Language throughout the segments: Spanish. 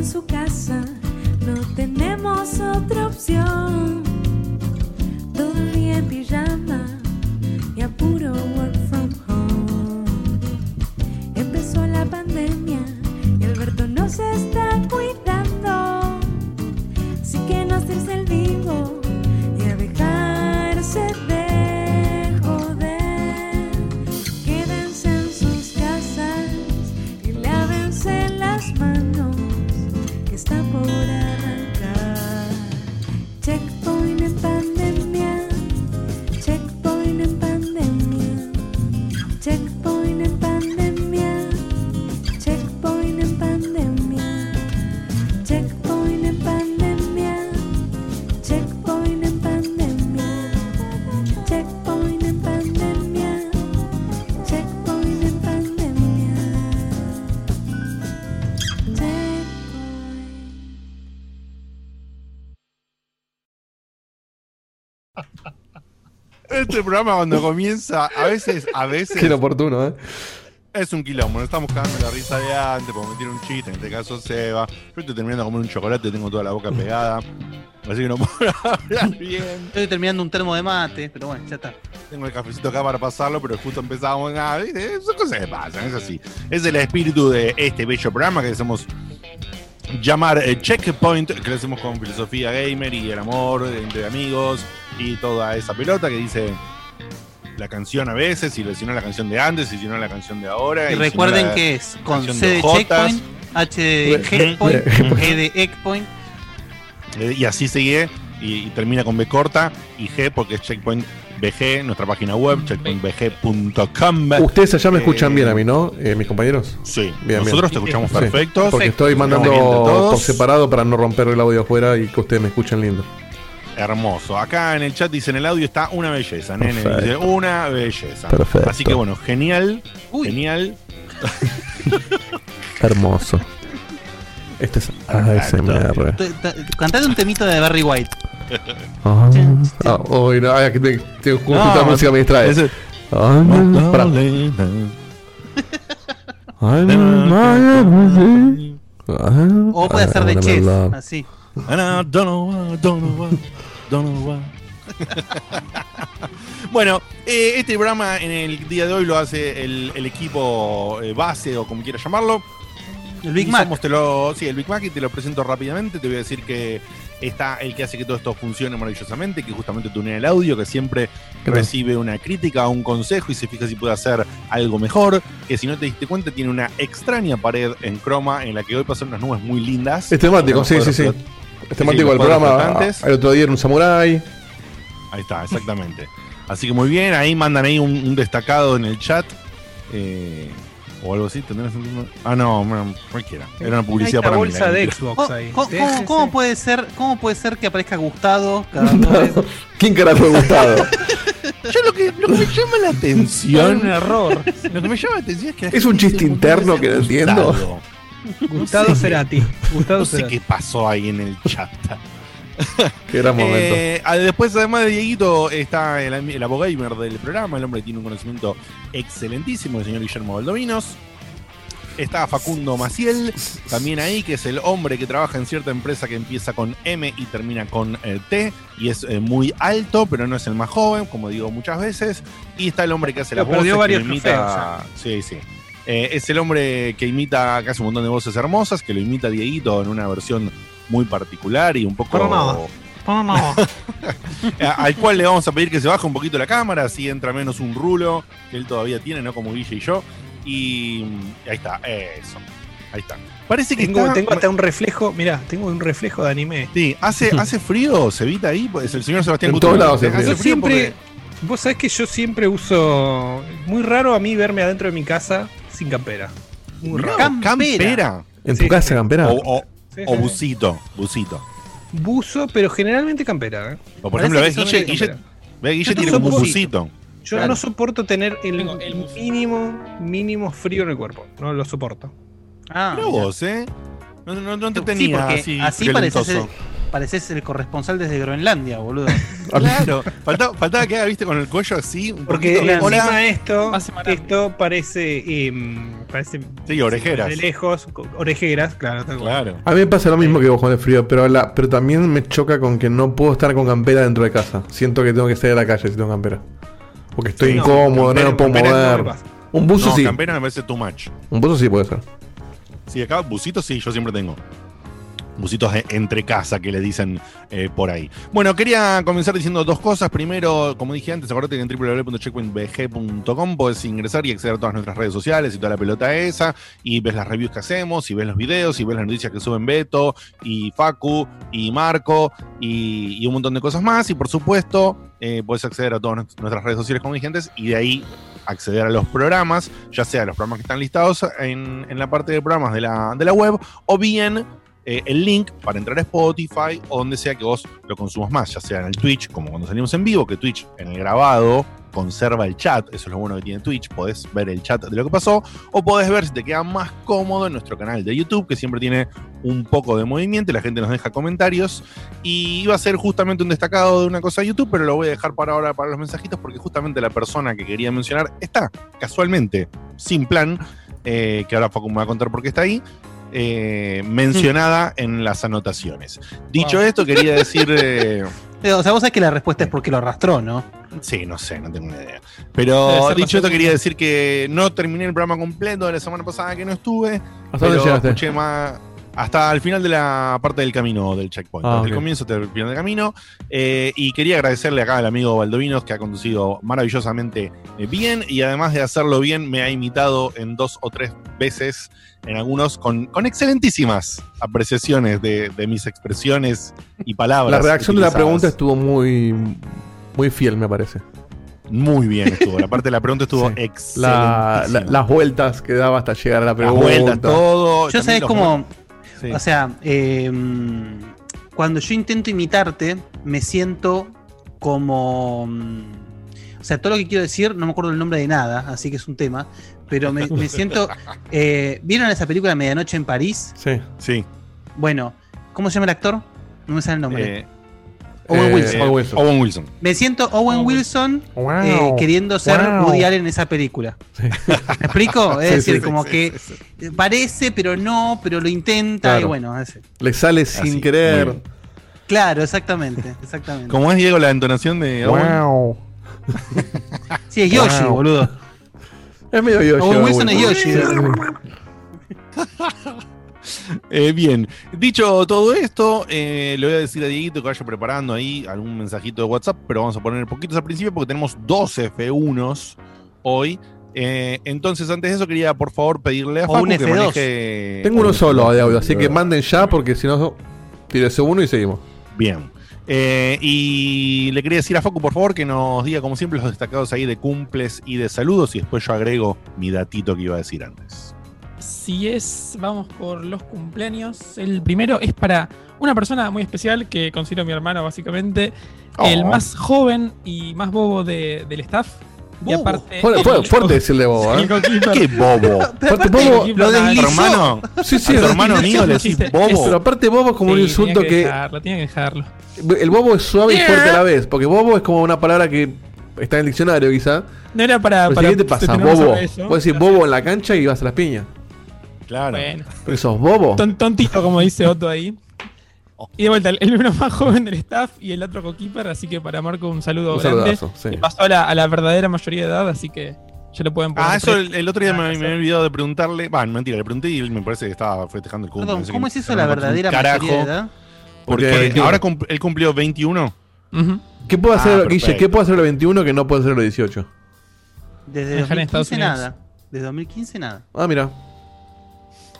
en su casa, no tenemos otra opción. Este programa cuando comienza, a veces, a veces. Qué inoportuno, ¿eh? Es un quilombo, nos estamos cagando la risa de antes, porque me tiene un chiste, en este caso Seba. Yo estoy terminando de comer un chocolate, tengo toda la boca pegada. Así que no puedo hablar bien. Estoy terminando un termo de mate, pero bueno, ya está. Tengo el cafecito acá para pasarlo, pero justo empezamos. ¿viste? Son cosas que pasan, es así. Es el espíritu de este bello programa que hacemos llamar eh, Checkpoint, que lo hacemos con filosofía gamer y el amor entre amigos y toda esa pelota que dice la canción a veces, y si no la canción de antes, y si no la canción de ahora. Y si no recuerden que es con C de checkpoint, H de checkpoint, E de checkpoint. Eh, Y así sigue y, y termina con B corta y G porque es Checkpoint BG, nuestra página web, checkpointbg.com. Ustedes allá me Eh, escuchan bien a mí, ¿no? Eh, mis compañeros. Sí, Bien, nosotros bien. te escuchamos Sí, perfectos. Porque estoy mandando por separado para no romper el audio afuera y que ustedes me escuchen lindo. Hermoso. Acá en el chat dicen el audio está una belleza, nene. Perfecto. Dice, una belleza. Perfecto. Así que bueno, genial. Genial. Hermoso. Este es ASMR. Cantate un temito de Barry White. Ah, hoy no, ay, que te, te justo No, música me distrae. ese- O puede ser de verdad. así. And I don't know why, don't know why, don't know why. bueno, eh, este programa en el día de hoy lo hace el, el equipo eh, base o como quieras llamarlo. El Big Y Mac. somos- te lo, sí, el Big Mac y te lo presento rápidamente. Te voy a decir que está el que hace que todo esto funcione maravillosamente, que justamente tunea el audio, que siempre Claro. recibe una crítica o un consejo y se fija si puede hacer algo mejor. Que si no te diste cuenta, tiene una extraña pared en croma en la que hoy pasan unas nubes muy lindas. Es temático, sí, sí, sí. Flot- Es temático los del programa. flotantes. El otro día era un samurái. Ahí está, exactamente. Así que muy bien, ahí mandan ahí un, un destacado en el chat. eh, o algo así, ¿tendrás un- Ah, no, bueno, cualquiera. Era una publicidad para mí. la mentira. ¿Cómo, cómo- puede ser, ¿Cómo puede ser que aparezca Gustado cada vez? ¿Quién carajo es Gustavo? Yo lo que, lo que me llama la atención. Un error. Lo que me llama la atención es que. Es un chiste interno que no entiendo. Gustavo. Gustavo No sé Cerati. qué- Gustavo No sé Cerati. qué pasó ahí en el chat. Qué gran momento. Eh, ah, después, además de Dieguito, está el, el abogamer del programa, el hombre que tiene un conocimiento excelentísimo, el señor Guillermo Valdominos. Está Facundo Maciel, también ahí, que es el hombre que trabaja en cierta empresa que empieza con M y termina con eh, T, y es eh, muy alto, pero no es el más joven, como digo muchas veces. Y está el hombre que hace Pero las voces, perdió que varios imita. Sí, sí. Eh, es el hombre que imita, que hace un montón de voces hermosas, que lo imita a Dieguito en una versión muy particular y un poco. Nada. Nada. A- al cual le vamos a pedir que se baje un poquito la cámara, así entra menos un rulo que él todavía tiene, no como Guille y yo. Y ahí está, eso. Ahí está. Parece que Tengo, está- tengo hasta un reflejo, mirá, tengo un reflejo de anime. Sí, hace, hace frío, se evita ahí, pues el señor Sebastián En Gutiérrez. todos lados hace frío. Yo frío siempre, vos sabés que yo siempre uso, muy raro a mí verme adentro de mi casa sin campera. Muy Mirá, raro. campera. ¿En Sí, tu casa, sí. campera? O, o- Sí, o sí, sí. busito, busito. Buzo, pero generalmente campera. ¿eh? O por Parece ejemplo, que ves Guille, Guille, campera. ve, Guille Yo tiene tengo como un busito. busito. Yo Claro. no soporto tener el, mínimo, mínimo frío en el cuerpo. No lo soporto. Ah, Mirá mira. vos, ¿eh? No, no, no te Sí, tenía porque así, así parece violentoso. Pareces el corresponsal desde Groenlandia, boludo. Claro, faltaba, faltaba que haga, viste, con el cuello así. Un Porque encima hola. esto, esto parece, em, parece Sí, orejeras. de lejos, orejeras, claro, tal. Claro. A mí me pasa lo mismo que vos con el frío, pero, la, pero también me choca con que no puedo estar con campera dentro de casa. Siento que tengo que salir a la calle si tengo campera. Porque estoy Sí, no, incómodo, campera- no puedo no mover. un buzo no, sí. campera me parece too much. Un buzo sí puede ser. Sí, acá bucitos sí, yo siempre tengo. Bucitos de entre casa que le dicen eh, por ahí. Bueno, quería comenzar diciendo dos cosas. Primero, como dije antes, acordate que en www.checkpointbg.com podés ingresar y acceder a todas nuestras redes sociales y toda la pelota esa. Y ves las reviews que hacemos, y ves los videos, y ves las noticias que suben Beto, y Facu, y Marco, y, un montón de cosas más. Y por supuesto, eh, podés acceder a todas nuest- nuestras redes sociales como dije antes, y de ahí acceder a los programas, ya sea los programas que están listados en, en la parte de programas de la, de la web, o bien eh, el link para entrar a Spotify o donde sea que vos lo consumas más, ya sea en el Twitch, como cuando salimos en vivo, que Twitch en el grabado conserva el chat, eso es lo bueno que tiene Twitch, podés ver el chat de lo que pasó, o podés ver si te queda más cómodo en nuestro canal de YouTube, que siempre tiene un poco de movimiento y la gente nos deja comentarios. Y iba a ser justamente un destacado de una cosa de YouTube, pero lo voy a dejar para ahora para los mensajitos, porque justamente la persona que quería mencionar está casualmente, sin plan, eh, que ahora Facu me va a contar por qué está ahí, eh, mencionada en las anotaciones. Dicho Wow. esto, quería decir. eh, Eh, O sea, vos sabés que la respuesta es porque lo arrastró, ¿no? Sí, no sé, no tengo ni idea. Pero dicho esto, quería decir que no terminé el programa completo de la semana pasada que no estuve. ¿Hasta pero dónde llegaste? escuché más. Hasta el final de la parte del camino del checkpoint. Ah, Desde el comienzo hasta el final del camino. Eh, y quería agradecerle acá al amigo Baldovinos que ha conducido maravillosamente eh, bien. Y además de hacerlo bien, me ha imitado en dos o tres veces, en algunos, con, con excelentísimas apreciaciones de, de mis expresiones y palabras. La reacción de la pregunta estuvo muy, muy fiel, me parece. Muy bien estuvo. La parte de la pregunta estuvo Sí. excelente. La- la- las vueltas que daba hasta llegar a la Las pregunta. vueltas, todo. Yo los- cómo. Sí. O sea, eh, cuando yo intento imitarte, me siento como. mm, O sea, todo lo que quiero decir, no me acuerdo el nombre de nada, así que es un tema. Pero me, me siento. eh, ¿Vieron esa película Medianoche en París? Sí. Sí. Bueno, ¿cómo se llama el actor? No me sale el nombre. Eh, Owen Eh, Wilson. Owen Wilson. Owen Wilson. Me siento Owen Owen Wilson Wow. eh, queriendo ser Wow. Woody Allen en esa película. Sí. ¿Me explico? Es Sí, decir, sí, como sí, que sí, parece, pero no, pero lo intenta y bueno, ese. Le sale Así, sin querer. Claro, exactamente, exactamente. ¿Cómo es, Diego, la entonación de Owen? Wow. Sí, es Yoshi, Wow. boludo. Es medio Yoshi. Owen Wilson es Yoshi. Eh, bien, dicho todo esto, eh, le voy a decir a Dieguito que vaya preparando ahí algún mensajito de WhatsApp, pero vamos a poner poquitos al principio porque tenemos dos F1s hoy. Eh, entonces, antes de eso, quería por favor pedirle a Facu un que F2. maneje. Tengo uno un solo F2. de audio, así que manden ya porque si no, tírese uno y seguimos. Bien. Eh, y le quería decir a Facu, por favor, que nos diga, como siempre, los destacados ahí de cumples y de saludos. Y después yo agrego mi datito que iba a decir antes. Si es, vamos por los cumpleaños. El primero es para una persona muy especial que considero mi hermano, básicamente. El Oh. más joven y más bobo de- del staff. Y aparte. El- fuerte decirle bobo, ¿eh? ¡Qué bobo! Fuerte bobo. Lo goalkeeper, ¿A tu deslizó. hermano? Sí, sí, ¿A tu hermano mío le decís bobo? Pero aparte bobo es como un insulto que... Dejarlo, tenía que dejarlo. El bobo es suave y fuerte a la vez. Porque bobo es como una palabra que está en el diccionario quizá. No era para. Pero para ¿qué te pasa? Bobo. Puedes decir bobo en la cancha y vas a las piñas. Claro. Bueno, Pero sos bobo. ton- tontito, como dice Otto ahí. Y de vuelta, el, uno más joven del staff y el otro coequiper, así que para Marco un saludo Un grande. saludazo, sí. Y pasó a la, a la verdadera mayoría de edad, así que ya lo pueden poner. Ah, eso el, otro día me, Ah, me había olvidado de preguntarle. Va, mentira, le pregunté y él me parece que estaba festejando el cumple. Perdón, ¿cómo es eso la me verdadera carajo, mayoría de edad? Porque Porque- ahora cum- él cumplió 21. Ujú. ¿Qué puede Ah, hacer, perfecto. Guille? ¿Qué puede hacer los 21 que no puede hacer los 18? Desde Dejar en Estados 2015 Unidos. nada. Desde 2015 nada. Ah, mira.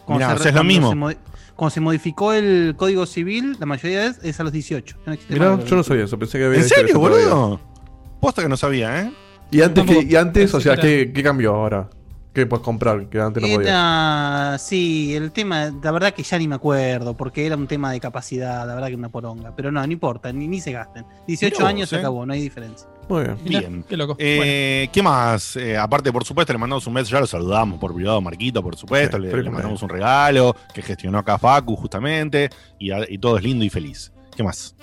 Cuando Mirá, se o sea, es lo mismo. se Cuando se modificó el código civil, la mayoría de edad es a los 18. Ya no yo no 21. sabía eso. Pensé que había ¿En serio, boludo? Posta que no sabía, ¿eh? Y antes, que, y antes o sea, que ¿qué, qué cambió ahora? ¿Qué puedes comprar que antes no podías? Era, sí, el tema, la verdad que ya ni me acuerdo, porque era un tema de capacidad, la verdad que una poronga. Pero no, no importa, ni, ni se gasten. 18 Mirá vos, años se eh. acabó, no hay diferencia. Muy bien. Mirá, Bien. Qué loco. Eh, ¿Qué más? Eh, aparte, por supuesto, le mandamos un beso, ya lo saludamos por privado, Marquito, por supuesto. Sí, le, mandamos un regalo que gestionó acá Facu, justamente. Y, a- y todo es lindo y feliz. ¿Qué más?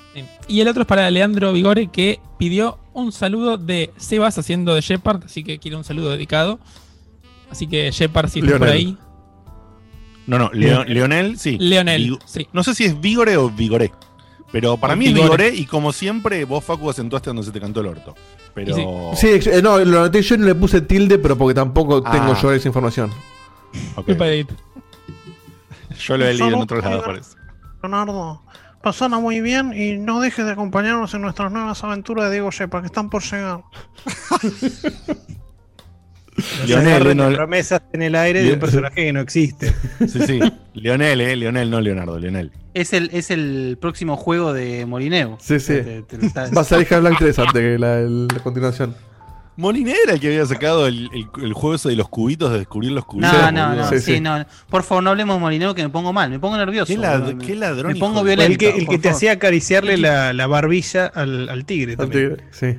Y el otro es para Leandro Vigore, que pidió un saludo de Sebas haciendo de Shepard, así que quiere un saludo dedicado. Así que Shepard, si estás por ahí. No, no, Leo- Leonel, sí. Leonel, Vigo- sí. No sé si es Vigore o Vigoré. Pero para mí es. Vigoré y como siempre, vos Facu acentuaste donde se te cantó el orto. Pero. Sí, eh, no, lo noté yo y no le puse tilde, pero porque tampoco Ah. tengo yo esa información. ok. Culpa de Edith. Yo lo he leído en otro lado, parece. Leonardo, pasala muy bien y no dejes de acompañarnos en nuestras nuevas aventuras de Diego Shepa, que están por llegar. Leonel, no- promesas en el aire de un personaje que no existe. Sí, sí. Leonel, eh. Leonel, no Leonardo, Leonel. Es el, es el próximo juego de Molineo. Sí, sí. Te- te- te- está- Va a salir Half-Life interesante que la, continuación. Molinera era el que había sacado el, el- el juego ese de los cubitos, de descubrir los cubitos. No, no, no, Sí, sí, sí. no. Por favor, no hablemos de Molineo que me pongo mal, me pongo nervioso. ¿Qué, lad- boludo. qué ladrón. Me pongo violento. el que, el que te favor. hacía acariciarle la, la barbilla al, al tigre Al también. tigre, Sí.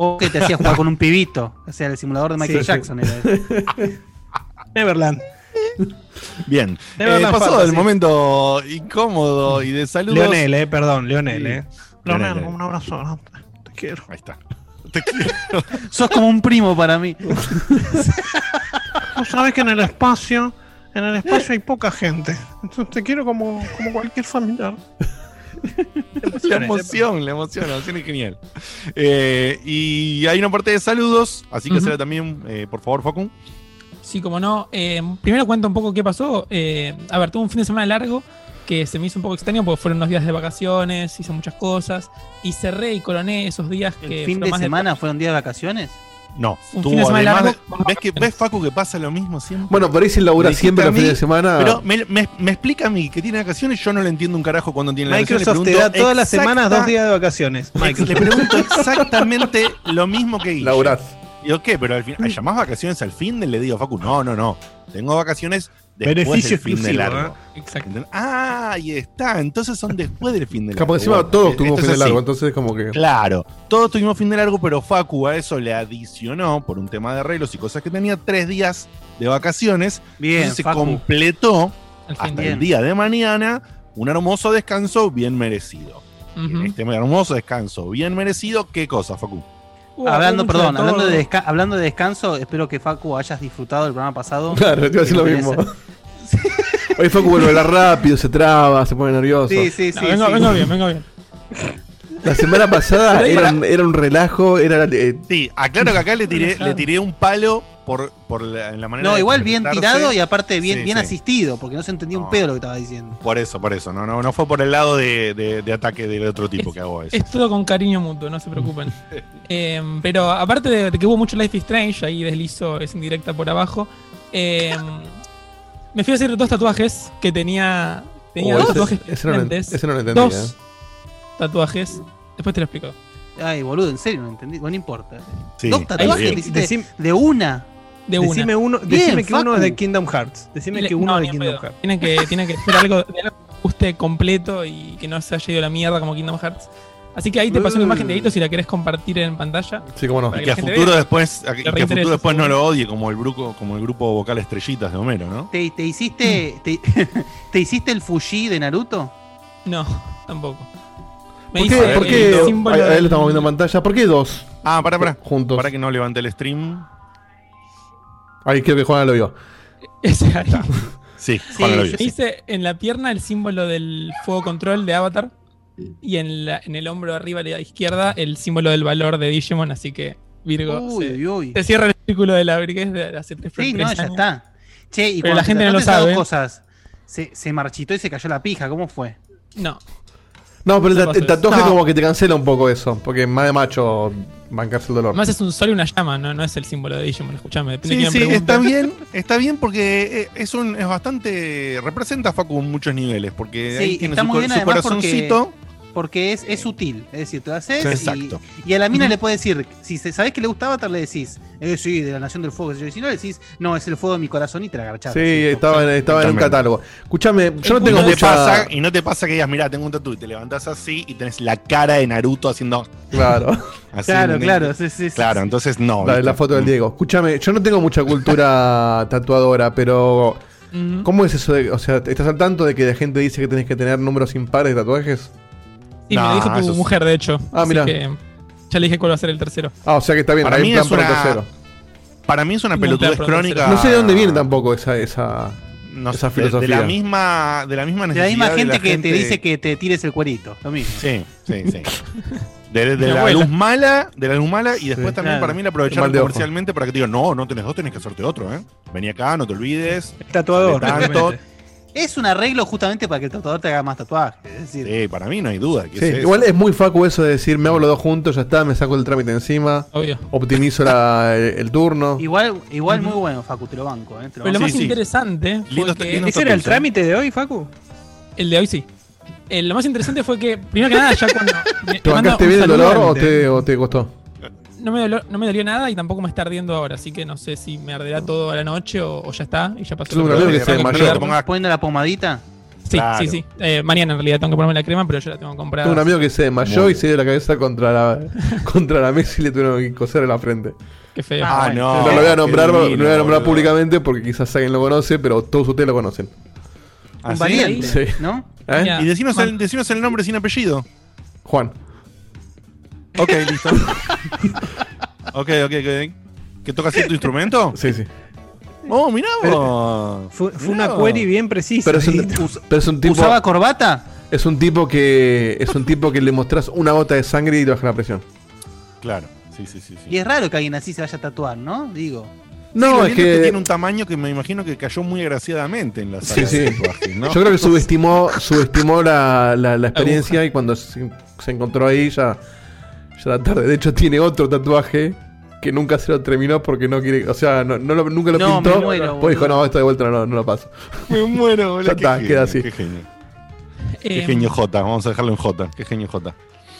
O que te hacía jugar con un pibito. O sea, el simulador de Michael Sí, sí. Jackson. era ese. Neverland. Bien. Neverland Eh, pasó Fantasy. el momento incómodo y de saludos. Leonel, eh, perdón, Leonel, Sí. eh. Leonel, Leonel. un abrazo. Te quiero. Ahí está. Te quiero. Sos como un primo para mí. Tú sabes que en el espacio, en el espacio hay poca gente. Entonces te quiero como, como cualquier familiar. La emoción, la emoción, la emoción es genial. Eh, y hay una parte de saludos, así que Ujú. será también, eh, por favor, Facun. Sí, como no. Eh, primero cuento un poco qué pasó. Eh, a ver, tuve un fin de semana largo que se me hizo un poco extraño porque fueron unos días de vacaciones, hice muchas cosas y cerré y coroné esos días que ¿El fin de más semana fueron días de vacaciones? No, Un tuvo fin de semana además largo de- con ¿ves, que. ¿Ves, Facu, que pasa lo mismo siempre? Bueno, por ahí se labura siempre los fines de semana. Pero me, me- me explica a mí que tiene vacaciones, yo no le entiendo un carajo cuando tiene vacaciones. Microsoft le te da todas las semanas dos días de vacaciones. Le Microsoft. pregunto exactamente lo mismo que Guille. Laburás. Digo, ¿qué? Pero al fin, ¿llamás vacaciones al fin? Le digo, Facu, no, no, no. Tengo vacaciones Beneficio del fin de exclusivo, largo. Exacto. ¿Entendés? Ah, ahí está. Entonces son después del fin de largo. Capaz encima Bueno, todos eh, tuvimos fin de largo, así. entonces como que. Claro, todos tuvimos fin de largo, pero Facu a eso le adicionó, por un tema de arreglos y cosas que tenía, tres días de vacaciones. Bien, Entonces se Facu. completó Al fin. hasta bien. el día de mañana un hermoso descanso bien merecido. Este hermoso descanso bien merecido, ¿qué cosa, Facu? Uh, hablando, perdón, de hablando de, desca- hablando de descanso, espero que Facu hayas disfrutado del programa pasado. Claro, te iba a decir lo mismo. Hoy Facu vuelve a hablar rápido, se traba, se pone nervioso. Sí, sí, sí. No, vengo, sí. vengo bien, vengo bien. La semana pasada era, era un relajo, era. eh, Sí, aclaro que acá le tiré, le tiré un palo por, por la, la manera No, de igual bien tirado y aparte bien, Sí, bien sí. asistido, porque no se entendía No. un pedo lo que estaba diciendo. Por eso, por eso. No, no, no fue por el lado de, de- de ataque del otro tipo que hago eso. Es todo con cariño mutuo, no se preocupen. Eh, pero aparte de, de que hubo mucho Life is Strange, ahí deslizo es indirecta por abajo. eh, me fui a hacer dos tatuajes que tenía. Tenía oh, dos ese- tatuajes ese, ese no lo entendí. Dos eh. tatuajes. Después te lo explico. Ay, boludo, en serio, no entendí. Bueno, no importa. Sí, Dos tatuajes te hiciste de una. De una. Decime, uno, Bien, decime que uno es de. Kingdom Hearts. Decime Le- que uno no, es de Kingdom pedo. Hearts. Tiene que, tiene que ser algo, de algo que guste completo y que no se haya ido la mierda como Kingdom Hearts. Así que ahí te paso una imagen de Hito si la querés compartir en pantalla. Sí, cómo no. Y que a futuro vea. después, a- y que a futuro después no lo odie como el grupo, como el grupo vocal estrellitas de Homero, ¿no? ¿Te, te hiciste te, te hiciste el Fuji de Naruto? No, tampoco. Me ¿Por hice qué? ¿Por qué? Ahí, ahí lo estamos viendo en pantalla. ¿Por qué dos Ah, para, para. juntos? Para que no levante el stream. Ahí creo que Juana lo vio. Ese ahí. Sí, Sí, Juan lo vio, Me sí. en la pierna el símbolo del fuego control de Avatar. Y en, la- en el hombro arriba a la izquierda el símbolo del valor de Digimon. Así que Virgo Uy, se, uy, uy. se cierra el círculo de la briguez de hace tres, Sí, no, ya años. está. Che, y Pero cuando la te gente no lo sabe. cosas, se, se marchitó y se cayó la pija. ¿Cómo fue? No, No, pero el, el tatuaje No. como que te cancela un poco eso. Porque más de macho bancarse el dolor. Además es un sol y una llama, no, no es el símbolo de Digimon, escuchame. depende de Sí, quién sí, está bien, está bien porque eh, es un, es bastante, representa a Facu en muchos niveles, porque Sí, ahí tiene está su, muy bien su corazoncito. Porque es, es sutil. Es decir, te lo haces y- exacto. y, a la mina le puedes decir, si se- sabes que le gusta Avatar, le decís, eh, sí, de la Nación del Fuego. Y si no le decís, no, es el fuego de mi corazón y te la. Sí, estaba, en, estaba en un catálogo. Escúchame, yo no tengo no mucha. pasa, y no te pasa que digas, mira, tengo un tatu y te levantás así y tenés la cara de Naruto haciendo Claro, así. Claro, claro. sí, sí, sí. Claro, entonces no. la, foto del Mm. Diego. Escúchame, yo no tengo mucha cultura tatuadora, pero. ¿Cómo es eso? de- o sea, ¿estás al tanto de que la gente dice que tenés que tener números impares de tatuajes? Sí, me dijo tu es- mujer, de hecho. Ah, que ya le dije cuál va a ser el tercero. Ah, o sea que está bien, Para hay mí plan es para el una- tercero. Para mí es una pelotudez crónica. No sé de dónde viene tampoco esa. esa... no esa sé, de- De, filosofía. la misma, de la misma De la necesidad. misma de gente la que gente- te dice que te tires el cuerito. Lo mismo. Sí, sí, sí. De, la abuela. luz mala, de la luz mala, y después Sí. también Claro. para mí la aprovecharon comercialmente para que te digan, no, no tenés dos, tenés que hacerte otro, ¿eh? Vení acá, no te olvides. El tatuador. Tanto. Es un arreglo justamente para que el tatuador te haga más tatuajes. Es decir, Sí, para mí no hay duda. que Sí, es eso. igual es muy facu eso de decir, me hago los dos juntos, ya está, me saco el trámite encima, Obvio. optimizo la- el, el turno. igual igual muy bueno, Facu, te lo banco. Eh, te lo Pero lo más sí. interesante fue Lindo- que lindo ¿Ese era el trámite de hoy, Facu? el de hoy sí. Eh, lo más interesante fue que, primero que nada, ya cuando. me- ¿Te bancaste bien el dolor o te, o te costó? No me, dolió, no me dolió nada y tampoco me está ardiendo ahora, así que no sé si me arderá todo a la noche o, o ya está y ya pasó. Que se ponga- Poniendo la pomadita. Sí, Claro. sí, sí. Eh, mañana en realidad tengo que ponerme la crema, pero yo la tengo comprada. Tengo un amigo que se desmayó Muy y se dio la cabeza contra la, contra la mesa y le tuvieron que coser en la frente. Qué feo. Ah, no. no lo voy a nombrar, no voy a nombrar públicamente porque quizás alguien lo conoce, pero todos ustedes lo conocen. Valiente, Sí. ¿no? ¿Eh? Y decinos el, decinos el nombre sin apellido. Juan. Ok, listo. ok, ok, ok. ¿Que toca cierto instrumento? Sí, sí. Oh, mirá vos. Fue, fue Mirá una query bien precisa. Pero es un, pero es un tipo. ¿Usaba corbata? Es un tipo que. Es un tipo que le mostrás una gota de sangre y te baja la presión. Claro, sí, sí, sí. sí. Y es raro que alguien así se vaya a tatuar, ¿no? Digo. Sí, No, es lindo que. tiene un tamaño que me imagino que cayó muy agraciadamente en la Sí, sala sí. de tatuajes, ¿no? Yo creo que subestimó, subestimó la, la, la experiencia y cuando se, se encontró ahí ya, ya era tarde. De hecho, tiene otro tatuaje que nunca se lo terminó porque no quiere. O sea, no, no lo- nunca lo No, pintó. me muero, pues dijo, no, esto de vuelta no, no lo paso. Me muero, boludo. Ya Qué está, genio, queda así. Qué genio. Qué Eh, genio J. Vamos a dejarlo en J. Qué genio J.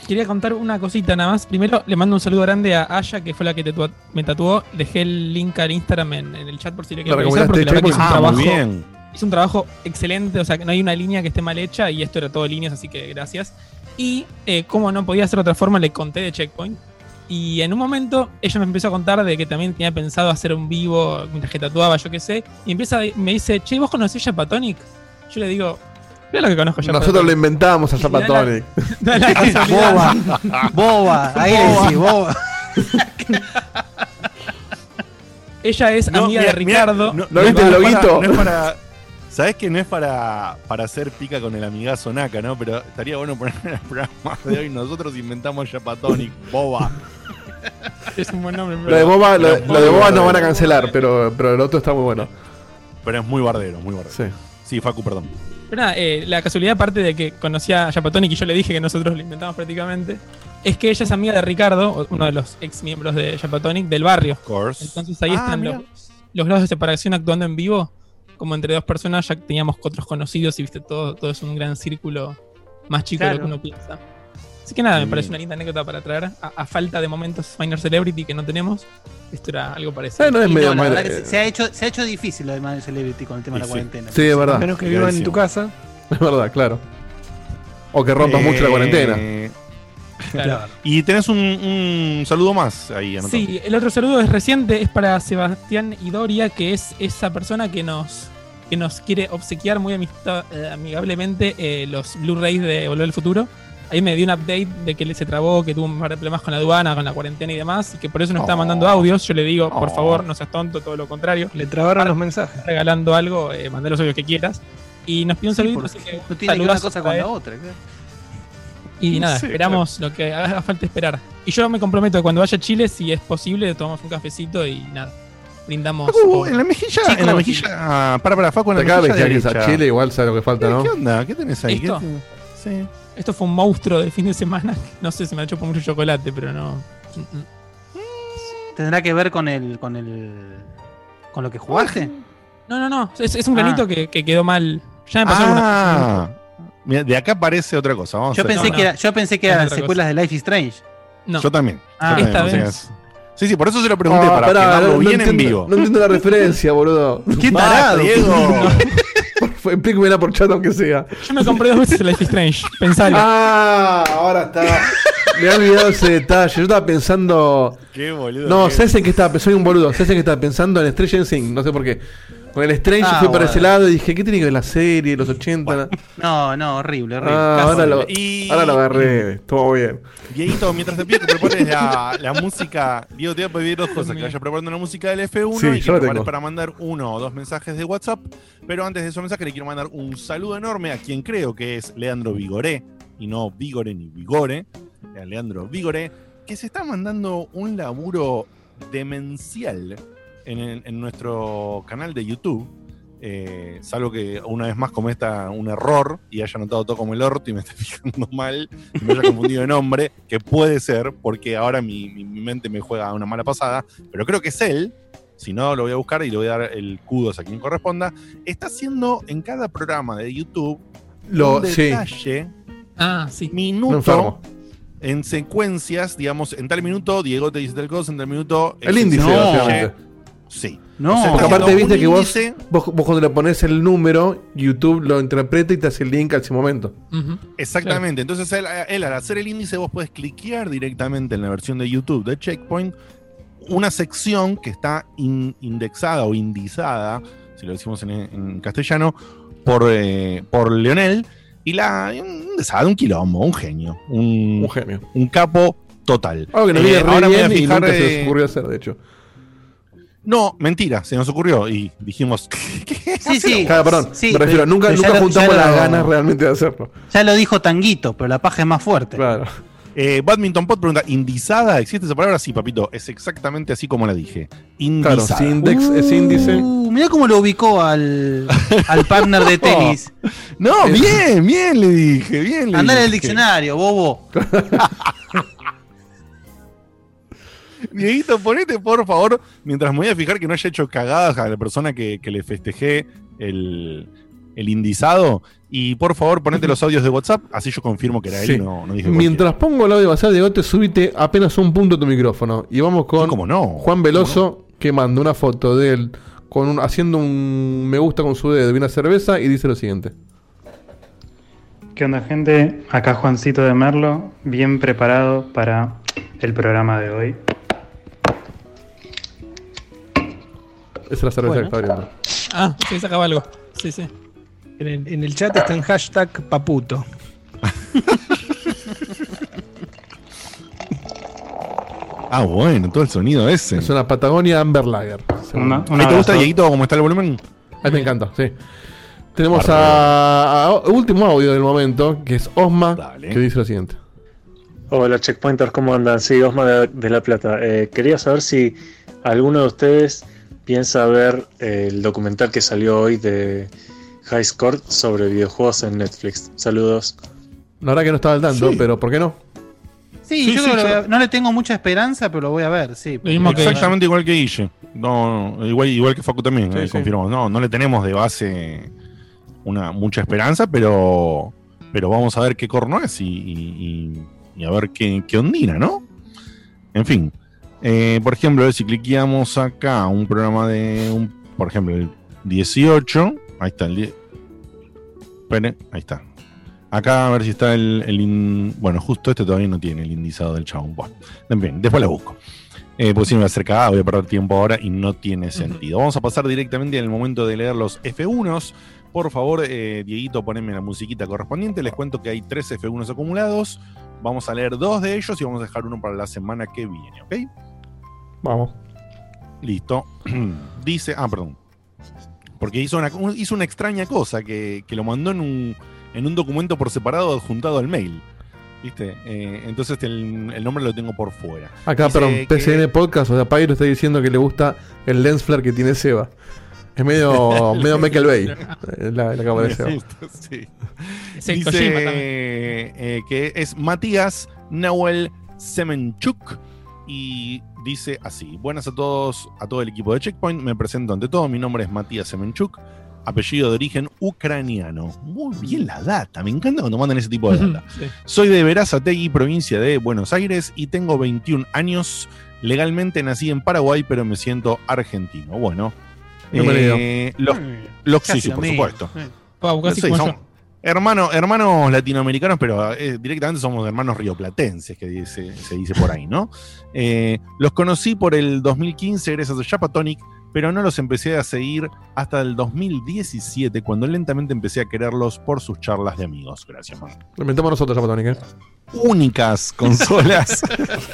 Quería contar una cosita nada más. Primero, le mando un saludo grande a Aya, que fue la que me tatuó. Dejé el link al Instagram en, en el chat por si le quieren ¿La revisar, porque la verdad que recomendaste, hizo un, Ah, muy trabajo, bien. hizo un trabajo excelente. O sea, que no hay una línea que esté mal hecha y esto era todo líneas, así que gracias. Y eh, como no podía ser de otra forma, le conté de Checkpoint. Y en un momento ella me empezó a contar de que también tenía pensado hacer un vivo mientras que tatuaba, yo qué sé. Y empieza, me dice, che, ¿vos conocés Japatonic? Yo le digo, mira lo que conozco Nosotros lo Japatonic. inventamos a da la-. Boba. Boba. Ahí le decís, boba. Ella es No, amiga mira, de mira, Ricardo. no- ¿Lo viste el loguito? No es para. Sabes que no es para, para hacer pica con el amigazo Naka, ¿no? Pero estaría bueno poner en el programa de hoy. Nosotros inventamos Japatonic, boba. Es un buen nombre. Lo de Boba, lo, pero- lo de Boba nos van a cancelar, pero, pero el otro está muy bueno. Pero es muy bardero, muy bardero. Sí. Sí, Facu, perdón. Pero nada, eh, la casualidad, aparte de que conocía a Japatonic y yo le dije que nosotros lo inventamos prácticamente, es que ella es amiga de Ricardo, uno de los ex miembros de Japatonic del barrio. Of course. Entonces ahí Ah, están mira. los, los grados de separación actuando en vivo, como entre dos personas, ya teníamos otros conocidos y viste, todo, todo es un gran círculo más chico de lo que uno piensa. Así que nada, me parece una linda anécdota para traer, a, a falta de momentos Minor Celebrity que no tenemos. Esto era algo parecido. Eh, no es medio no, la mal. verdad que se, eh, se ha hecho, se ha hecho difícil lo de Madrid Celebrity con el tema de la Sí, cuarentena. Sí, es A verdad. menos que vivan en tu casa. Es verdad, claro. O que rompas Eh, mucho la cuarentena. Claro. Y tenés un, un saludo más ahí anotado. Sí, el otro saludo es reciente, es para Sebastián Idoria, que es esa persona que nos, que nos quiere obsequiar muy amista- eh, amigablemente eh, los Blu-rays de Volver al Futuro. Ahí me dio un update de que él se trabó, que tuvo un par de problemas con la aduana, con la cuarentena y demás, y que por eso nos está Oh. mandando audios. Yo le digo, por Oh. favor, no seas tonto, todo lo contrario. Le trabaron los mensajes. Regalando algo, eh, mandé los audios que quieras. Y nos pidió un Sí, saludito, porque así que no tiene que una cosa con la otra. claro. Y nada, esperamos lo que haga falta esperar. Y yo me comprometo que cuando vaya a Chile, si es posible, tomamos un cafecito y nada. Brindamos. Facu, por- en la mejilla, Chicos, en la mejilla, ah, para, para, Facu, en la mejilla a. Chile, igual sabe lo que falta, ¿no? ¿Qué onda? ¿Qué tenés ahí? ¿Esto? ¿Qué- Sí. Esto fue un monstruo del fin de semana. No sé, se me ha hecho por mucho chocolate, pero no. ¿Tendrá que ver con el, con el. con lo que jugaste? No, no, no. Es, es un Ah. granito que, que quedó mal. Ya me pasó alguna Ah, mira, de acá parece otra cosa. Vamos Yo a pensé, no, que no. era, yo pensé que Es eran secuelas de Life is Strange. No. Yo también. Ah, Yo también esta pensé vez. Sí, sí, por eso se lo pregunté, Ah, para pará, no bien en entiendo- vivo. No entiendo la referencia, boludo. ¡Qué tarado! Diego! Explíquemela por chat aunque sea. Yo me compré dos veces el Life is Strange. Pensalo. Ah, ahora está. Me he olvidado ese detalle. Yo estaba pensando. Qué boludo. No, ¿sabes en qué estaba pensando? Soy un boludo. ¿Sabes en qué estaba pensando? En Stranger Things. No sé por qué. Con el Strange Ah, fui para ese lado y dije, ¿qué tiene que ver la serie, los 80? No, no, horrible, horrible. Ah, ahora lo, Y- ahora lo agarré. Estuvo bien. Dieguito, mientras te pido que prepares la, la música, Diego, te voy a pedir dos cosas: que vayas preparando la música del F1 Sí, y que prepares tengo. para mandar uno o dos mensajes de WhatsApp. Pero antes de esos mensajes, le quiero mandar un saludo enorme a quien creo que es Leandro Vigoré, y no Vigore ni Vigore, a Leandro Vigoré, que se está mandando un laburo demencial en, nuestro canal de YouTube. Eh, salvo que una vez más cometa un error y haya anotado todo como el orto y me esté fijando mal y me haya confundido de nombre, que puede ser, porque ahora mi, mi- mi mente me juega una mala pasada, pero creo que es él, si no lo voy a buscar y le voy a dar el kudos a quien corresponda, está haciendo en cada programa de YouTube Lo, un sí, detalle, Ah, sí. minuto, en secuencias, digamos, en tal minuto Diego te dice tal cosa, en tal minuto... El índice, No. Sí. No, O sea, Porque aparte, viste que vos, índice- vos, vos cuando le pones el número, YouTube lo interpreta y te hace el link al ese momento. Ujú. Exactamente. Entonces, él, él, al hacer el índice, vos podés cliquear directamente en la versión de YouTube de Checkpoint una sección que está in- indexada o indizada, si lo decimos en, en castellano, por, eh, por Leonel. Y la. Un desastre, un quilombo, un genio. Un, Un genio. un capo total. Algo que nos Eh, ahora me voy a fijar, se eh, les ocurrió hacer, de hecho. No, mentira, se nos ocurrió y dijimos. ¿qué? Sí, sí. Claro, perdón. Sí, me refiero, pero- nunca, pero nunca lo- juntamos las lo- ganas realmente de hacerlo. Ya lo dijo Tanguito, pero la paja es más fuerte. Claro. Eh, Badminton Pod pregunta: ¿indizada? ¿Existe esa palabra? Sí, papito. Es exactamente así como la dije. Indizada. Claro, si index es índice. Uh, mirá cómo lo ubicó al, al partner de tenis. No, bien, bien le dije, bien le Andá en el dije. diccionario, bobo. Dieguito, ponete por favor, mientras me voy a fijar que no haya hecho cagadas a la persona que, que le festejé el, el indizado. Y por favor, ponete los audios de WhatsApp, así yo confirmo que era él y no, no dije Mientras pongo el audio de WhatsApp, Diego, te subite apenas un punto a tu micrófono. Y vamos con Sí, ¿Cómo no? Juan Veloso, que manda una foto de él con un, haciendo un me gusta con su dedo y una cerveza y dice lo siguiente. ¿Qué onda gente? Acá Juancito de Merlo, bien preparado para el programa de hoy. Es la cerveza Bueno. que está abriendo. Ah, sí, sacaba algo. Sí, sí. En el, en el chat está en hashtag paputo. Ah, bueno, todo el sonido ese. Es una Patagonia Amber Lager. Una- ¿Ahí un te gusta. Dieguito, cómo está el volumen? Ahí te encanta, sí. Tenemos a, a- último audio del momento, que es Osma, Dale. que dice lo siguiente. Hola checkpointers, ¿cómo andan? Sí, Osma de, de La Plata. Eh, quería saber si alguno de ustedes piensa ver eh, el documental que salió hoy de High Score sobre videojuegos en Netflix. Saludos. La verdad que no estaba al tanto, Sí. pero ¿por qué no? Sí, Sí, yo sí, creo que yo- no le tengo mucha esperanza, pero lo voy a ver, sí. Que- Exactamente igual que Guille. No, no, igual, igual que Facu también, Sí, eh, sí. confirmamos. No, no le tenemos de base una mucha esperanza, pero, pero vamos a ver qué corno es y, y- y a ver qué, qué ondina, ¿no? En fin. Eh, por ejemplo, si cliqueamos acá un programa de un, por ejemplo, el 18, ahí está el 10. Espere, ahí está. Acá a ver si está el, el in- bueno, justo este todavía no tiene el indizado del chabón. Bueno, en fin, después lo busco. Eh, porque si me voy a hacer cagada, voy a perder tiempo ahora y no tiene sentido. Vamos a pasar directamente al momento de leer los F1s. Por favor, eh, Dieguito, poneme la musiquita correspondiente. Les cuento que hay tres F1s acumulados. Vamos a leer dos de ellos y vamos a dejar uno para la semana que viene, ¿ok? Vamos. Listo. Dice, ah, perdón. Porque hizo una, un- hizo una extraña cosa que, que lo mandó en un, en un documento por separado adjuntado al mail. ¿Viste? Eh, entonces el, el nombre lo tengo por fuera. Acá, Dice perdón, que- PCN Podcast, o sea, Pyro está diciendo que le gusta el lens flare que tiene Seba. Es medio, medio Michael Bay, eh, la, la cámara de Seba. sí. Dice eh, que es Matías Nahuel Semenchuk y dice así: Buenas a todos, a todo el equipo de Checkpoint. Me presento ante todo. Mi nombre es Matías Semenchuk, apellido de origen ucraniano. Muy bien la data, me encanta cuando mandan ese tipo de data. Sí. Soy de Verazategui, provincia de Buenos Aires, y tengo 21 años. Legalmente nací en Paraguay, pero me siento argentino. Bueno, Bienvenido. eh, los, Mm, los casi sí, sí, lo por supuesto. Pau, casi Sí, son. Hermano- hermanos latinoamericanos, pero eh, directamente somos hermanos rioplatenses, que dice- se dice por ahí, ¿no? Eh, los conocí por el 2015 gracias a Japatonic, pero no los empecé a seguir hasta el 2017, cuando lentamente empecé a quererlos por sus charlas de amigos. Gracias, man. Inventamos nosotros, Zapatonic, ¿eh? Únicas consolas.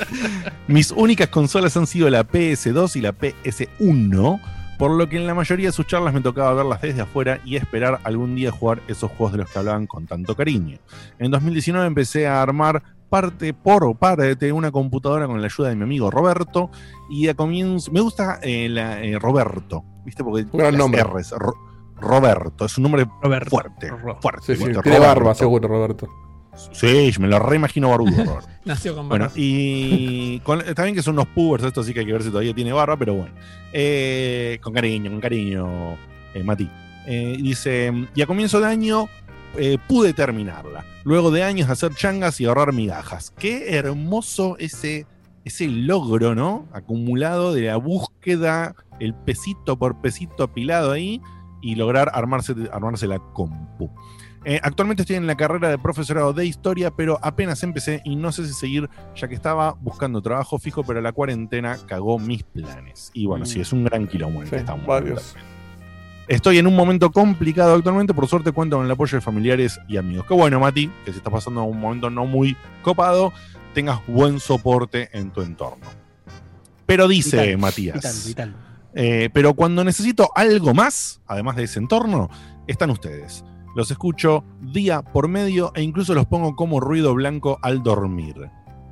Mis únicas consolas han sido la PS2 y la PS1, por lo que en la mayoría de sus charlas me tocaba verlas desde afuera y esperar algún día jugar esos juegos de los que hablaban con tanto cariño. En 2019 empecé a armar parte por parte una computadora con la ayuda de mi amigo Roberto y a comienzo me gusta eh, la, eh, Roberto, ¿viste? Porque Un gran nombre. Rs, Ro- Roberto, es un nombre Roberto. fuerte, Ro- fuerte. Sí, sí, tiene Roberto. barba, seguro, Roberto. Sí, me lo reimagino barbudo. Nació con Bueno, barba. y con, está bien que son unos pubers, esto sí que hay que ver si todavía tiene barba, pero bueno. Eh, con cariño, con cariño, eh, Mati. Eh, dice, y a comienzo de año pude terminarla. Luego de años de hacer changas y ahorrar migajas. Qué hermoso ese, ese logro, ¿no? Acumulado de la búsqueda, el pesito por pesito apilado ahí y lograr armarse, armarse la compu. Eh, actualmente estoy en la carrera de profesorado de historia, pero apenas empecé y no sé si seguir, ya que estaba buscando trabajo fijo, pero la cuarentena cagó mis planes. Y bueno, Mm. sí, es un gran quilombo en Sí, que estamos. varios. Estoy en un momento complicado actualmente, por suerte cuento con el apoyo de familiares y amigos. Qué bueno, Mati, que si estás pasando un momento no muy copado, tengas buen soporte en tu entorno. Pero dice Vital, Matías. Vital, vital. Eh, pero cuando necesito algo más, además de ese entorno, están ustedes. Los escucho día por medio e incluso los pongo como ruido blanco al dormir.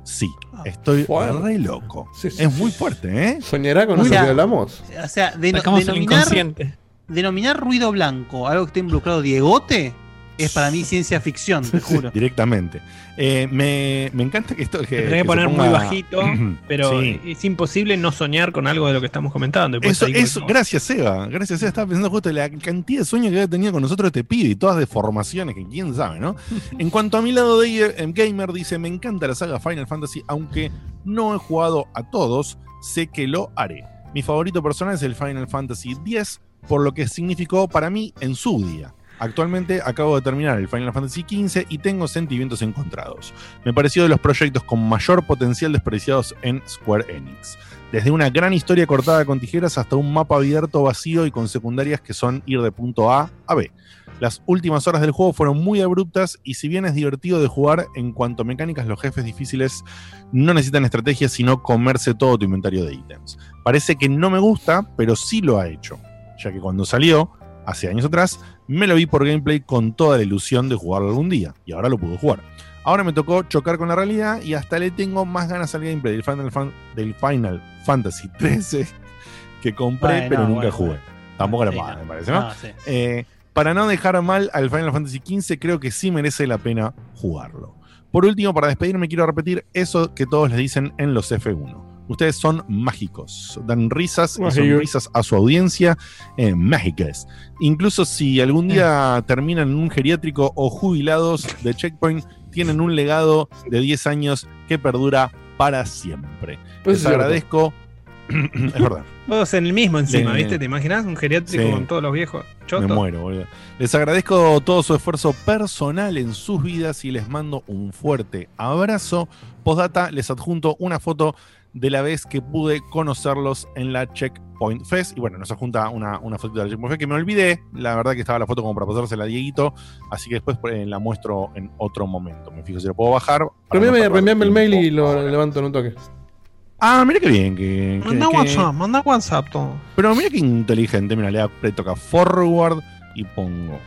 Sí, estoy Bueno. re loco. Sí, sí, Es muy fuerte, ¿eh? ¿Soñará con O eso sea, que hablamos? O sea, el denominar, inconsciente. denominar ruido blanco, algo que esté involucrado Diegote, es para mí ciencia ficción, te juro. Directamente. Eh, me, me encanta que esto. Que, Te tenés que poner muy bajito, pero Sí. es imposible no soñar con algo de lo que estamos comentando. Eso, eso, gracias, Seba. Gracias, Seba. Estaba pensando justo en la cantidad de sueños que había tenido con nosotros este pibe y todas deformaciones que quién sabe, ¿no? en cuanto a mi lado de eh, gamer, dice: Me encanta la saga Final Fantasy, aunque no he jugado a todos, sé que lo haré. Mi favorito personal es el Final Fantasy X, por lo que significó para mí en su día. Actualmente acabo de terminar el Final Fantasy XV y tengo sentimientos encontrados. Me pareció de los proyectos con mayor potencial desperdiciados en Square Enix. Desde una gran historia cortada con tijeras hasta un mapa abierto vacío y con secundarias que son ir de punto A a B. Las últimas horas del juego fueron muy abruptas y si bien es divertido de jugar, en cuanto a mecánicas los jefes difíciles no necesitan estrategia sino comerse todo tu inventario de ítems. Parece que no me gusta, pero sí lo ha hecho, ya que cuando salió, hace años atrás, me lo vi por gameplay con toda la ilusión de jugarlo algún día, y ahora lo puedo jugar. Ahora me tocó chocar con la realidad y hasta le tengo más ganas al gameplay del Final, Fan- del Final Fantasy XIII que compré, Bueno, pero nunca bueno, jugué. bueno. Tampoco Sí, era para, no. me parece, ¿no? No, sí. Eh, para no dejar mal al Final Fantasy XV, creo que sí merece la pena jugarlo. Por último, para despedirme, quiero repetir eso que todos les dicen en los F1. Ustedes son mágicos, dan risas y sonrisas a su audiencia, eh, mágicas. Incluso si algún día terminan en un geriátrico o jubilados de Checkpoint, tienen un legado de 10 años que perdura para siempre. Pues Les agradezco. es verdad. Todos en el mismo encima, ¿viste? ¿Te imaginas? Un geriátrico Sí. con todos los viejos. Choto. Me muero, boludo. Les agradezco todo su esfuerzo personal en sus vidas y les mando un fuerte abrazo. Postdata, les adjunto una foto de la vez que pude conocerlos en la Checkpoint Fest. Y bueno, nos adjunta una, una fotito de la Checkpoint Fest que me olvidé. La verdad que estaba la foto como para pasársela a Dieguito. Así que después eh, la muestro en otro momento. Me fijo si la puedo bajar. no Reenvíame, reenvíame el mail y lo ahora. levanto en un toque. Ah, mira qué bien. Que, que- Manda que- WhatsApp, manda WhatsApp todo. Pero mira qué inteligente. Mira, le aprieto acá forward y pongo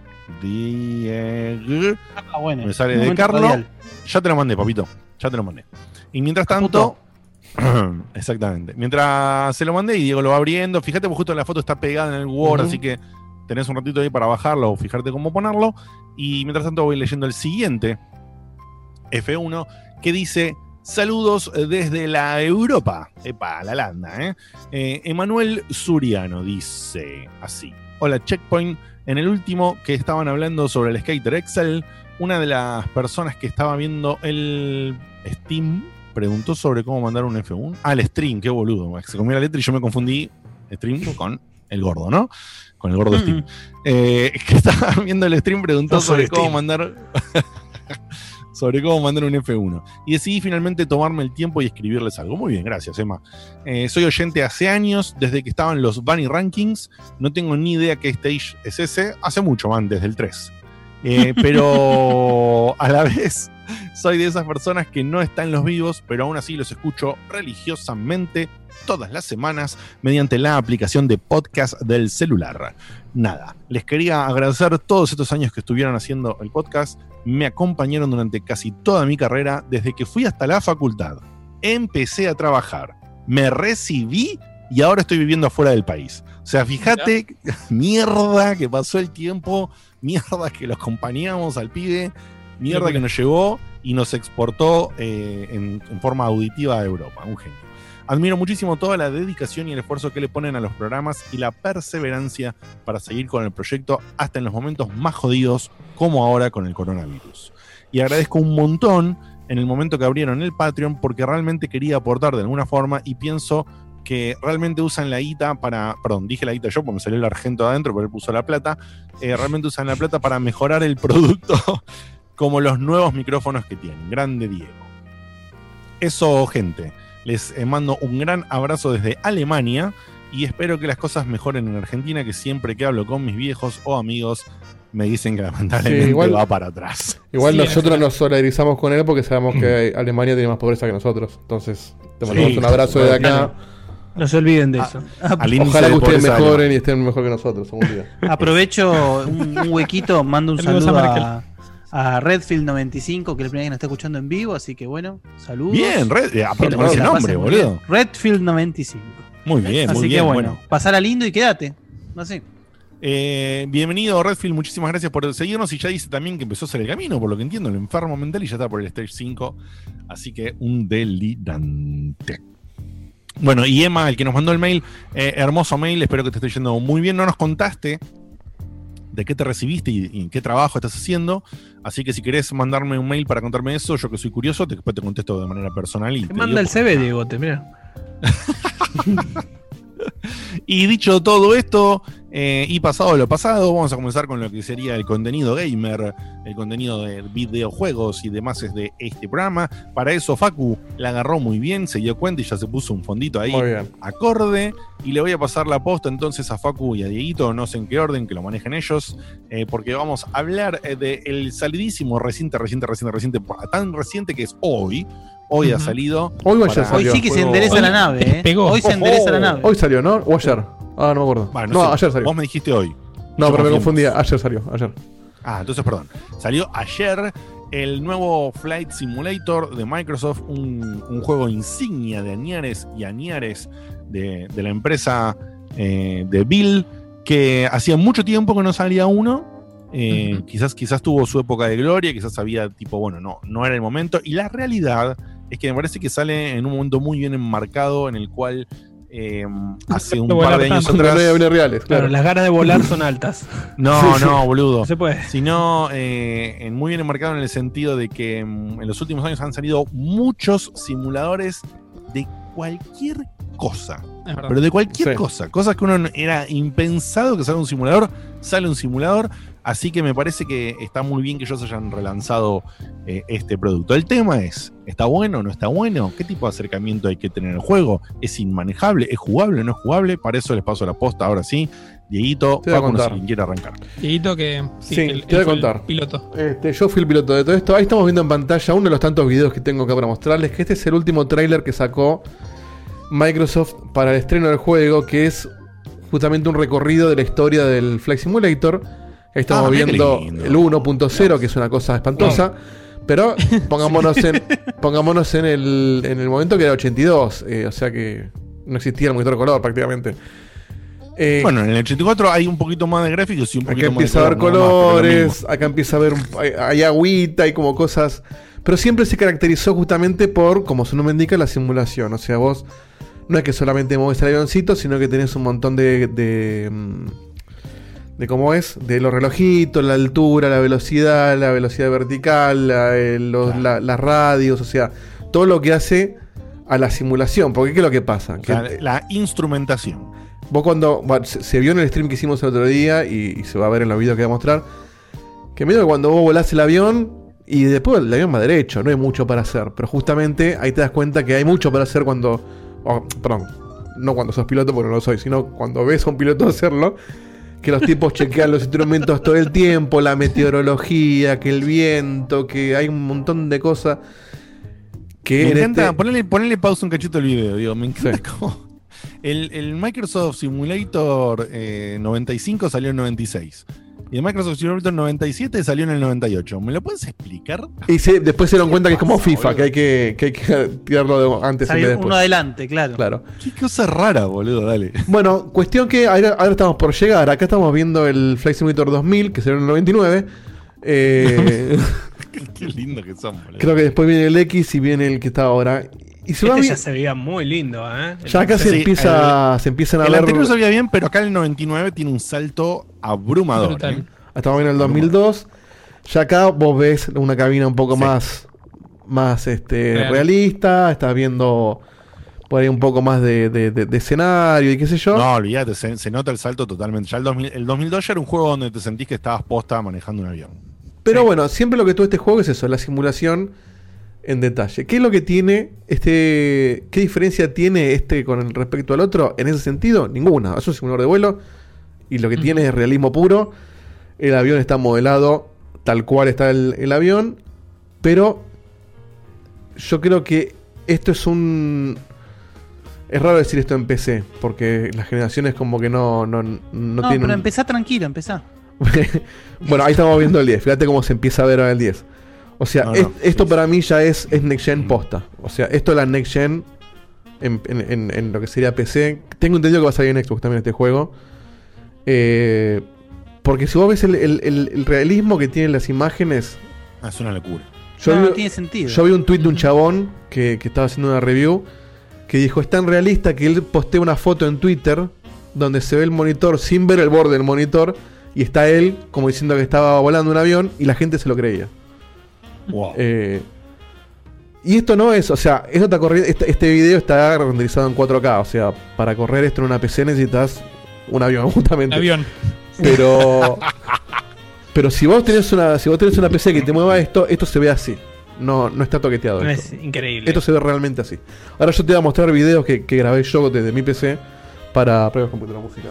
Diego. Ah, bueno. Me sale de Carlos. Ya te lo mandé, papito. Ya te lo mandé. Y mientras tanto. exactamente. Mientras se lo mandé y Diego lo va abriendo. Fíjate, pues justo la foto está pegada en el Word, así que tenés un ratito ahí para bajarlo o fijarte cómo ponerlo. Y mientras tanto voy leyendo el siguiente F1 que dice. Saludos desde la Europa. Epa, la landa, ¿eh? Eh, Emanuel Suriano dice así. Hola, Checkpoint. En el último que estaban hablando sobre el Skater Excel, una de las personas que estaba viendo el Steam preguntó sobre cómo mandar un F1. Ah, el stream, qué boludo. Se comió la letra y yo me confundí stream con el gordo, ¿no? Con el gordo Steam. Eh, que estaba viendo el stream preguntó No sobre cómo Steam. mandar sobre cómo mandar un F1. Y decidí finalmente tomarme el tiempo y escribirles algo. Muy bien, gracias, Emma. Eh, soy oyente hace años, desde que estaban los Bunny Rankings. No tengo ni idea qué stage es ese. Hace mucho, man, desde el 3. Eh, pero a la vez soy de esas personas que no están en los vivos, pero aún así los escucho religiosamente todas las semanas mediante la aplicación de podcast del celular. Nada, les quería agradecer todos estos años que estuvieron haciendo el podcast. Me acompañaron durante casi toda mi carrera, desde que fui hasta la facultad. Empecé a trabajar, me recibí y ahora estoy viviendo afuera del país. O sea, fíjate, mierda que pasó el tiempo, mierda que los acompañamos al pibe, mierda que nos llevó y nos exportó eh, en, en forma auditiva a Europa. Un genio. Admiro muchísimo toda la dedicación y el esfuerzo que le ponen a los programas y la perseverancia para seguir con el proyecto hasta en los momentos más jodidos, como ahora con el coronavirus. Y agradezco un montón en el momento que abrieron el Patreon porque realmente quería aportar de alguna forma y pienso que realmente usan la guita para, perdón, dije la guita yo porque me salió el argento adentro, pero él puso la plata, eh, realmente usan la plata para mejorar el producto como los nuevos micrófonos que tienen. Grande Diego. Eso, gente. Les eh, mando un gran abrazo desde Alemania y espero que las cosas mejoren en Argentina, que siempre que hablo con mis viejos o amigos me dicen que lamentablemente Sí, igual- va para atrás. Igual Sí, nosotros nos solidarizamos con él porque sabemos que Alemania tiene más pobreza que nosotros. Entonces, te mandamos Sí, un abrazo desde acá. No se olviden de Ah, eso. Al índice Ojalá de que ustedes mejoren y estén mejor que nosotros algún día. Aprovecho un, un huequito, mando un a saludo a, a Redfield95, que es el primer que nos está escuchando en vivo, así que bueno, saludos. Bien, Red, eh, aparte con ese nombre, muy bien. boludo. Redfield95. Muy bien, Así muy que bien. bueno, bueno. pasala lindo y quédate. No sé. Eh, bienvenido Redfield, muchísimas gracias por seguirnos y ya dice también que empezó a hacer el camino, por lo que entiendo, el enfermo mental y ya está por el Stage 5, así que un delirante. Bueno, y Emma, el que nos mandó el mail, eh, hermoso mail, espero que te esté yendo muy bien, no nos contaste de qué te recibiste y, y qué trabajo estás haciendo, así que si querés mandarme un mail para contarme eso, yo que soy curioso, te- después te contesto de manera personal. Y Te te manda el CV, Diego, te mira. Y dicho todo esto, eh, y pasado lo pasado, vamos a comenzar con lo que sería el contenido gamer, el contenido de videojuegos y demás de este programa. Para eso Facu la agarró muy bien, se dio cuenta y ya se puso un fondito ahí acorde. Y le voy a pasar la posta entonces a Facu y a Dieguito, no sé en qué orden, que lo manejen ellos, eh, porque vamos a hablar eh, del salidísimo reciente, reciente, reciente, reciente, tan reciente que es hoy. Hoy ha salido. Hoy o ayer para- Hoy sí que se endereza Hoy la nave, ¿eh? Hoy se endereza la nave. Hoy salió, ¿no? O ayer. Ah, no me acuerdo. Bueno, no, sé, ayer salió. Vos me dijiste hoy. No, pero me confundía. Ayer salió, ayer. Ah, entonces perdón. Salió ayer el nuevo Flight Simulator de Microsoft, un, un juego insignia de Añares y Añares de, de la empresa eh, de Bill, que hacía mucho tiempo que no salía uno. Eh, quizás, quizás tuvo su época de gloria, quizás había tipo, bueno, no, no era el momento. Y la realidad es que me parece que sale en un momento muy bien enmarcado en el cual eh, hace un No par de años no atrás. aviones reales, Claro, claro. las ganas de volar son altas. No, Sí, sí. no, boludo. No se puede. sino eh, en muy bien enmarcado en el sentido de que mm, en los últimos años han salido muchos simuladores de cualquier cosa, pero de cualquier Sí. cosa, cosas que uno no- era impensado que salga un simulador, sale un simulador, así que me parece que está muy bien que ellos hayan relanzado eh, este producto. El tema es, ¿está bueno? ¿No está bueno? ¿Qué tipo de acercamiento hay que tener en el juego? ¿Es inmanejable? ¿Es jugable? ¿No es jugable? Para eso les paso la posta ahora sí. Dieguito, Te voy a no contar. quién quiere arrancar. Dieguito que. Sí, él- te voy a contar. Piloto. Este, yo fui el piloto de todo esto. Ahí estamos viendo en pantalla uno de los tantos videos que tengo acá para mostrarles. Que este es el último tráiler que sacó Microsoft para el estreno del juego. Que es justamente un recorrido de la historia del Flight Simulator. Estamos Ah, viendo el 1.0, que es una cosa espantosa. Pero pongámonos en, pongámonos en el, en el momento que era 82. eh, o sea que no existía el monitor color prácticamente. Eh, Bueno, en el 84 hay un poquito más de gráficos y un Acá poquito más empieza a de color, pero lo colores, acá empieza a haber, un- hay, hay agüita, hay como cosas. Pero siempre se caracterizó justamente por, como su nombre indica, la simulación. O sea, vos no es que solamente mueves el avioncito, sino que tenés un montón de. de, mm, de cómo es, de los relojitos, la altura, la velocidad, la velocidad vertical, la- eh, los- Claro. la- las radios, o sea, todo lo que hace a la simulación. Porque ¿qué es lo que pasa? Que, la instrumentación. Vos cuando. bueno, se, se vio en el stream que hicimos el otro día y, y se va a ver en los videos que voy a mostrar. Que medio que cuando vos volás el avión, Y después el avión va derecho, no hay mucho para hacer. Pero justamente ahí te das cuenta que hay mucho para hacer cuando. oh, perdón, no cuando sos piloto, porque no lo soy, sino cuando ves a un piloto hacerlo. Que los tipos chequean los instrumentos todo el tiempo, la meteorología, que el viento, que hay un montón de cosas. Que Me en encanta, este- ponele, ponele pausa un cachito al video, digo, me encanta cómo- El, el Microsoft Simulator eh, 95 salió en 96. Y el Microsoft Simulator 97 salió en el 98. ¿Me lo puedes explicar? Y se- después se dieron cuenta que es como FIFA, que hay que, que, hay que tirarlo de- antes en vez Salió de uno después. adelante, claro. Claro. Qué cosa rara, boludo, dale. Bueno, cuestión que ahora, ahora estamos por llegar. Acá estamos viendo el Flight Simulator 2000, que salió en el 99. Eh, Qué lindo que son, boludo. creo que después viene el X y viene el que está ahora. Y se Este ya se veía muy lindo, ¿eh? ya acá se, Sí, empieza, se empiezan a El ver. anterior se veía bien, pero acá el 99 tiene un salto abrumador. ¿eh? Estamos viendo el 2002. Ya acá vos ves una cabina un poco más, más este, Real. realista. Estás viendo por ahí un poco más de, de- de- de escenario y qué sé yo. No, olvídate, se, se nota el salto totalmente. Ya el, 2000 el 2002 ya era un juego donde te sentís que estabas posta manejando un avión. Pero bueno, siempre lo que tuvo este juego es eso, la simulación en detalle. ¿Qué es lo que tiene este. ¿Qué diferencia tiene este con respecto al otro? En ese sentido, ninguna. Es un simulador de vuelo y lo que tiene es realismo puro. El avión está modelado tal cual está el, el avión, pero yo creo que esto es un. Es raro decir esto en PC, porque las generaciones como que no, no, no, No, tienen... pero empezá tranquilo, empezá. bueno, ahí estamos viendo el 10. Fíjate cómo se empieza a ver ahora el 10. O sea, No, es- no, esto sí, para mí ya es, es Next Gen posta. O sea, esto es la Next Gen en, en- en- en lo que sería PC. Tengo entendido que va a salir en Xbox también este juego. Eh, porque si vos ves el, el- el- el realismo que tienen las imágenes. Ah, es una locura. Yo, no, vi, no tiene sentido. yo vi un tweet de un chabón que, que estaba haciendo una review. Que dijo: Es tan realista que él postea una foto en Twitter. Donde se ve el monitor sin ver el borde del monitor. Y está él como diciendo que estaba volando un avión. Y la gente se lo creía. Wow. Eh, y esto no es, o sea, esto está corriendo, este, este video está renderizado en 4K, o sea, para correr esto en una PC necesitas un avión, justamente. Avión. Pero pero si vos tenés una si vos tenés una PC que te mueva esto, esto se ve así. No no está toqueteado. No esto. es increíble. Esto se ve realmente así. Ahora yo te voy a mostrar videos que, que grabé yo desde mi PC para para computadora música.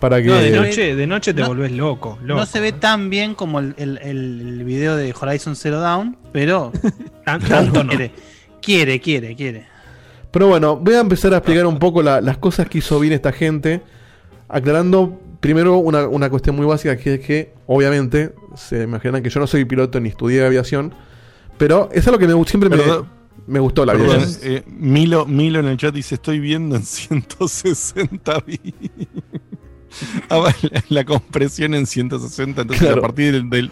Para que No, de No, noche, de noche te no- volvés loco, loco. No se ve tan bien como el, el- video de Horizon Zero Dawn, pero Tan- tanto no. quiere, quiere, quiere, quiere. Pero bueno, voy a empezar a explicar un poco la- las cosas que hizo bien esta gente. Aclarando primero una, una cuestión muy básica que es que, obviamente, se imaginan que yo no soy piloto ni estudié aviación. Pero es algo que me, siempre me, me gustó la Perdón, aviación. eh, Milo, Milo en el chat dice: Estoy viendo en 160 bits. Ah, la compresión en 160. Entonces, Claro. a partir del, del,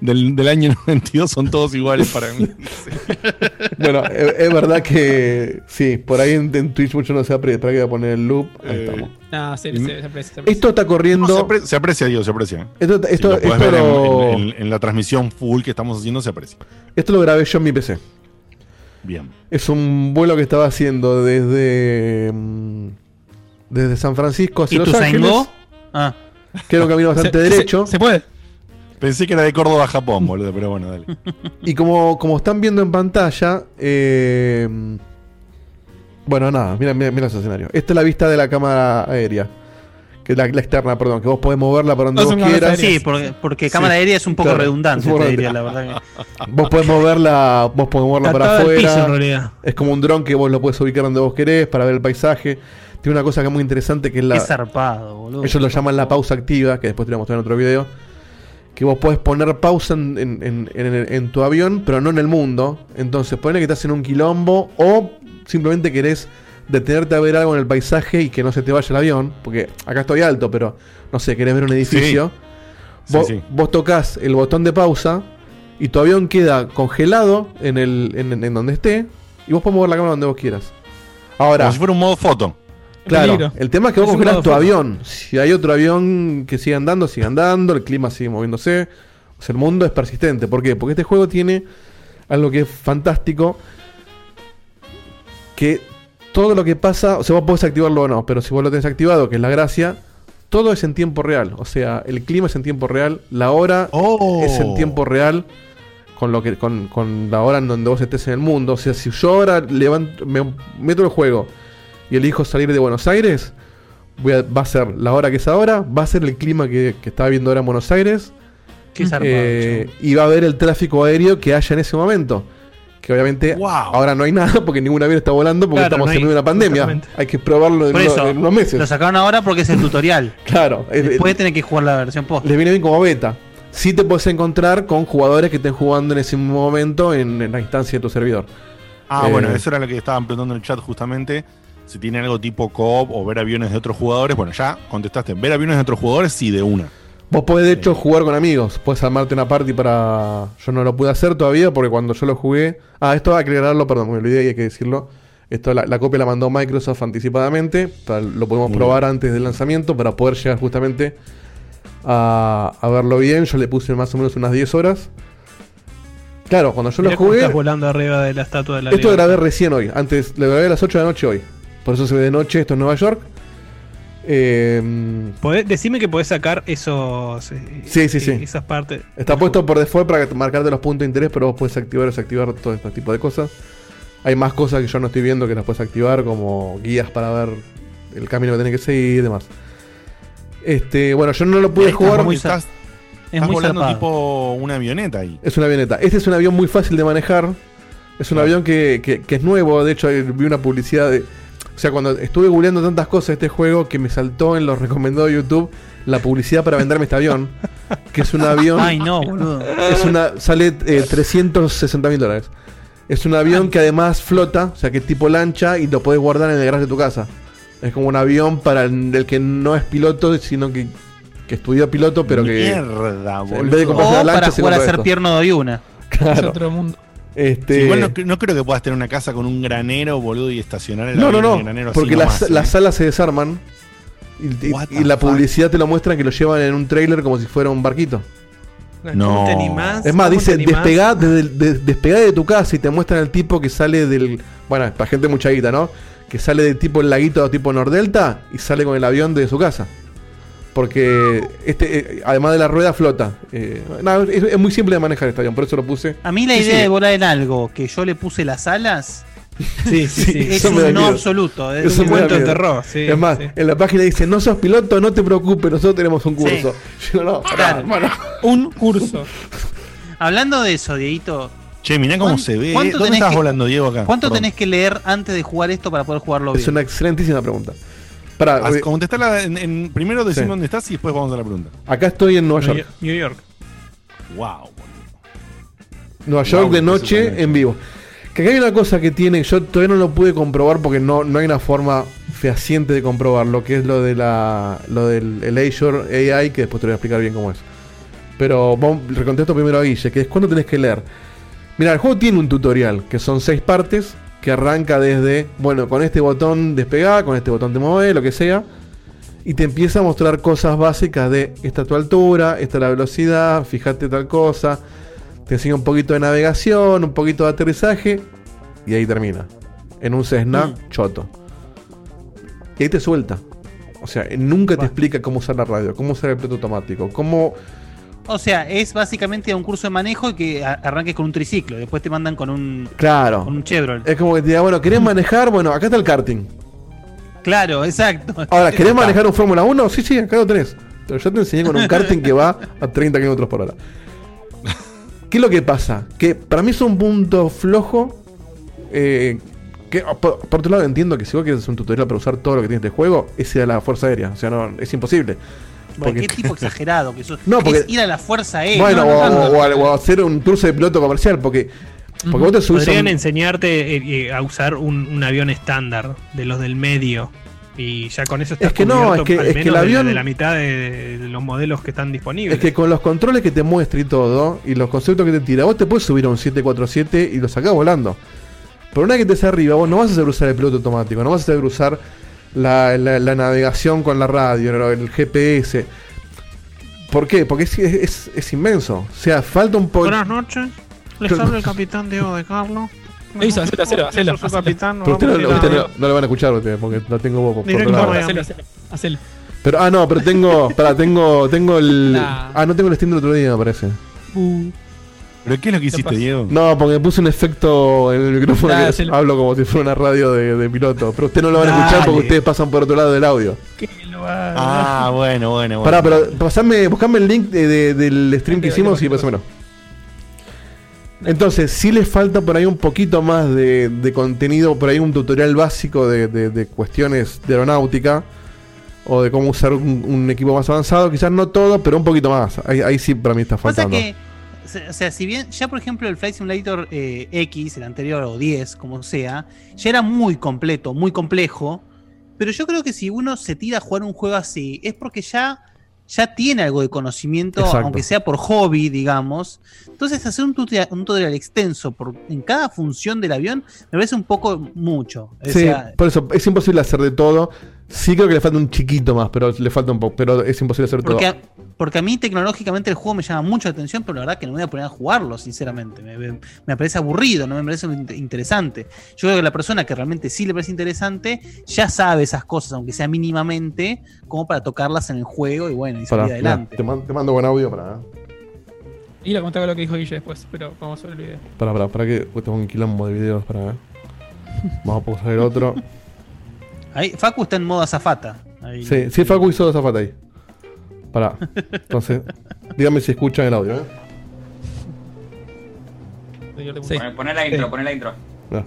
del- del año 92 son todos iguales para mí. Bueno, es, es verdad que sí, por ahí en, en Twitch mucho no se aprecia. Para que voy a poner el loop. Ahí Eh, estamos. No, se, Y- se- se aprecia, se aprecia. Esto está No, corriendo. se, apre- se aprecia, Dios, se aprecia. esto Si esto, lo esto ver lo, en, en- en la transmisión full que estamos haciendo, se aprecia. esto lo grabé yo en mi PC. Bien. Es un vuelo que estaba haciendo desde. mm, Desde San Francisco hacia ¿Y Los tu Ángeles. Ah, Que era un camino Se- bastante se- derecho. Se, puede. Pensé que era de Córdoba a Japón, boludo, pero bueno, dale. Y como, como están viendo en pantalla, eh, bueno, nada, mira, mira, mira ese escenario. Esta es la vista de la cámara aérea. Que la, la externa, perdón, que vos podés moverla para donde No vos quieras. sí, porque, porque cámara aérea es un poco Claro, redundante, te diría, la verdad. que- Vos podés moverla, vos podés moverla para piso, en afuera. realidad. Es como un dron que vos lo puedes ubicar donde vos querés para ver el paisaje. Tiene una cosa que es muy interesante que es la. Zarpado, boludo. Ellos lo llaman la pausa activa, que después te voy a mostrar en otro video. Que vos podés poner pausa en, en- en- en- en tu avión, pero no en el mundo. Entonces, ponele que estás en un quilombo o simplemente querés detenerte a ver algo en el paisaje y que no se te vaya el avión. Porque acá estoy alto, pero no sé, querés ver un edificio. Sí, vos, sí. vos tocas el botón de pausa y tu avión queda congelado en, el, en, en donde esté y vos podés mover la cámara donde vos quieras. Ahora, Como si fuera un modo foto. Claro, Peligro. el tema es que vos Es modo tu avión. Si hay otro avión que siga andando, sigue andando, el clima sigue moviéndose. O sea, el mundo es persistente. ¿Por qué? Porque este juego tiene algo que es fantástico. Que todo lo que pasa, o sea, vos podés activarlo o no, pero si vos lo tenés activado, que es la gracia, todo es en tiempo real. O sea, el clima es en tiempo real, la hora Oh. es en tiempo real. con lo que con, con la hora en donde vos estés en el mundo. O sea, si yo ahora levanto, me meto el juego y elijo salir de Buenos Aires, voy a- va a ser la hora que es ahora, va a ser el clima que, que estaba viendo ahora en Buenos Aires. Eh, y va a haber el tráfico aéreo que haya en ese momento. Que obviamente ahora no hay nada porque ningún avión está volando porque Claro, estamos no hay- en medio de una pandemia. Hay que probarlo en, unos meses. Lo sacaron ahora porque es el tutorial. Claro. es- Después tenés que jugar la versión post. les viene bien como beta. Sí te puedes encontrar con jugadores que estén jugando en ese momento en, en la instancia de tu servidor. Ah, Eh, bueno, eso era lo que estaban preguntando en el chat justamente. Si tiene algo tipo co-op o ver aviones de otros jugadores. Bueno, ya contestaste. Ver aviones de otros jugadores, sí, de una. Vos podés de hecho jugar con amigos. Puedes armarte una party para. Yo no lo pude hacer todavía porque cuando yo lo jugué. Ah, esto hay que aclararlo, perdón, me olvidé y hay que decirlo. Esto la, la copia la mandó Microsoft anticipadamente. para- lo podemos Muy probar antes del lanzamiento para poder llegar justamente a, a verlo bien. Yo le puse más o menos unas 10 horas. Claro, cuando yo Mirá lo jugué. estás volando arriba de la estatua de la Esto lo libertad. grabé recién hoy. Antes lo grabé a las 8 de la noche hoy. Por eso se ve de noche. Esto es Nueva York. Eh, Podés- decime que podés sacar esos. eh, Sí, sí, sí. Esas partes. Está puesto por default para marcarte los puntos de interés, pero vos puedes activar o desactivar todo este tipo de cosas. Hay más cosas que yo no estoy viendo que las puedes activar, como guías para ver el camino que tenés que seguir y demás. Este, bueno, yo no lo pude jugar. muy Estás- Estás volando tipo una avioneta ahí. Es una avioneta. Este es un avión muy fácil de manejar. Es un avión que, que- que es nuevo. De hecho, vi una publicidad de. O sea, cuando estuve googleando tantas cosas de este juego que me saltó en los recomendados de YouTube la publicidad para venderme este avión. Que es un avión. Ay, no, boludo. Es una, sale eh, 360 mil dólares. Es un avión que además flota, o sea que es tipo lancha y lo podés guardar en el garage de tu casa. Es como un avión para el, el que no es piloto, sino que, que estudió piloto, pero que. Mierda, o sea, En vez de boludo. comprarse O la lancha, para se jugar a ser esto. pierno de una. Claro. otro mundo. Este, Sí, igual no, no creo que puedas tener una casa con un granero, boludo, y estacionar el no, no, no, el granero así porque nomás, las, ¿eh? las salas se desarman y, la fuck? publicidad te lo muestra que lo llevan en un trailer como si fuera un barquito. No. Es más, ¿Cómo dice, despegá, desde el- de- despegá de tu casa y te muestran el tipo que sale del... Bueno, para gente mucha guita, ¿no? Que sale del tipo el laguito tipo Nordelta y sale con el avión de su casa. Porque este, eh, además de la rueda, flota. Eh, no, es, es muy simple de manejar este avión, por eso lo puse. A mí la Sí, idea sí. de volar en algo que yo le puse las alas Sí, sí, sí. es un no absoluto. Es Eso un cuento de terror, sí, es más, sí. en la página dice, no sos piloto, no te preocupes, nosotros tenemos un curso. Yo no, Claro. hermano. Un curso. Hablando de eso, Dieguito, Che, mirá cómo ¿cuán- se ve. cuánto ¿Dónde estás que- volando, Diego, acá? ¿cuánto Perdón. tenés que leer antes de jugar esto para poder jugarlo Es bien? una excelentísima pregunta. Para, contestala en, en- primero decime Sí. dónde estás y después vamos a la pregunta. acá estoy en Nueva New York. New York. Wow. Nueva York Wow, de noche en vivo. Que acá hay una cosa que tiene, yo todavía no lo pude comprobar porque no, no hay una forma fehaciente de comprobar lo que es lo de la lo del el Azure AI, que después te voy a explicar bien cómo es. Pero vamos, le contesto primero a Guille, que es cuándo tenés que leer. Mira, el juego tiene un tutorial, que son seis partes, que arranca desde, bueno, con este botón despegá, con este botón te mueve, lo que sea. Y te empieza a mostrar cosas básicas de esta es tu altura, esta es la velocidad, fíjate tal cosa. Te enseña un poquito de navegación, un poquito de aterrizaje. Y ahí termina. En un Cessna choto. Y ahí te suelta. O sea, nunca te explica cómo usar la radio, cómo usar el piloto automático, cómo... O sea, es básicamente un curso de manejo y que arranques con un triciclo. Después te mandan con un, Claro. con un Chevrolet. Es como que te diga, bueno, ¿querés manejar? Bueno, acá está el karting. Claro, exacto. Ahora, ¿querés manejar un Fórmula 1? Sí, sí, acá lo tenés. Pero yo te enseñé con un karting que va a 30 kilómetros por hora. ¿Qué es lo que pasa? Que para mí es un punto flojo. eh, que por, por otro lado entiendo que si vos quieres un tutorial para usar todo lo que tiene este juego, es ir a la Fuerza Aérea. O sea, no, es imposible. Bueno, Qué tipo exagerado que sos. No, porque- Es ir a la fuerza aérea. bueno, No, no o, tanto. o a- o a hacer un curso de piloto comercial, porque, porque vos te Podrían un- enseñarte eh, eh, a usar un, un avión estándar de los del medio. Y ya con eso estás Es que no, es que- al es que el de- avión- de, la mitad de, de los modelos que están disponibles. Es que con los controles que te muestra y todo, y los conceptos que te tira, vos te puedes subir a un 747 y lo sacás volando. Pero una vez que estés arriba, vos no vas a saber usar el piloto automático, no vas a saber usar la, la- la navegación con la radio, el GPS. ¿Por qué? Porque es, es- es inmenso. O sea, falta un poco. Buenas noches. Les habla el capitán Diego de Carlos. Eso, hacelo, hacelo, hacelo, hacelo. capitán. Pero usted no, usted no- no lo van a escuchar usted, porque no tengo voz. por- Hacelo, hacelo, hacelo. Pero, ah, no, pero tengo. Para, tengo, tengo el. Nah. Ah, no tengo el Steam del otro día, me parece. Uh, ¿Pero qué es lo que hiciste? Diego? No, porque puse un efecto en el micrófono Ah, que lo- hablo como si fuera una radio de, de piloto. Pero ustedes no lo van a Dale. escuchar porque ustedes pasan por otro lado del audio. Que lo haga. Ah, bueno, bueno, bueno. Pará, pero pasame, buscame el link de- de- del stream que hicimos y pásamelo. Entonces, sí les falta por ahí un poquito más de, de contenido, por ahí un tutorial básico de, de- de cuestiones de aeronáutica o de cómo usar un, un equipo más avanzado. Quizás no todo, pero un poquito más. Ahí, ahí sí para mí está faltando. o sea- o sea, si bien ya por ejemplo el Flight Simulator eh, X, el anterior o 10, como sea, ya era muy completo, muy complejo, pero yo creo que si uno se tira a jugar un juego así, es porque ya, ya tiene algo de conocimiento, Exacto. aunque sea por hobby, digamos. Entonces hacer un tutorial, un tutorial extenso por, en cada función del avión me parece un poco mucho. O Sí, sea, por eso es imposible hacer de todo. Sí creo que le falta un chiquito más, pero le falta un poco. Pero es imposible hacer Porque todo. a, porque a mí tecnológicamente el juego me llama mucho la atención, pero la verdad que no me voy a poner a jugarlo, sinceramente. Me, me- me parece aburrido, no me parece in- interesante. Yo creo que la persona que realmente sí le parece interesante ya sabe esas cosas, aunque sea mínimamente, como para tocarlas en el juego y bueno, y salir adelante. te, man- te mando buen audio para. Y lo contaba lo que dijo Guille después, pero vamos a ver el video. Para, para, para que pues, tengo un quilombo de videos para. Vamos a pausar el otro. Ahí, Facu está en modo azafata. Ahí. Sí, sí, Facu hizo zafata ahí. Pará. Entonces, dígame si escuchan el audio, ¿eh? Sí. Poné, poné la intro, poné la intro. Mirá.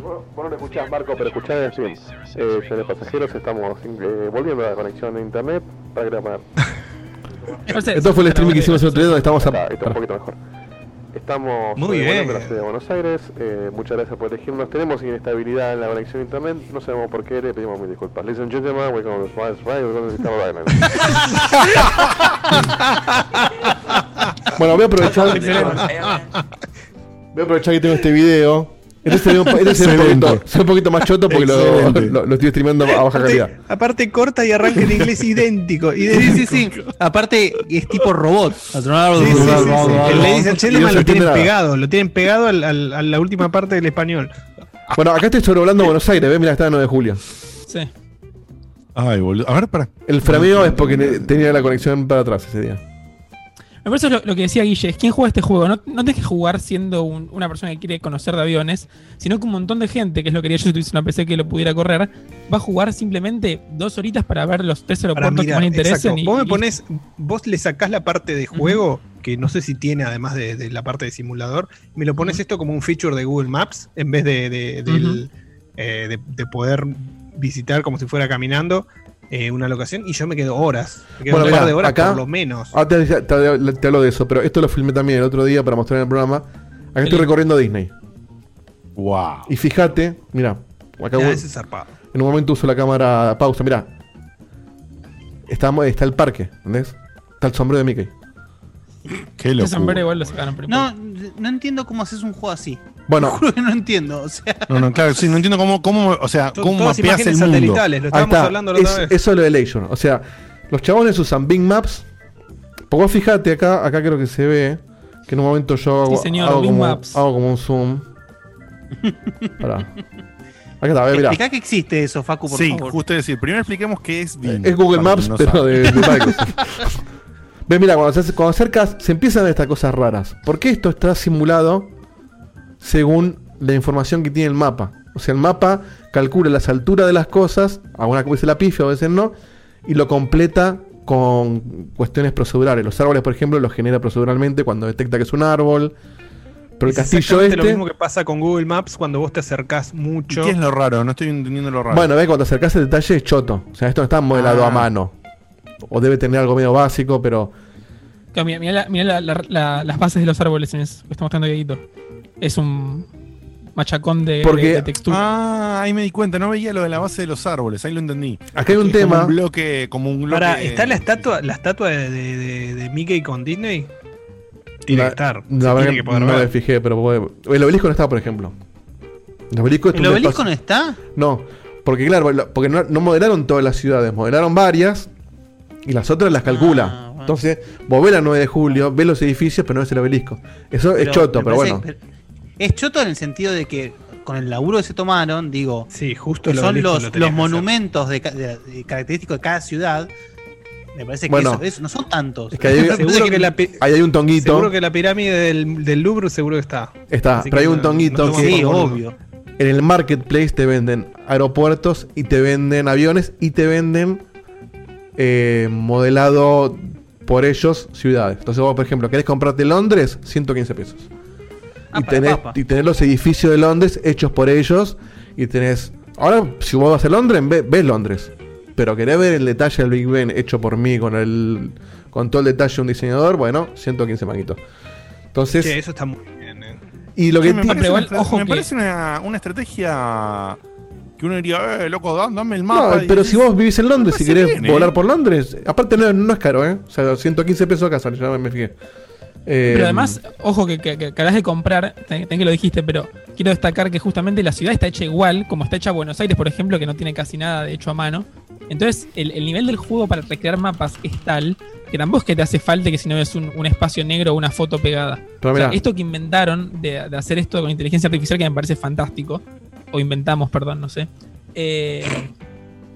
Vos no lo escuchás, Marco, pero escuchás el stream. Eh, señores pasajeros, estamos eh, volviendo a la conexión de internet para grabar. Esto fue el stream que hicimos el otro día donde estamos a. Está, está un poquito mejor. Estamos Muy bien. a la ciudad de Buenos Aires. eh, muchas gracias por elegirnos. Tenemos inestabilidad en la conexión a internet. No sabemos por qué. Le pedimos mil disculpas. Ladies and gentlemen, welcome to Smiles Island. Bueno, voy a aprovechar. Voy a aprovechar que tengo este video. Este se ve un, este poquito, un poquito más choto porque lo, lo- lo estoy streameando a baja calidad. Aparte, aparte corta y arranca en inglés idéntico. Sí, idéntico. sí, sí. Aparte, es tipo robot. Sí, sí, sí, sí. El Ladies lo tienen nada. pegado, lo tienen pegado al- al- a la última parte del español. Bueno, acá estoy sobrevolando Buenos Aires, ¿ves? Mira, está el 9 de julio. sí. Ay, boludo. A ver, para. El frameo es porque tenía la conexión para atrás ese día. Me parece lo, lo que decía Guille, es quién juega este juego. No, no tenés que jugar siendo un- una persona que quiere conocer de aviones, sino que un montón de gente, que es lo que quería yo si tuviese una PC que lo pudiera correr, va a jugar simplemente dos horitas para ver los tres aeropuertos que más le y- Vos me pones, vos le sacás la parte de juego, que no sé si tiene además de, de la parte de simulador, me lo pones esto como un feature de Google Maps, en vez de, de- del, eh, de- de poder visitar como si fuera caminando eh, una locación, y yo me quedo horas. Me quedo Bueno, un par mirá, de horas acá- por lo menos. Ah, te, te- te- te hablo de eso, pero esto lo filmé también el otro día para mostrar en el programa. Acá estoy recorriendo Disney. Wow. Y fíjate, mira, acá Ya, ese zarpado. en un momento uso la cámara pausa, mira. Está, está el parque, ¿entendés? Está el sombrero de Mickey. Qué locura. sombrero igual lo sacaron primero. No, no entiendo cómo haces un juego así. Bueno, Te juro que no entiendo. O sea, No, no, claro, sí, no entiendo cómo, cómo o sea, cómo Todas mapeas el mundo. lo estábamos está. hablando la otra Es- vez. eso es lo de Legion. O sea, los chabones usan Bing Maps. Vos fijate acá, acá creo que se ve que en un momento yo hago, Sí, señor, hago Bing como, Maps. hago como un zoom. Pará. Acá está, ve, mirá. explica que existe eso, Facu, por Sí, favor. justo decir, primero expliquemos qué es Bing. Es Google Maps, no pero de, de Microsoft. Ve, mira, cuando, se cuando acercas, se empiezan a ver estas cosas raras. Porque esto está simulado según la información que tiene el mapa. O sea, el mapa calcula las alturas de las cosas, algunas veces la pifia, a veces no, y lo completa con cuestiones procedurales. Los árboles, por ejemplo, los genera proceduralmente cuando detecta que es un árbol. Pero el Es castillo exactamente lo este. mismo que pasa con Google Maps cuando vos te acercás ¿Y mucho. ¿Qué es lo raro? No estoy entendiendo lo raro. Bueno, ve, cuando te acercas el detalle es choto. O sea, esto no está modelado Ah. a mano. O debe tener algo medio básico, pero. Claro, Mira, mira la- mira la- la- la- las bases de los árboles en eso que está mostrando Dieguito. Es un machacón de, Porque- de- de textura. Ah, ahí me di cuenta, no veía lo de la base de los árboles, ahí lo entendí. Acá hay un Es como tema. un bloque, como un bloque. Ahora, ¿está la estatua, la estatua de, de- de- de Mickey con Disney? Tiene La- que estar. La se verdad tiene que que poder no me fijé, pero el obelisco no está, por ejemplo. El obelisco es ¿El un obelisco espacio- no está? No, porque claro, porque no, no modelaron todas las ciudades, modelaron varias y las otras las calcula. Ah, bueno. Entonces, vos ves la 9 de julio, ves los edificios, pero no ves el obelisco. Eso es choto, pero bueno. Es choto en el sentido de que con el laburo que se tomaron, digo, Sí, justo que son los, lo los monumentos de, de- de característicos de cada ciudad. Me parece que Bueno. eso, eso no son tantos. Es que parece Seguro que la Ahí hay un tonguito. Seguro que la pirámide del, del Louvre seguro que está. Está, Así pero hay un tonguito no Sí, obvio. en el marketplace te venden aeropuertos y te venden aviones y te venden eh, modelado por ellos ciudades. Entonces vos, por ejemplo, querés comprarte Londres, 115 pesos. Ah, y, tenés, papa. y tenés los edificios de Londres hechos por ellos y tenés... Ahora, si vos vas a Londres, ve- ves Londres. Pero querés ver el detalle del Big Ben hecho por mí con el con todo el detalle de un diseñador, bueno, 115 manguitos. Entonces, eso está muy bien. eh. y lo que me parece, igual, ojo me que- parece una, una estrategia que uno diría, eh, loco, da- dame el No, mapa. y pero si vos vivís en Londres, si querés ¿eh? volar por Londres, aparte no, no es caro, ¿eh? O sea, 115 pesos acá sale, ya me fijé. Eh, Pero además, ojo que, que, que acabas de comprar, ten ten que lo dijiste, pero quiero destacar que justamente la ciudad está hecha igual, como está hecha Buenos Aires, por ejemplo, que no tiene casi nada de hecho a mano. Entonces, el, el nivel del juego para recrear mapas es tal que tampoco es que te hace falta que si no ves un, un espacio negro o una foto pegada. Pero O sea, esto que inventaron de, de hacer esto con inteligencia artificial, que me parece fantástico, o inventamos, perdón, no sé. eh,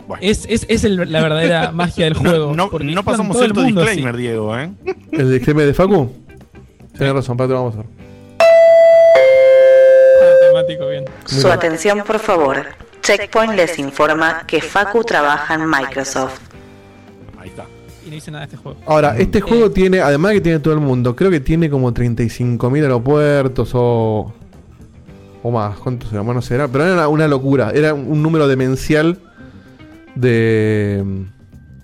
Bueno. es es, es el- la verdadera magia del No, juego. no, no en pasamos todo el cierto mundo así. disclaimer, Diego, ¿eh? ¿El disclaimer de Facu? Tienes razón, para lo vamos a ver. Ah, temático, bien. Su atención, por favor. Checkpoint les informa que Facu trabaja en Microsoft. Ahí está. Y no hice nada de este juego. Ahora, este Eh. juego tiene, además que tiene todo el mundo, creo que tiene como 35.000 aeropuertos o. O más, ¿cuántos? Bueno, no será, pero era una, una locura. Era un número demencial de.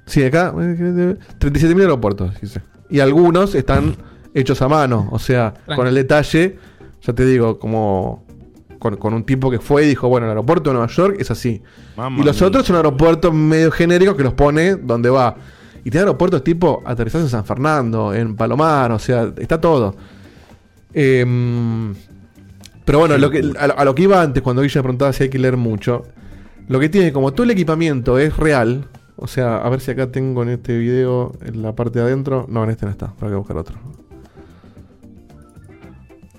Sí, acá. eh, 37.000 aeropuertos, dice. Y algunos están hechos a mano, o sea, con el detalle, ya te digo, como. Con, con un tipo que fue y dijo, bueno, el aeropuerto de Nueva York es así. Mamma Y los mía. otros son aeropuertos medio genéricos que los pone donde va. Y tiene aeropuertos tipo aterrizar en San Fernando, en Palomar, o sea, está todo. Em, pero bueno, lo que, a, lo- a lo que iba antes, cuando Guilla me preguntaba si hay que leer mucho, lo que tiene, como todo el equipamiento es real, o sea, a ver si acá tengo en este video, en la parte de adentro, no, en este no está, pero hay que buscar otro.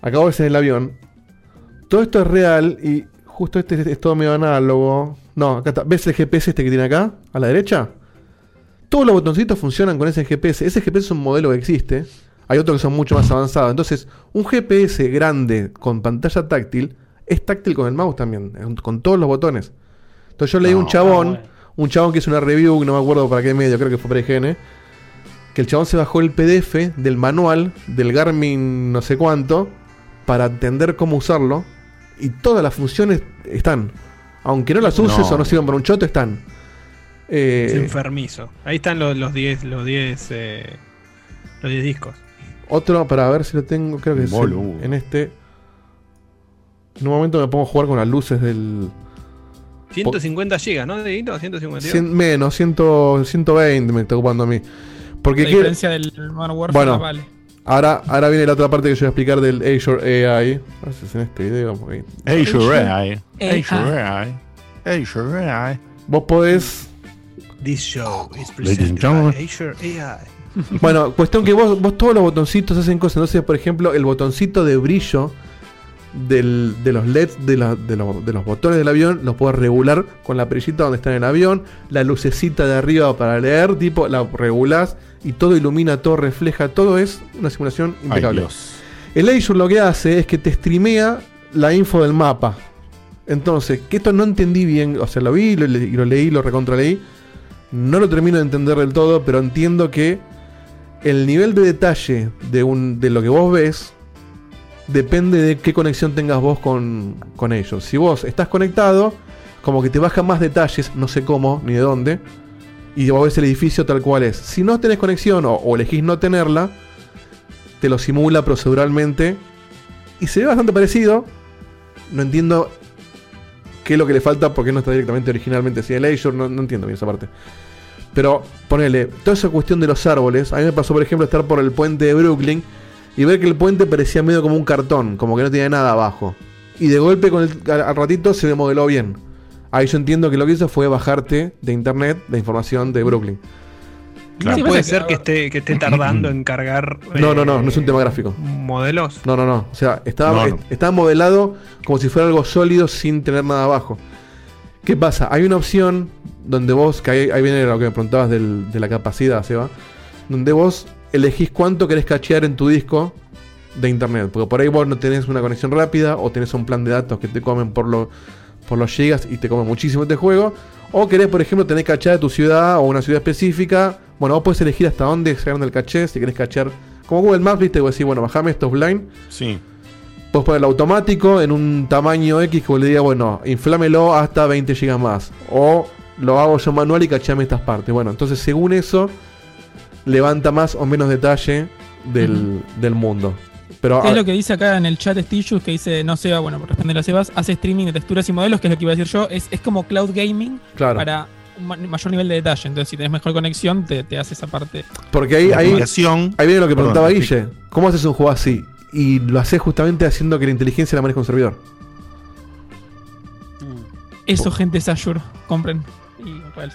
Acabo de ser el avión. Todo esto es real y justo este es, es todo medio análogo. No, acá está. ¿Ves el GPS este que tiene acá? A la derecha. Todos los botoncitos funcionan con ese GPS. Ese GPS es un modelo que existe. Hay otros que son mucho más avanzados. Entonces, un GPS grande con pantalla táctil es táctil con el mouse también, eh, con todos los botones. Entonces yo leí un chabón, un chabón que hizo una review, no me acuerdo para qué medio, creo que fue para IGN, que el chabón se bajó el PDF del manual del Garmin no sé cuánto para entender cómo usarlo y todas las funciones están. Aunque no las uses No. o no sirvan para un choto, están. Eh, Es enfermizo. Ahí están los los 10 los 10 eh, los 10 discos. Otro, para ver si lo tengo, creo que es Boludo. en, este. En un momento me pongo a jugar con las luces del. 150 gigas, ¿no, Dieguito? 152. 100 menos, 100, 120 me está ocupando a mí. Porque La quiero- diferencia del Modern Warfare Bueno. vale. ahora, ahora viene la otra parte que yo voy a explicar del Azure AI. A ver si es en este video. porque- Azure AI. AI. Azure AI. Azure AI. Vos podés. This show is Ladies and presented gentlemen. by Azure AI. Bueno, cuestión que vos, vos todos los botoncitos hacen cosas. Entonces, por ejemplo, el botoncito de brillo del- de los LEDs de, la- de los, de los botones del avión los puedes regular con la perillita donde está en el avión. La lucecita de arriba para leer, tipo, la regulás y todo ilumina, todo refleja. Todo es una simulación impecable. El Azure lo que hace es que te streamea la info del mapa. Entonces, que esto no entendí bien, o sea, lo vi lo lo leí, lo recontraleí. No lo termino de entender del todo, pero entiendo que el nivel de detalle de, un, de lo que vos ves depende de qué conexión tengas vos con, con ellos. Si vos estás conectado, como que te baja más detalles, no sé cómo ni de dónde, y vos ves el edificio tal cual es. Si no tenés conexión o, elegís no tenerla, te lo simula proceduralmente y se ve bastante parecido. No entiendo qué es lo que le falta, porque no está directamente originalmente así el Azure, no, no entiendo bien esa parte. Pero ponele, toda esa cuestión de los árboles, a mí me pasó por ejemplo estar por el puente de Brooklyn y ver que el puente parecía medio como un cartón, como que no tenía nada abajo. Y de golpe con el, al, al ratito se me modeló bien. Ahí yo entiendo que lo que hizo fue bajarte de internet la información de Brooklyn. Claro, Sí, puede ser que esté, que esté tardando en cargar. No, no, no, eh, no es un tema gráfico. Modelos. No, no, no. O sea, estaba, No, no. est- estaba modelado como si fuera algo sólido sin tener nada abajo. ¿Qué pasa? Hay una opción donde vos, que ahí, ahí viene lo que me preguntabas del- de la capacidad, Seba, donde vos elegís cuánto querés cachear en tu disco de internet, porque por ahí vos no tenés una conexión rápida o tenés un plan de datos que te comen por, lo, por los gigas y te comen muchísimo este juego, o querés, por ejemplo, tener caché de tu ciudad o una ciudad específica, bueno, vos podés elegir hasta dónde se el caché, si querés cachear, como Google Maps, viste, vos decís, bueno, bajame esto offline, Sí. Puedes ponerlo automático en un tamaño X que vos le diga, bueno, inflámelo hasta 20 GB más. O lo hago yo manual y cachame estas partes. Bueno, entonces según eso, levanta más o menos detalle del, del mundo. Pero Es lo que dice acá en el chat Stitius, que dice, no Seba, bueno, por responder a Sebas, hace streaming de texturas y modelos, que es lo que iba a decir yo. Es, es como cloud gaming Claro. para un ma- mayor nivel de detalle. Entonces, si tenés mejor conexión, te, te hace esa parte. porque ahí, La ahí, ahí viene lo que preguntaba. Guille. ¿Cómo haces un juego así? Y lo haces justamente haciendo que la inteligencia la maneje un servidor. Eso, gente, es Azure. Compren. Y el.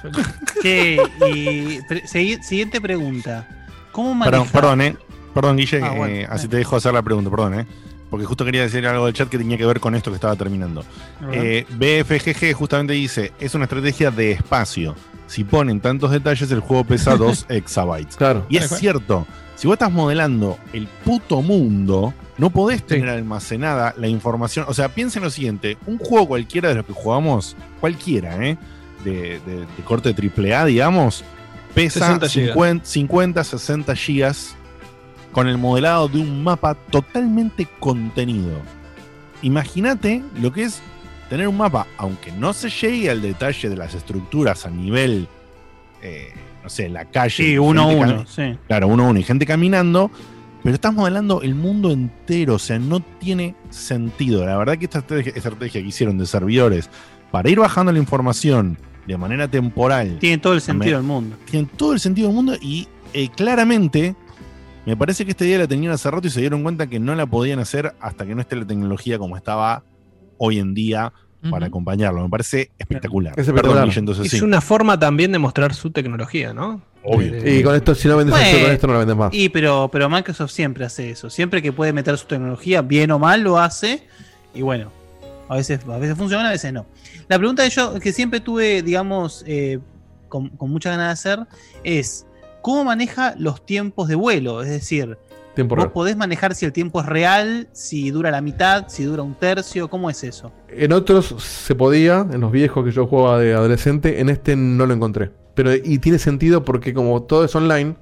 Che, y pre- segui- siguiente pregunta. ¿Cómo maneja? Perdón, perdón, eh. Perdón, Guille, Ah, bueno, eh, así te dejo hacer la pregunta, perdón, eh. Porque justo quería decir algo del chat que tenía que ver con esto que estaba terminando. Eh, BFGG justamente dice, es una estrategia de espacio. Si ponen tantos detalles, el juego pesa 2 exabytes. Claro. Y es cierto, si vos estás modelando el puto mundo, no podés tener almacenada la información. O sea, piensen lo siguiente: un juego cualquiera de los que jugamos, cualquiera, ¿eh? De, de- de corte AAA, digamos, pesa 60 gigas. 50, 50, 60 gigas con el modelado de un mapa totalmente contenido. Imagínate lo que es tener un mapa, aunque no se llegue al detalle de las estructuras a nivel, eh, no sé, la calle. Sí, uno a uno, sí. Claro, uno a uno y gente caminando, pero estás modelando el mundo entero, o sea, no tiene sentido. La verdad que esta estrategia, estrategia que hicieron de servidores para ir bajando la información de manera temporal. Tiene todo el sentido del mundo. Tiene todo el sentido del mundo y eh, claramente me parece que esta idea la tenían hace rato y se dieron cuenta que no la podían hacer hasta que no esté la tecnología como estaba hoy en día para acompañarlo. Me parece espectacular. Es Perdón, entonces es sí. una forma también de mostrar su tecnología, ¿no? Obvio. Y con esto, si no vendes Bueno, esto, con esto no lo vendes más. Y pero, pero Microsoft siempre hace eso. Siempre que puede meter su tecnología, bien o mal, lo hace. Y bueno, a veces, a veces funciona, a veces no. La pregunta que yo, que siempre tuve, digamos, eh, con, con mucha ganas de hacer, es ¿cómo maneja los tiempos de vuelo? Es decir, ¿vos real. podés manejar si el tiempo es real, si dura la mitad, si dura un tercio? ¿Cómo es eso? En otros se podía, en los viejos que yo jugaba de adolescente, en este no lo encontré. Pero y tiene sentido porque como todo es online,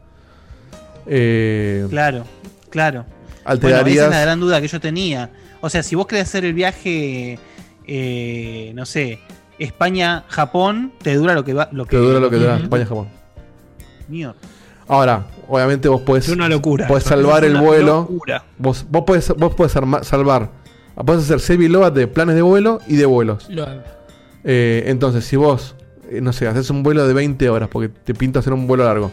eh, Claro, claro. alterarías. Bueno, esa es la gran duda que yo tenía. O sea, si vos querés hacer el viaje, eh, no sé, España-Japón, te dura lo que va. Lo que, te dura lo que dura. España-Japón. Mierda. Ahora, obviamente vos podés, Es una locura. podés salvar es el vuelo. locura. Vos, vos podés, vos podés salvar. Podés hacer save y de planes de vuelo y de vuelos. Lo- Eh, entonces, si vos, eh, no sé, haces un vuelo de 20 horas porque te pinta hacer un vuelo largo.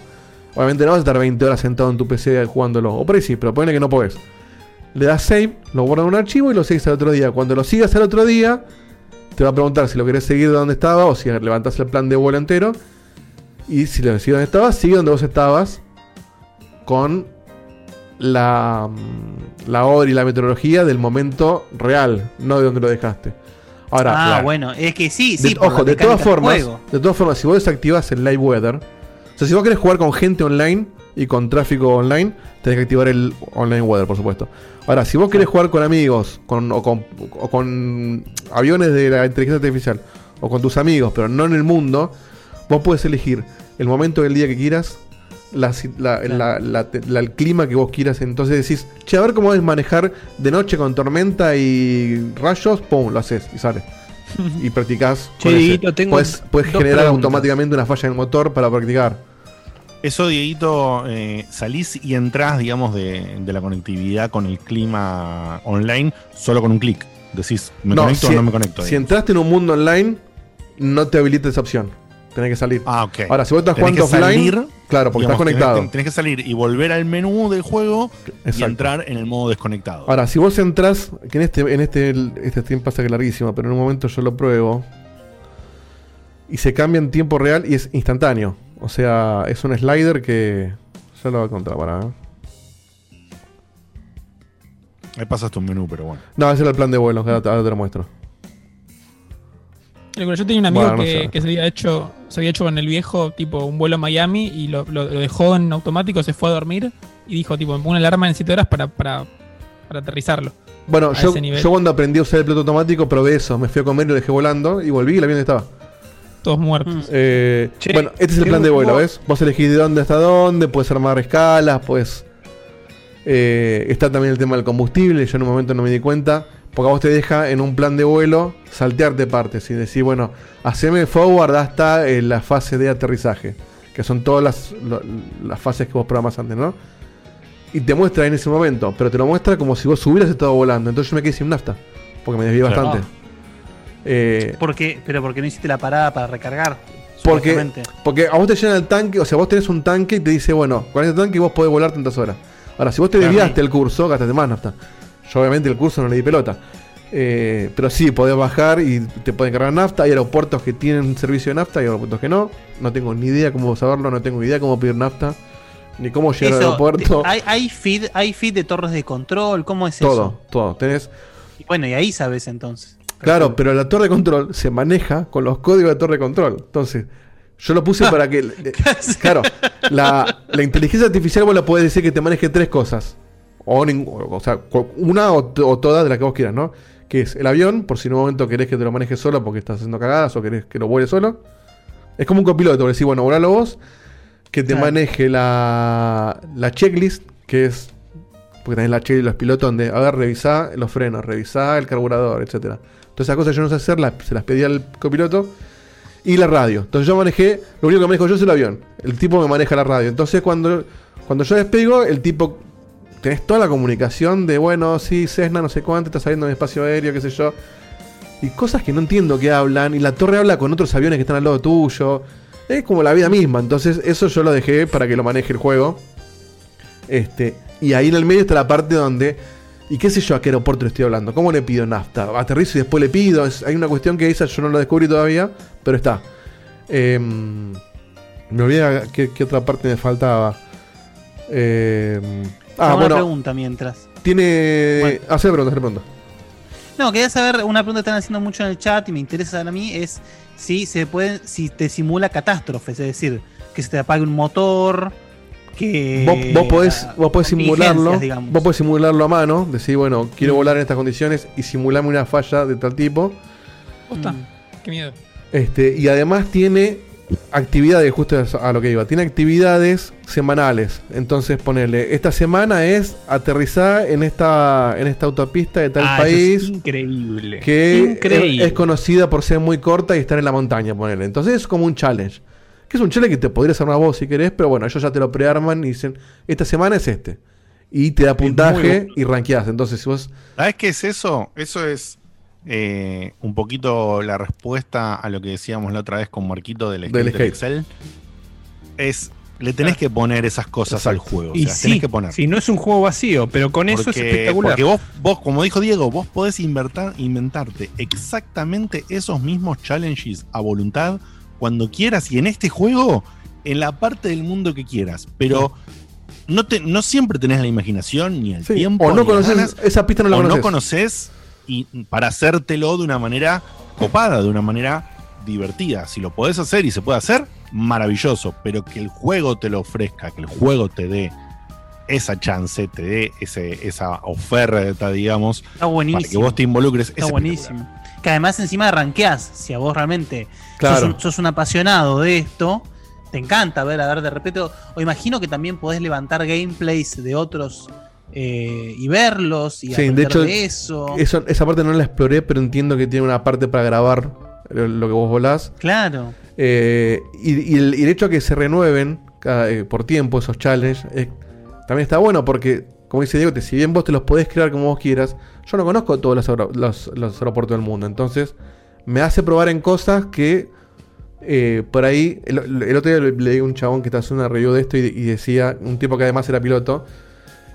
Obviamente no vas a estar 20 horas sentado en tu PC jugándolo. O por ahí sí, pero ponle que no podés. Le das save, lo guardas en un archivo y lo sigues al otro día. Cuando lo sigas al otro día, te va a preguntar si lo querés seguir de donde estaba o si levantás el plan de vuelo entero. Y si lo sigue donde estabas, sigue donde vos estabas con la, mm, la hora y la meteorología del momento real, no de donde lo dejaste. Ahora, ah, claro. bueno, es que sí, De- sí. por ojo, de todas formas, de todas formas, si vos desactivas el live weather, o sea, si vos querés jugar con gente online y con tráfico online, tenés que activar el online weather, por supuesto. Ahora, si vos querés jugar con amigos, con, o, con, o con aviones de la inteligencia artificial, o con tus amigos, pero no en el mundo, vos puedes elegir el momento del día que quieras, la, la- la- el clima que vos quieras. Entonces decís, che, a ver cómo es manejar de noche con tormenta y rayos, pum, lo haces y sale. y practicás. Che, con ese. Tengo puedes generar preguntas. automáticamente una falla en el motor para practicar. Eso, Dieguito, eh, salís y entrás, digamos, de, de la conectividad con el clima online solo con un clic. Decís, ¿me conecto si, o no me conecto? Si entraste en un mundo online, no te habilita esa opción. Tenés que salir. Ah, ok. Ahora, si vos estás jugando offline, salir, claro, porque digamos, estás conectado. Tenés, tenés que salir y volver al menú del juego y entrar en el modo desconectado. Ahora, si vos entras, que en este, en este, este stream pasa que es larguísimo, pero en un momento yo lo pruebo. Y se cambia en tiempo real y es instantáneo. O sea, es un slider que. Ya lo voy a contar para. ¿eh? Ahí pasaste un menú, pero bueno. No, ese era el plan de vuelo, ahora te ahora te lo muestro. Yo tenía un amigo Bueno, no que, se había hecho se había hecho con el viejo tipo un vuelo a Miami y lo, lo- lo dejó en automático, se fue a dormir y dijo tipo, me pongo una alarma en 7 horas para, para, para aterrizarlo. Bueno, A yo, yo cuando aprendí a usar el piloto automático probé eso. Me fui a comer y lo dejé volando y volví y el avión estaba. Todos muertos. Eh, Che, bueno, este es el ¿qué- plan de vuelo, ¿ves? Vos elegís de dónde hasta dónde, puedes armar escalas, puedes... eh, está también el tema del combustible, yo en un momento no me di cuenta, porque a vos te deja en un plan de vuelo saltearte partes y decir, bueno, haceme forward hasta eh, la fase de aterrizaje, que son todas las, lo- las fases que vos programas antes, ¿no? Y te muestra en ese momento, pero te lo muestra como si vos hubieras estado volando, entonces yo me quedé sin nafta, porque me desvié Claro. bastante. Eh, Porque, pero porque no hiciste la parada para recargar. Porque, porque a vos te llenan el tanque, o sea, vos tenés un tanque y te dice, bueno, con este tanque vos podés volar tantas horas. Ahora, si vos te desviaste el curso, gastaste más nafta. Yo obviamente el curso no le di pelota. Eh, pero sí, podés bajar y te pueden cargar nafta. Hay aeropuertos que tienen servicio de nafta y aeropuertos que no. No tengo ni idea cómo saberlo, no tengo idea cómo pedir nafta, ni cómo llegar al Eso, aeropuerto. te- hay, hay feed, hay feed de torres de control, ¿cómo es todo, eso? todo. Tenés, Y bueno, y ahí sabes entonces. Claro, pero la torre de control se maneja con los códigos de torre de control. Entonces, yo lo puse para que. eh, claro, la, la inteligencia artificial vos la podés decir que te maneje tres cosas. O, ning- o sea, una o, o todas de las que vos quieras, ¿no? Que es el avión, por si en un momento querés que te lo maneje solo porque estás haciendo cagadas o querés que lo vuele solo. Es como un copiloto, decís, bueno, volalo vos. Que te Claro. maneje la, la checklist, que es. Porque tenés la checklist de los pilotos donde, a ver, revisá los frenos, revisá el carburador, etcétera. Todas esas cosas yo no sé hacer, las- se las pedí al copiloto. Y la radio. Entonces yo manejé, lo único que manejo yo es el avión. El tipo me maneja la radio. Entonces cuando, cuando yo despego, el tipo. Tenés toda la comunicación de, bueno, sí, Cessna, no sé cuánto, está saliendo en espacio aéreo, qué sé yo. Y cosas que no entiendo que hablan. Y la torre habla con otros aviones que están al lado tuyo. Es como la vida misma. Entonces, eso yo lo dejé para que lo maneje el juego. Este. Y ahí en el medio está la parte donde. Y qué sé yo a qué aeropuerto le estoy hablando. ¿Cómo le pido nafta? Aterrizo y después le pido. Es- hay una cuestión que esa yo no la descubrí todavía. Pero está. Em, me olvidé qué, qué otra parte me faltaba. Em, ah, Tengo una bueno. pregunta mientras. Tiene. Bueno. Hacer preguntas, hacer preguntas. No, quería saber, una pregunta que están haciendo mucho en el chat y me interesa a mí es si se puede, si te simula catástrofes, es decir, que se te apague un motor, que Vos, vos podés, vos podés simularlo. digamos. Vos podés simularlo a mano. Decir, bueno, quiero Mm. volar en estas condiciones y simularme una falla de tal tipo. Posta. Mm. Qué miedo. Este, y además tiene actividades, justo a lo que iba, tiene actividades semanales. Entonces ponerle, esta semana es aterrizar en esta, en esta autopista de tal Ah, eso país es increíble. que es, es conocida por ser muy corta y estar en la montaña, ponerle. Entonces es como un challenge. Que es un challenge que te podrías armar vos si querés, pero bueno, ellos ya te lo prearman y dicen, esta semana es este. Y te da puntaje y rankeás. Entonces si vos... ¿Sabes qué es eso? Eso es eh, un poquito la respuesta a lo que decíamos la otra vez con Marquito del, Del skate. Excel. Es, le tenés que poner esas cosas al juego. O Y sea, sí, tenés que poner. si no es un juego vacío, pero con eso es espectacular. Porque vos, vos, como dijo Diego, vos podés inventarte exactamente esos mismos challenges a voluntad cuando quieras y en este juego, en la parte del mundo que quieras. Pero no, te, no siempre tenés la imaginación ni el Sí, tiempo. o no conoces, ganas, esa pista no la o conoces. no conoces y para hacértelo de una manera copada, de una manera divertida. Si lo podés hacer y se puede hacer, maravilloso. Pero que el juego te lo ofrezca, que el juego te dé esa chance, te dé ese, esa oferta, digamos, Está buenísimo. para que vos te involucres. Está es buenísimo. Que además encima ranqueás, si a vos realmente Claro. sos, un, sos un apasionado de esto, te encanta ver, a ver, de repente, o, o imagino que también podés levantar gameplays de otros eh, y verlos y Sí, aprender de hecho, de eso. eso- esa parte no la exploré, pero entiendo que tiene una parte para grabar lo, que vos volás. Claro. Eh, y, y el, y el hecho de que se renueven cada- eh, por tiempo esos challenges también está bueno porque, como dice Diego, te- si bien vos te los podés crear como vos quieras, yo no conozco todos los, los, los aeropuertos del mundo. Entonces, me hace probar en cosas que eh, por ahí. El, el otro día le, leí a un chabón que está haciendo una review de esto y, y decía, un tipo que además era piloto.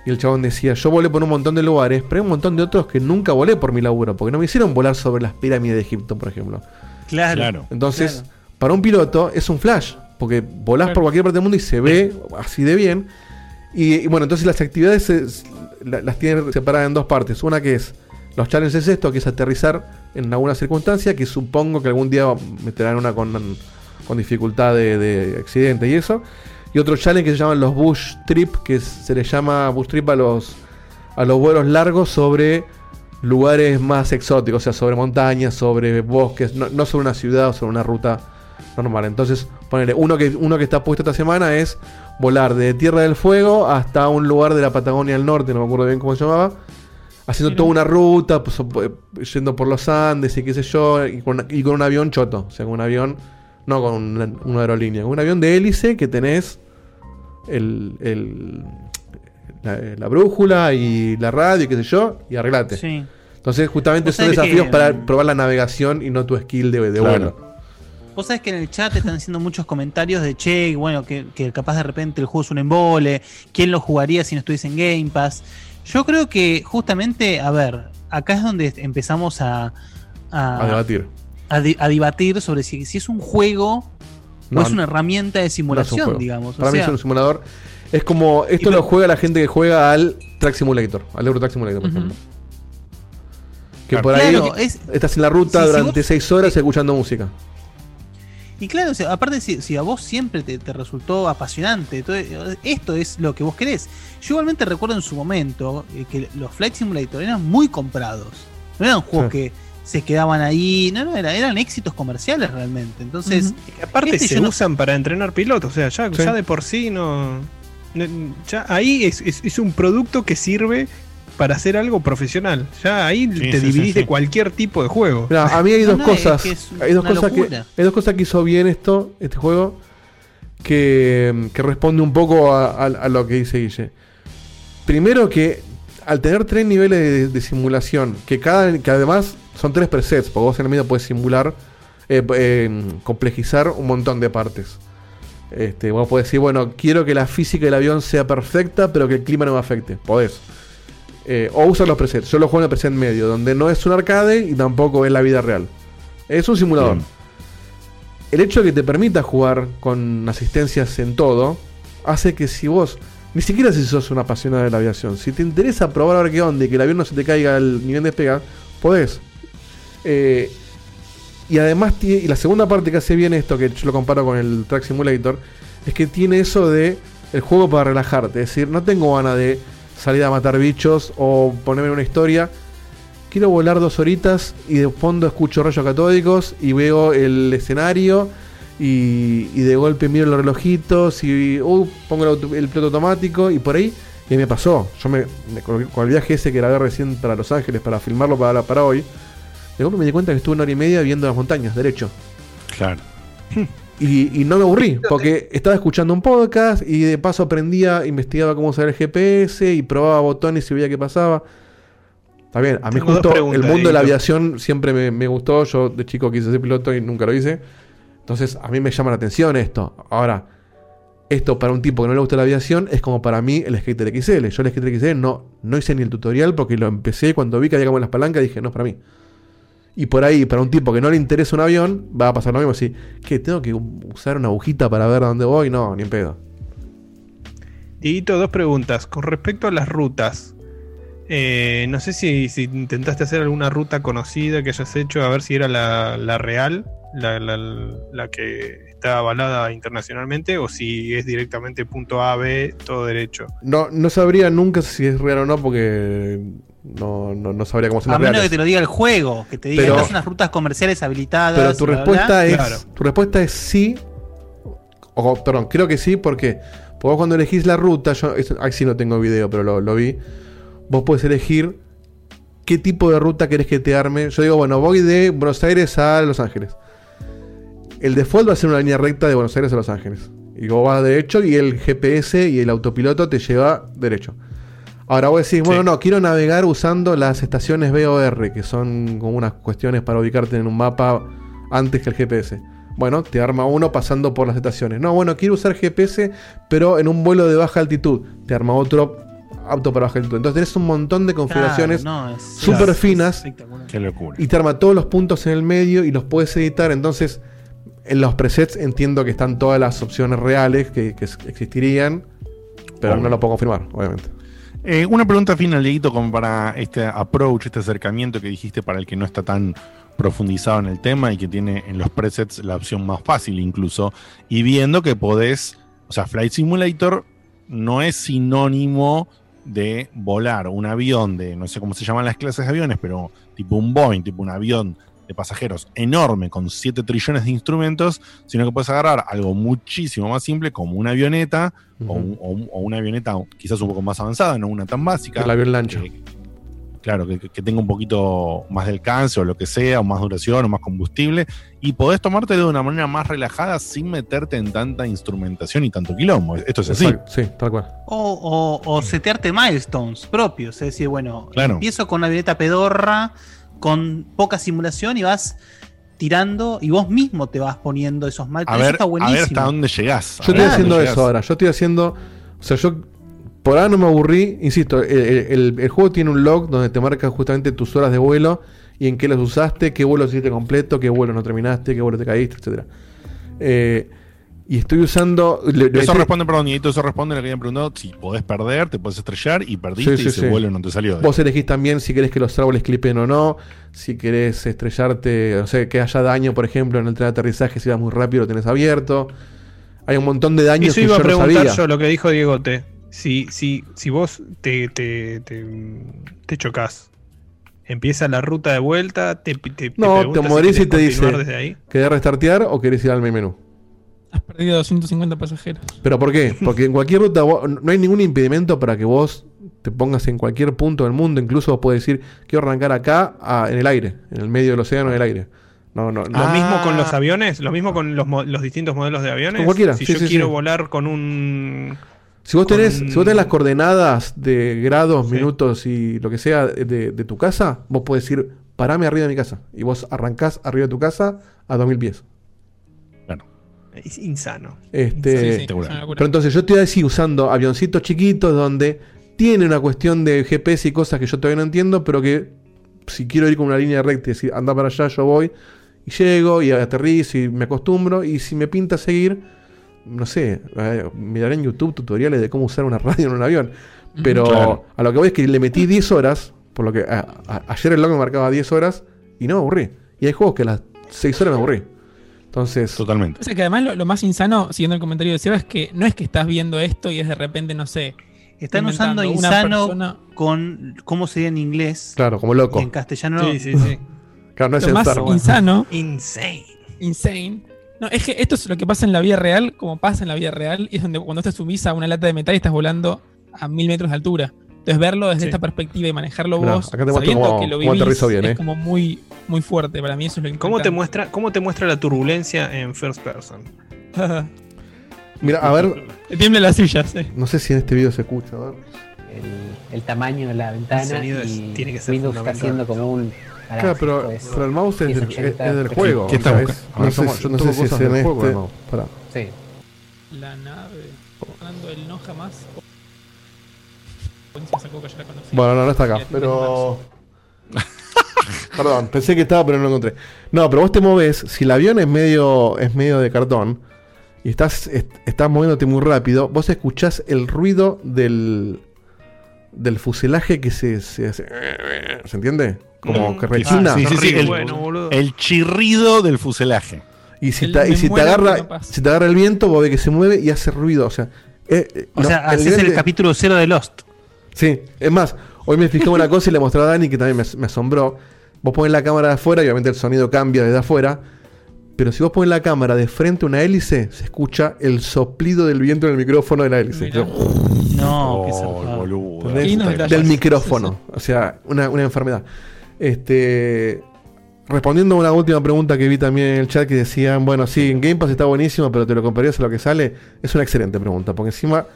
Y el chabón decía, yo volé por un montón de lugares, pero hay un montón de otros que nunca volé por mi laburo, porque no me hicieron volar sobre las pirámides de Egipto, por ejemplo. Claro. Entonces, claro. para un piloto es un flash, porque volás por cualquier parte del mundo y se ve así de bien. Y, y bueno, entonces las actividades se- la- las tiene separadas en dos partes. Una que es, los challenges es esto, que es aterrizar en alguna circunstancia que supongo que algún día meterán una con, con dificultad de, de accidente y eso. Y otro challenge que se llaman los Bush Trip, que se le llama Bush Trip a los, a los vuelos largos sobre lugares más exóticos, o sea, sobre montañas, sobre bosques, no, no sobre una ciudad o sobre una ruta normal. Entonces, ponele, uno que, uno que está puesto esta semana es volar de Tierra del Fuego hasta un lugar de la Patagonia al norte, no me acuerdo bien cómo se llamaba, haciendo toda una ruta, pues, eh, yendo por los Andes y qué sé yo, y con, y con un avión choto, o sea, con un avión, no con una, una aerolínea, con un avión de hélice que tenés el, el- la, la brújula y la radio y qué sé yo, y arreglate. Sí. Entonces, justamente son desafíos que, para probar la navegación y no tu skill de, de Claro. vuelo. Vos sabés que en el chat están haciendo muchos comentarios de che, bueno, que, que capaz de repente el juego es un embole, quién lo jugaría si no estuviese en Game Pass. Yo creo que justamente, a ver, acá es donde empezamos a, a, A debatir. a di- a debatir sobre si, si es un juego No, o es una herramienta de simulación, digamos. O Para mí sea, es un simulador. Es como. Esto lo juega la gente que juega al Track Simulator, al Euro Track Simulator, por ejemplo. Que Claro. por ahí Claro, es- estás en la ruta si- si durante vos- seis horas escuchando música. Y claro, o sea, aparte si, si a vos siempre te, te resultó apasionante, todo- esto es lo que vos querés. Yo igualmente recuerdo en su momento eh, que los Flight Simulator eran muy comprados. No eran juegos Sí. que se quedaban ahí, no, no, era- eran éxitos comerciales realmente. Entonces, aparte Este se no- usan para entrenar pilotos, o sea, ya, Sí. ya de por sí no. no- Ya ahí es, es- es un producto que sirve para hacer algo profesional. Ya ahí Sí, te sí, dividís sí, sí. de cualquier tipo de juego. Mira, a mí hay No, dos no, es cosas. que es hay dos cosas que. locura. Hay dos cosas que hizo bien esto, este juego. Que, que responde un poco a, a- a lo que dice Guille. Primero que al tener tres niveles de, de simulación, que cada que además son tres presets, porque vos en el medio puedes simular, eh, eh, complejizar un montón de partes. Este, vos podés decir, bueno, quiero que la física del avión sea perfecta, pero que el clima no me afecte. Podés. Eh, o usar los presets. Yo lo juego en el preset medio, donde no es un arcade y tampoco es la vida real. Es un simulador. Bien. El hecho de que te permita jugar con asistencias en todo, hace que si vos, ni siquiera si sos un apasionado de la aviación, si te interesa probar a ver qué onda y que el avión no se te caiga al nivel de despega, podés. Eh, y además, y la segunda parte que hace bien esto, que yo lo comparo con el Track Simulator, es que tiene eso de el juego para relajarte. Es decir, no tengo ganas de salir a matar bichos o ponerme una historia. Quiero volar dos horitas y de fondo escucho rayos catódicos y veo el escenario y, y de golpe miro los relojitos y uh, pongo el, auto- el piloto automático y por ahí. Y me pasó. Yo me, me- con con el viaje ese que grabé recién para Los Ángeles para filmarlo para, para hoy. De golpe me di cuenta que estuve una hora y media viendo las montañas, derecho. Claro. Y, y no me aburrí, porque estaba escuchando un podcast y de paso aprendía, investigaba cómo usar el GPS y probaba botones y veía qué pasaba. Está bien, a mí Tengo justo el mundo de la aviación siempre me, me gustó. Yo de chico quise ser piloto y nunca lo hice. Entonces a mí me llama la atención esto. Ahora, esto para un tipo que no le gusta la aviación es como para mí el Skater XL. Yo el Skater XL no, no hice ni el tutorial porque lo empecé cuando vi que había como las palancas dije, no es para mí. Y por ahí, para un tipo que no le interesa un avión, va a pasar lo mismo. Así, que tengo que usar una agujita para ver dónde voy. No, ni en pedo. Dieguito, dos preguntas. Con respecto a las rutas, eh, no sé si, si intentaste hacer alguna ruta conocida que hayas hecho, a ver si era la, la real, la, la- la que está avalada internacionalmente, o si es directamente punto A, B, todo derecho. No, no sabría nunca si es real o no porque no, no, no sabría cómo son a las menos reales. que te lo diga el juego, que te diga Pero- estas son unas rutas comerciales habilitadas. Pero tu bla, respuesta bla. es. Claro. Tu respuesta es sí. O, perdón, creo que sí, porque porque vos cuando elegís la ruta, yo ahí sí no tengo video, pero lo, lo vi. Vos puedes elegir qué tipo de ruta querés que te arme. Yo digo, bueno, voy de Buenos Aires a Los Ángeles. El default va a ser una línea recta de Buenos Aires a Los Ángeles. Y vos vas derecho y el GPS y el autopiloto te lleva derecho. Ahora vos decís, bueno, Sí. no, quiero navegar usando las estaciones BOR, que son como unas cuestiones para ubicarte en un mapa antes que el GPS. Bueno, te arma uno pasando por las estaciones. No, bueno, quiero usar GPS, pero en un vuelo de baja altitud. Te arma otro auto para baja altitud. Entonces tenés un montón de configuraciones Claro, no, súper finas. Qué locura. y te arma todos los puntos en el medio y los puedes editar. Entonces, en los presets entiendo que están todas las opciones reales que, que existirían, pero Obvio. no lo puedo confirmar, obviamente. Eh, una pregunta final, Dieguito, como para este approach, este acercamiento que dijiste para el que no está tan profundizado en el tema y que tiene en los presets la opción más fácil incluso, y viendo que podés, o sea, Flight Simulator no es sinónimo de volar. Un avión de, no sé cómo se llaman las clases de aviones, pero tipo un Boeing, tipo un avión de pasajeros enorme con 7 trillones de instrumentos, sino que puedes agarrar algo muchísimo más simple como una avioneta o, un- o un- o una avioneta quizás un poco más avanzada, no una tan básica. El avión lancha. Que- claro, que, que tenga un poquito más de alcance o lo que sea, o más duración o más combustible, y podés tomártelo de una manera más relajada sin meterte en tanta instrumentación y tanto quilombo. Esto es así. Sí, tal cual. O, o, o setearte milestones propios. Es decir, bueno, Claro. empiezo con una avioneta pedorra, con poca simulación y vas tirando y vos mismo te vas poniendo esos A milestones. ver, Eso está a buenísimo. ver hasta dónde llegás. A Yo estoy haciendo eso ahora. Yo estoy haciendo. O sea, yo. Por ahora no me aburrí. Insisto, el, el- el juego tiene un log donde te marca justamente tus horas de vuelo y en qué los usaste, qué vuelo hiciste completo, qué vuelo no terminaste, qué vuelo te caíste, etcétera. Eh, y estoy usando. le- le- Eso le- responde, perdón, Dieguito, eso responde a lo que habían preguntado. Si podés perder, te podés estrellar y perdiste Sí, y sí, ese vuelo no te salió. Vos elegís también si querés que los árboles clipen o no, si querés estrellarte, o sea, que haya daño, por ejemplo, en el tren de aterrizaje, si vas muy rápido lo tenés abierto. Hay un montón de daños Eso que iba a yo no preguntar sabía. yo lo que dijo Diegote. Si, si, si vos te, te, te, te chocas, empieza la ruta de vuelta, te, te, No, te si morís y te dice, ahí. ¿querés restartear o querés ir al main menú? Has perdido 250 pasajeros. ¿Pero por qué? Porque en cualquier ruta vos- no hay ningún impedimento para que vos te pongas en cualquier punto del mundo. Incluso vos podés decir, quiero arrancar acá ah, en el aire, en el medio del océano, en el aire. No, no, no. Lo mismo con los aviones, lo mismo con los, mo- los distintos modelos de aviones. Con cualquiera, Si sí, yo sí, quiero sí. volar con un. Si vos, tenés, si vos tenés las coordenadas de grados, minutos y lo que sea de, de tu casa, vos podés decir, parame arriba de mi casa. Y vos arrancás arriba de tu casa a 2000 pies. Es insano. Este, Sí, sí, es una locura. pero entonces yo estoy así usando avioncitos chiquitos donde tiene una cuestión de GPS y cosas que yo todavía no entiendo, pero que si quiero ir con una línea recta y decir, anda para allá, yo voy y llego y aterrizo y me acostumbro. Y si me pinta seguir, no sé, eh, miraré en YouTube tutoriales de cómo usar una radio en un avión. Pero Claro. a lo que voy es que le metí 10 horas, por lo que a- a- ayer el log me marcaba 10 horas y no me aburrí. Y hay juegos que a las 6 horas me aburrí. Entonces. Totalmente. O sea que además lo, lo más insano, siguiendo el comentario de Seba, es que no es que estás viendo esto y es de repente, no sé. Están usando insano persona- con cómo sería en inglés. Claro, como loco. Y en castellano. Sí, sí, sí. Claro, no es lo más Star insano. Insane. Insane. No, es que esto es lo que pasa en la vida real, como pasa en la vida real, y es donde cuando te subís a una lata de metal y estás volando a mil metros de altura. Entonces verlo desde Sí. esta perspectiva y manejarlo Mirá, vos, acá te sabiendo cómo- que lo vivís, aterrizo bien, es eh. como muy, muy fuerte. Para mí eso es lo que ¿Cómo te, muestra, ¿Cómo te muestra la turbulencia en first person? Mira, a ver. Tiembla la silla, sí. No sé si en este video se escucha, a ver. el, el tamaño de la ventana El es- y tiene que ser Windows está haciendo como un Claro, pero, pues, pero el mouse es del, es- 1080 es del p. juego. ¿Qué está no sé, si- yo no toco sé si es en juego, este. no. Pará. Sí. La nave. Hablando del no jamás. Yo la. Bueno, no, no está acá, pero. Perdón, pensé que estaba, pero no lo encontré. No, pero vos te moves, si el avión es medio, es medio de cartón y estás, est- estás moviéndote muy rápido, vos escuchás el ruido del, del fuselaje que se, se hace. ¿Se entiende? Como Mm. que rechina. Sí, sí, sí, el, bueno, boludo. el chirrido del fuselaje. Y si, El te, y si te agarra, no si te agarra el viento, vos ves que se mueve y hace ruido. O sea, eh, eh, O no, sea, haces el de- capítulo cero de Lost. Sí, es más, hoy me fijé una cosa y le mostré a Dani que también me, me asombró. Vos pones la cámara de afuera y obviamente el sonido cambia desde afuera. Pero si vos pones la cámara de frente a una hélice, se escucha el soplido del viento en el micrófono de la hélice. Mirá. No, qué Oh, zarpado. boludo. Del micrófono. O sea, una, una enfermedad. Este. Respondiendo a una última pregunta que vi también en el chat que decían, bueno, sí, en Game Pass está buenísimo, pero te lo comprarías a lo que sale. Es una excelente pregunta, porque encima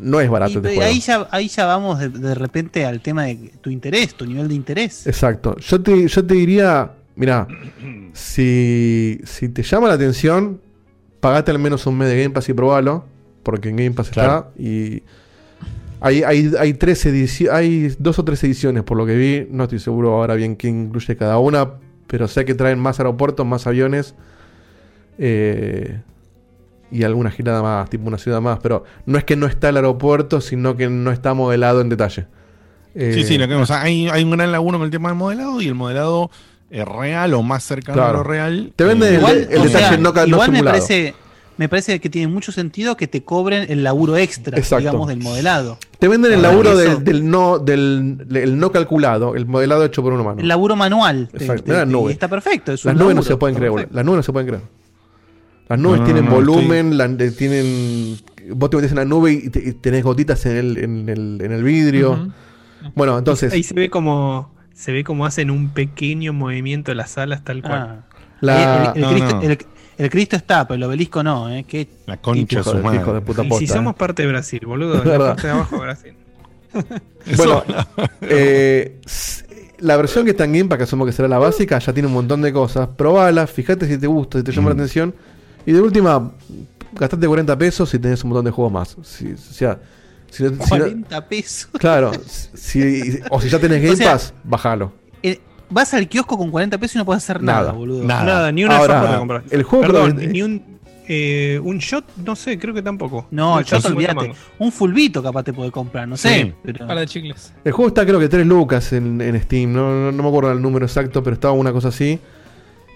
no es barato Y, este y juego. ahí, ya, ahí ya vamos de, de repente al tema de tu interés, tu nivel de interés. Exacto. Yo te, yo te diría, mira, si, si te llama la atención, pagate al menos un mes de Game Pass y probalo, porque en Game Pass Claro. está. Y hay, hay, hay, tres edici- hay dos o tres ediciones, por lo que vi. No estoy seguro ahora bien qué incluye cada una, pero sé que traen más aeropuertos, más aviones. Eh, y alguna girada más, tipo una ciudad más, pero no es que no está el aeropuerto, sino que no está modelado en detalle. Eh, Sí, sí, lo que o sea, hay, hay un gran laguna con el tema del modelado y el modelado eh, real o más cercano Claro. a lo real. Te venden eh, el- Igual, detalle sea, no ca- no igual me simulado. parece, me parece que tiene mucho sentido que te cobren el laburo extra, Exacto. digamos, del modelado. Te venden el Ah, laburo del, del no del, el no calculado, el modelado hecho por un humano. El laburo manual. te- Exacto. te- y nubes. está perfecto. es un Las nubes no laburo, se pueden creer. Las nubes no se pueden creer. Las nubes No, tienen no, no, volumen, la- de- tienen. Vos te metes en la nube y, te- y tenés gotitas en el, en el, en el vidrio. Bueno, entonces. Ahí se ve como se ve como hacen un pequeño movimiento de las alas tal cual. Ah. La- el, el No, Cristo, no. el- el Cristo está, pero el obelisco no, ¿eh? Qué La concha de Hijo su de- hijo de puta y si eh. somos parte de Brasil, boludo, la parte de abajo de Brasil. Bueno, eh, la versión que está en Game Pass, que asumo que será la básica, ya tiene un montón de cosas. Probala, fíjate si te gusta, si te llama la Mm. atención. Y de última, gastate 40 pesos y tenés un montón de juegos más. Si- o sea, si no- si no- 40 pesos. claro, si, o si ya tenés Game O sea, Pass, bájalo. Eh, vas al kiosco con 40 pesos y no puedes hacer nada, Nada, boludo. nada. Nada, ni una Ahora, sopa te compras. el juego Perdón, creo que- ni un eh, un shot, no sé, creo que tampoco. No, Un el shot, 50 olvídate. Un fulbito capaz te puede comprar, no sé. Sí. Pero... Para de chicles. El juego está creo que 3 lucas en, en Steam, no, no, no me acuerdo el número exacto, pero estaba una cosa así.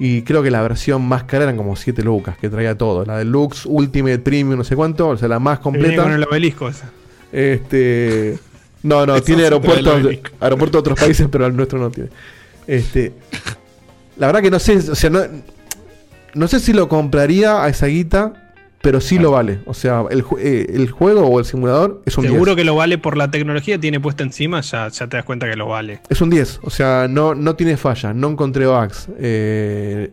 Y creo que la versión más cara eran como 7 lucas, que traía todo. La Deluxe, Ultimate, Premium, no sé cuánto, o sea, la más completa. con el obelisco esa. Este. No, no, tiene aeropuertos, aeropuertos de otros países, pero el nuestro no tiene. Este. La verdad que no sé, o sea, no, no sé si lo compraría a esa guita, pero sí lo vale. O sea, el, eh, el juego o el simulador es un Seguro 10. que lo vale por la tecnología que tiene puesta encima, ya, ya te das cuenta que lo vale. Es un 10, o sea, no, no tiene falla, no encontré bugs. Eh,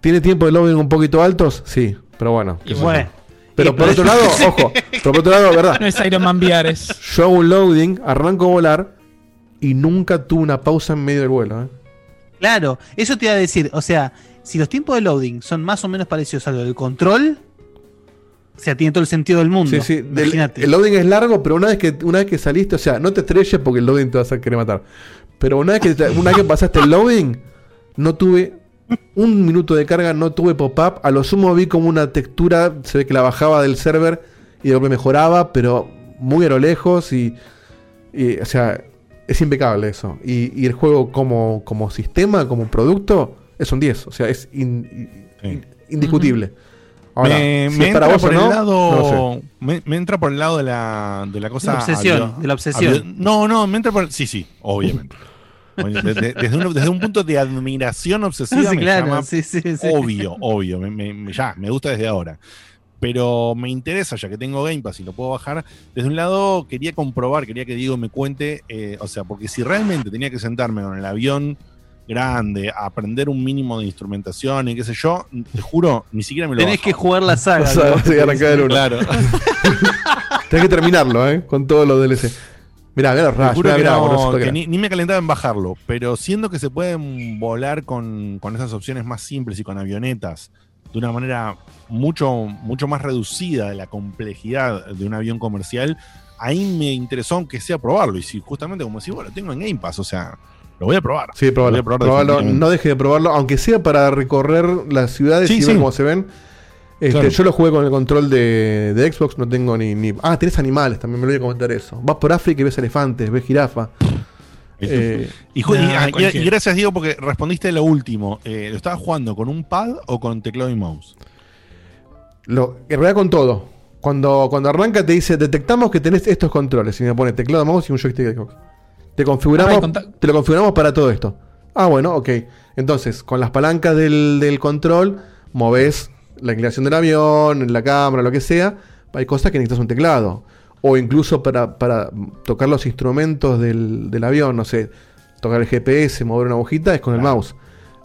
¿Tiene tiempo de loading un poquito altos? Sí, pero bueno. Y bueno. Pero Y por otro lado, ojo, pero por otro lado, verdad. No es Iron Man Viares. Yo hago un loading, arranco a volar y nunca tuve una pausa en medio del vuelo. ¿eh? Claro, eso te iba a decir. O sea, si los tiempos de loading son más o menos parecidos a lo del control, o sea, tiene todo el sentido del mundo. Sí, sí. Imagínate. el loading es largo, pero una vez que una vez que saliste, o sea, no te estrelles porque el loading te va a querer matar. Pero una vez que una vez que pasaste el loading, no tuve un minuto de carga, no tuve pop-up. A lo sumo vi como una textura, se ve que la bajaba del server y de mejoraba, pero muy a lo lejos y, y, o sea, es impecable eso. Y, y el juego como, como sistema, como producto, es un 10. O sea, es in- Sí. in- indiscutible. Ahora, me, si me es para entra vos o por no, el no lo lado. sé. me, me entra por el lado de la, de la cosa. De la obsesión, de la obsesión. no, no, me entra por. Sí, sí, obviamente. Desde, un, desde un punto de admiración obsesiva Sí, me claro, llama sí, sí, sí. obvio, obvio, me- me- me- ya, me gusta desde ahora. Pero me interesa, ya que tengo Game Pass y lo puedo bajar. Desde un lado quería comprobar, quería que Diego me cuente, eh, o sea, porque si realmente tenía que sentarme con el avión grande, a aprender un mínimo de instrumentación y qué sé yo, te juro, ni siquiera me lo Tenés bajo. que jugar la saga. O sea, ¿no? sí, arrancar uno. Claro. Tenés que terminarlo, ¿eh? Con todos los DLC. Mirá, mirá los Rush, mirá, mirá, no- ni, ni me calentaba en bajarlo, pero siendo que se pueden volar con, con esas opciones más simples y con avionetas de una manera mucho, mucho más reducida de la complejidad de un avión comercial, ahí me interesó aunque sea probarlo. Y si justamente como decís, bueno, lo tengo en Game Pass, o sea, lo voy a probar. Sí, Lo voy probalo. a probar probalo, definitivamente. no deje de probarlo, aunque sea para recorrer las ciudades Sí, y sí. ver cómo se ven. Este, Claro. Yo lo jugué con el control de, de Xbox, no tengo ni, ni. Ah, tenés animales, también me lo voy a comentar eso. Vas por África y ves elefantes, ves jirafa. Eh, Y, Nah, ah, y gracias Diego porque respondiste lo último. Eh, ¿Lo estabas jugando con un pad o con teclado y mouse? Lo, en realidad con todo. Cuando, cuando arranca te dice, detectamos que tenés estos controles. Y me pone teclado, mouse y un joystick de Xbox. Te configuramos, Ah, te lo configuramos para todo esto. Ah, bueno, ok. Entonces, con las palancas del, del control, moves la inclinación del avión, la cámara, lo que sea. Hay cosas que necesitas un teclado. O incluso para, para tocar los instrumentos del, del avión, no sé, tocar el GPS, mover una agujita, es con el mouse.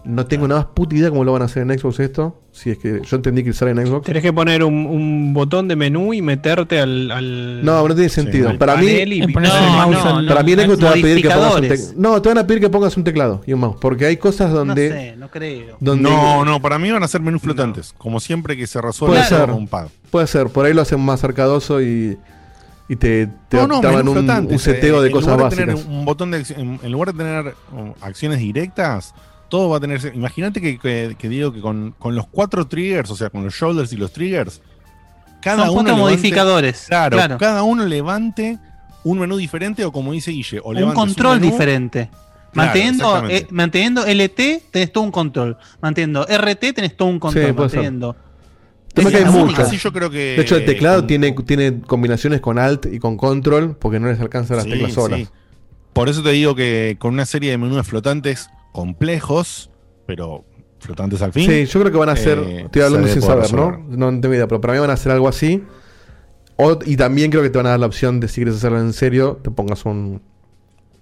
No tengo nada más puta idea cómo lo van a hacer en Xbox esto. Si es que yo entendí que sale en Xbox. Tenés que poner un, un botón de menú y meterte al. al No, no tiene sentido. Para mí, y- No, no, para mí en Xbox te van a pedir que pongas un teclado. No, te van a pedir que pongas un teclado y un mouse. Porque hay cosas No donde. sé, no creo. donde No, no, para mí van a ser menús flotantes. Como siempre que se resuelve Puede ser. con un pad. Puede ser, por ahí lo hacen más arcadoso y, y te, te No, no, daban un, seteo eh, de en cosas lugar de tener básicas. un botón de en, en lugar de tener um, acciones directas, todo va a tener. Imagínate que, que- que digo que con, con los cuatro triggers, o sea, con los shoulders y los triggers, cada Son uno. levante- modificadores, Claro, claro. cada uno levante un menú diferente, o como dice Guille, o un control menú- diferente. Manteniendo, eh, manteniendo LT tenés todo un control. Manteniendo RT tenés todo un control. Sí, manteniendo. Es que hay yo creo que. De hecho, el teclado tiene, tiene combinaciones con Alt y con Control porque no les alcanzan las Sí, teclas solas. sí. Por eso te digo que con una serie de menús flotantes complejos, pero flotantes al fin. Sí, yo creo que van a hacer. eh, estoy hablando sin saber, ¿no? resolver. No tengo idea, pero para mí van a hacer algo así. O- y también creo que te van a dar la opción de si quieres hacerlo en serio, te pongas un.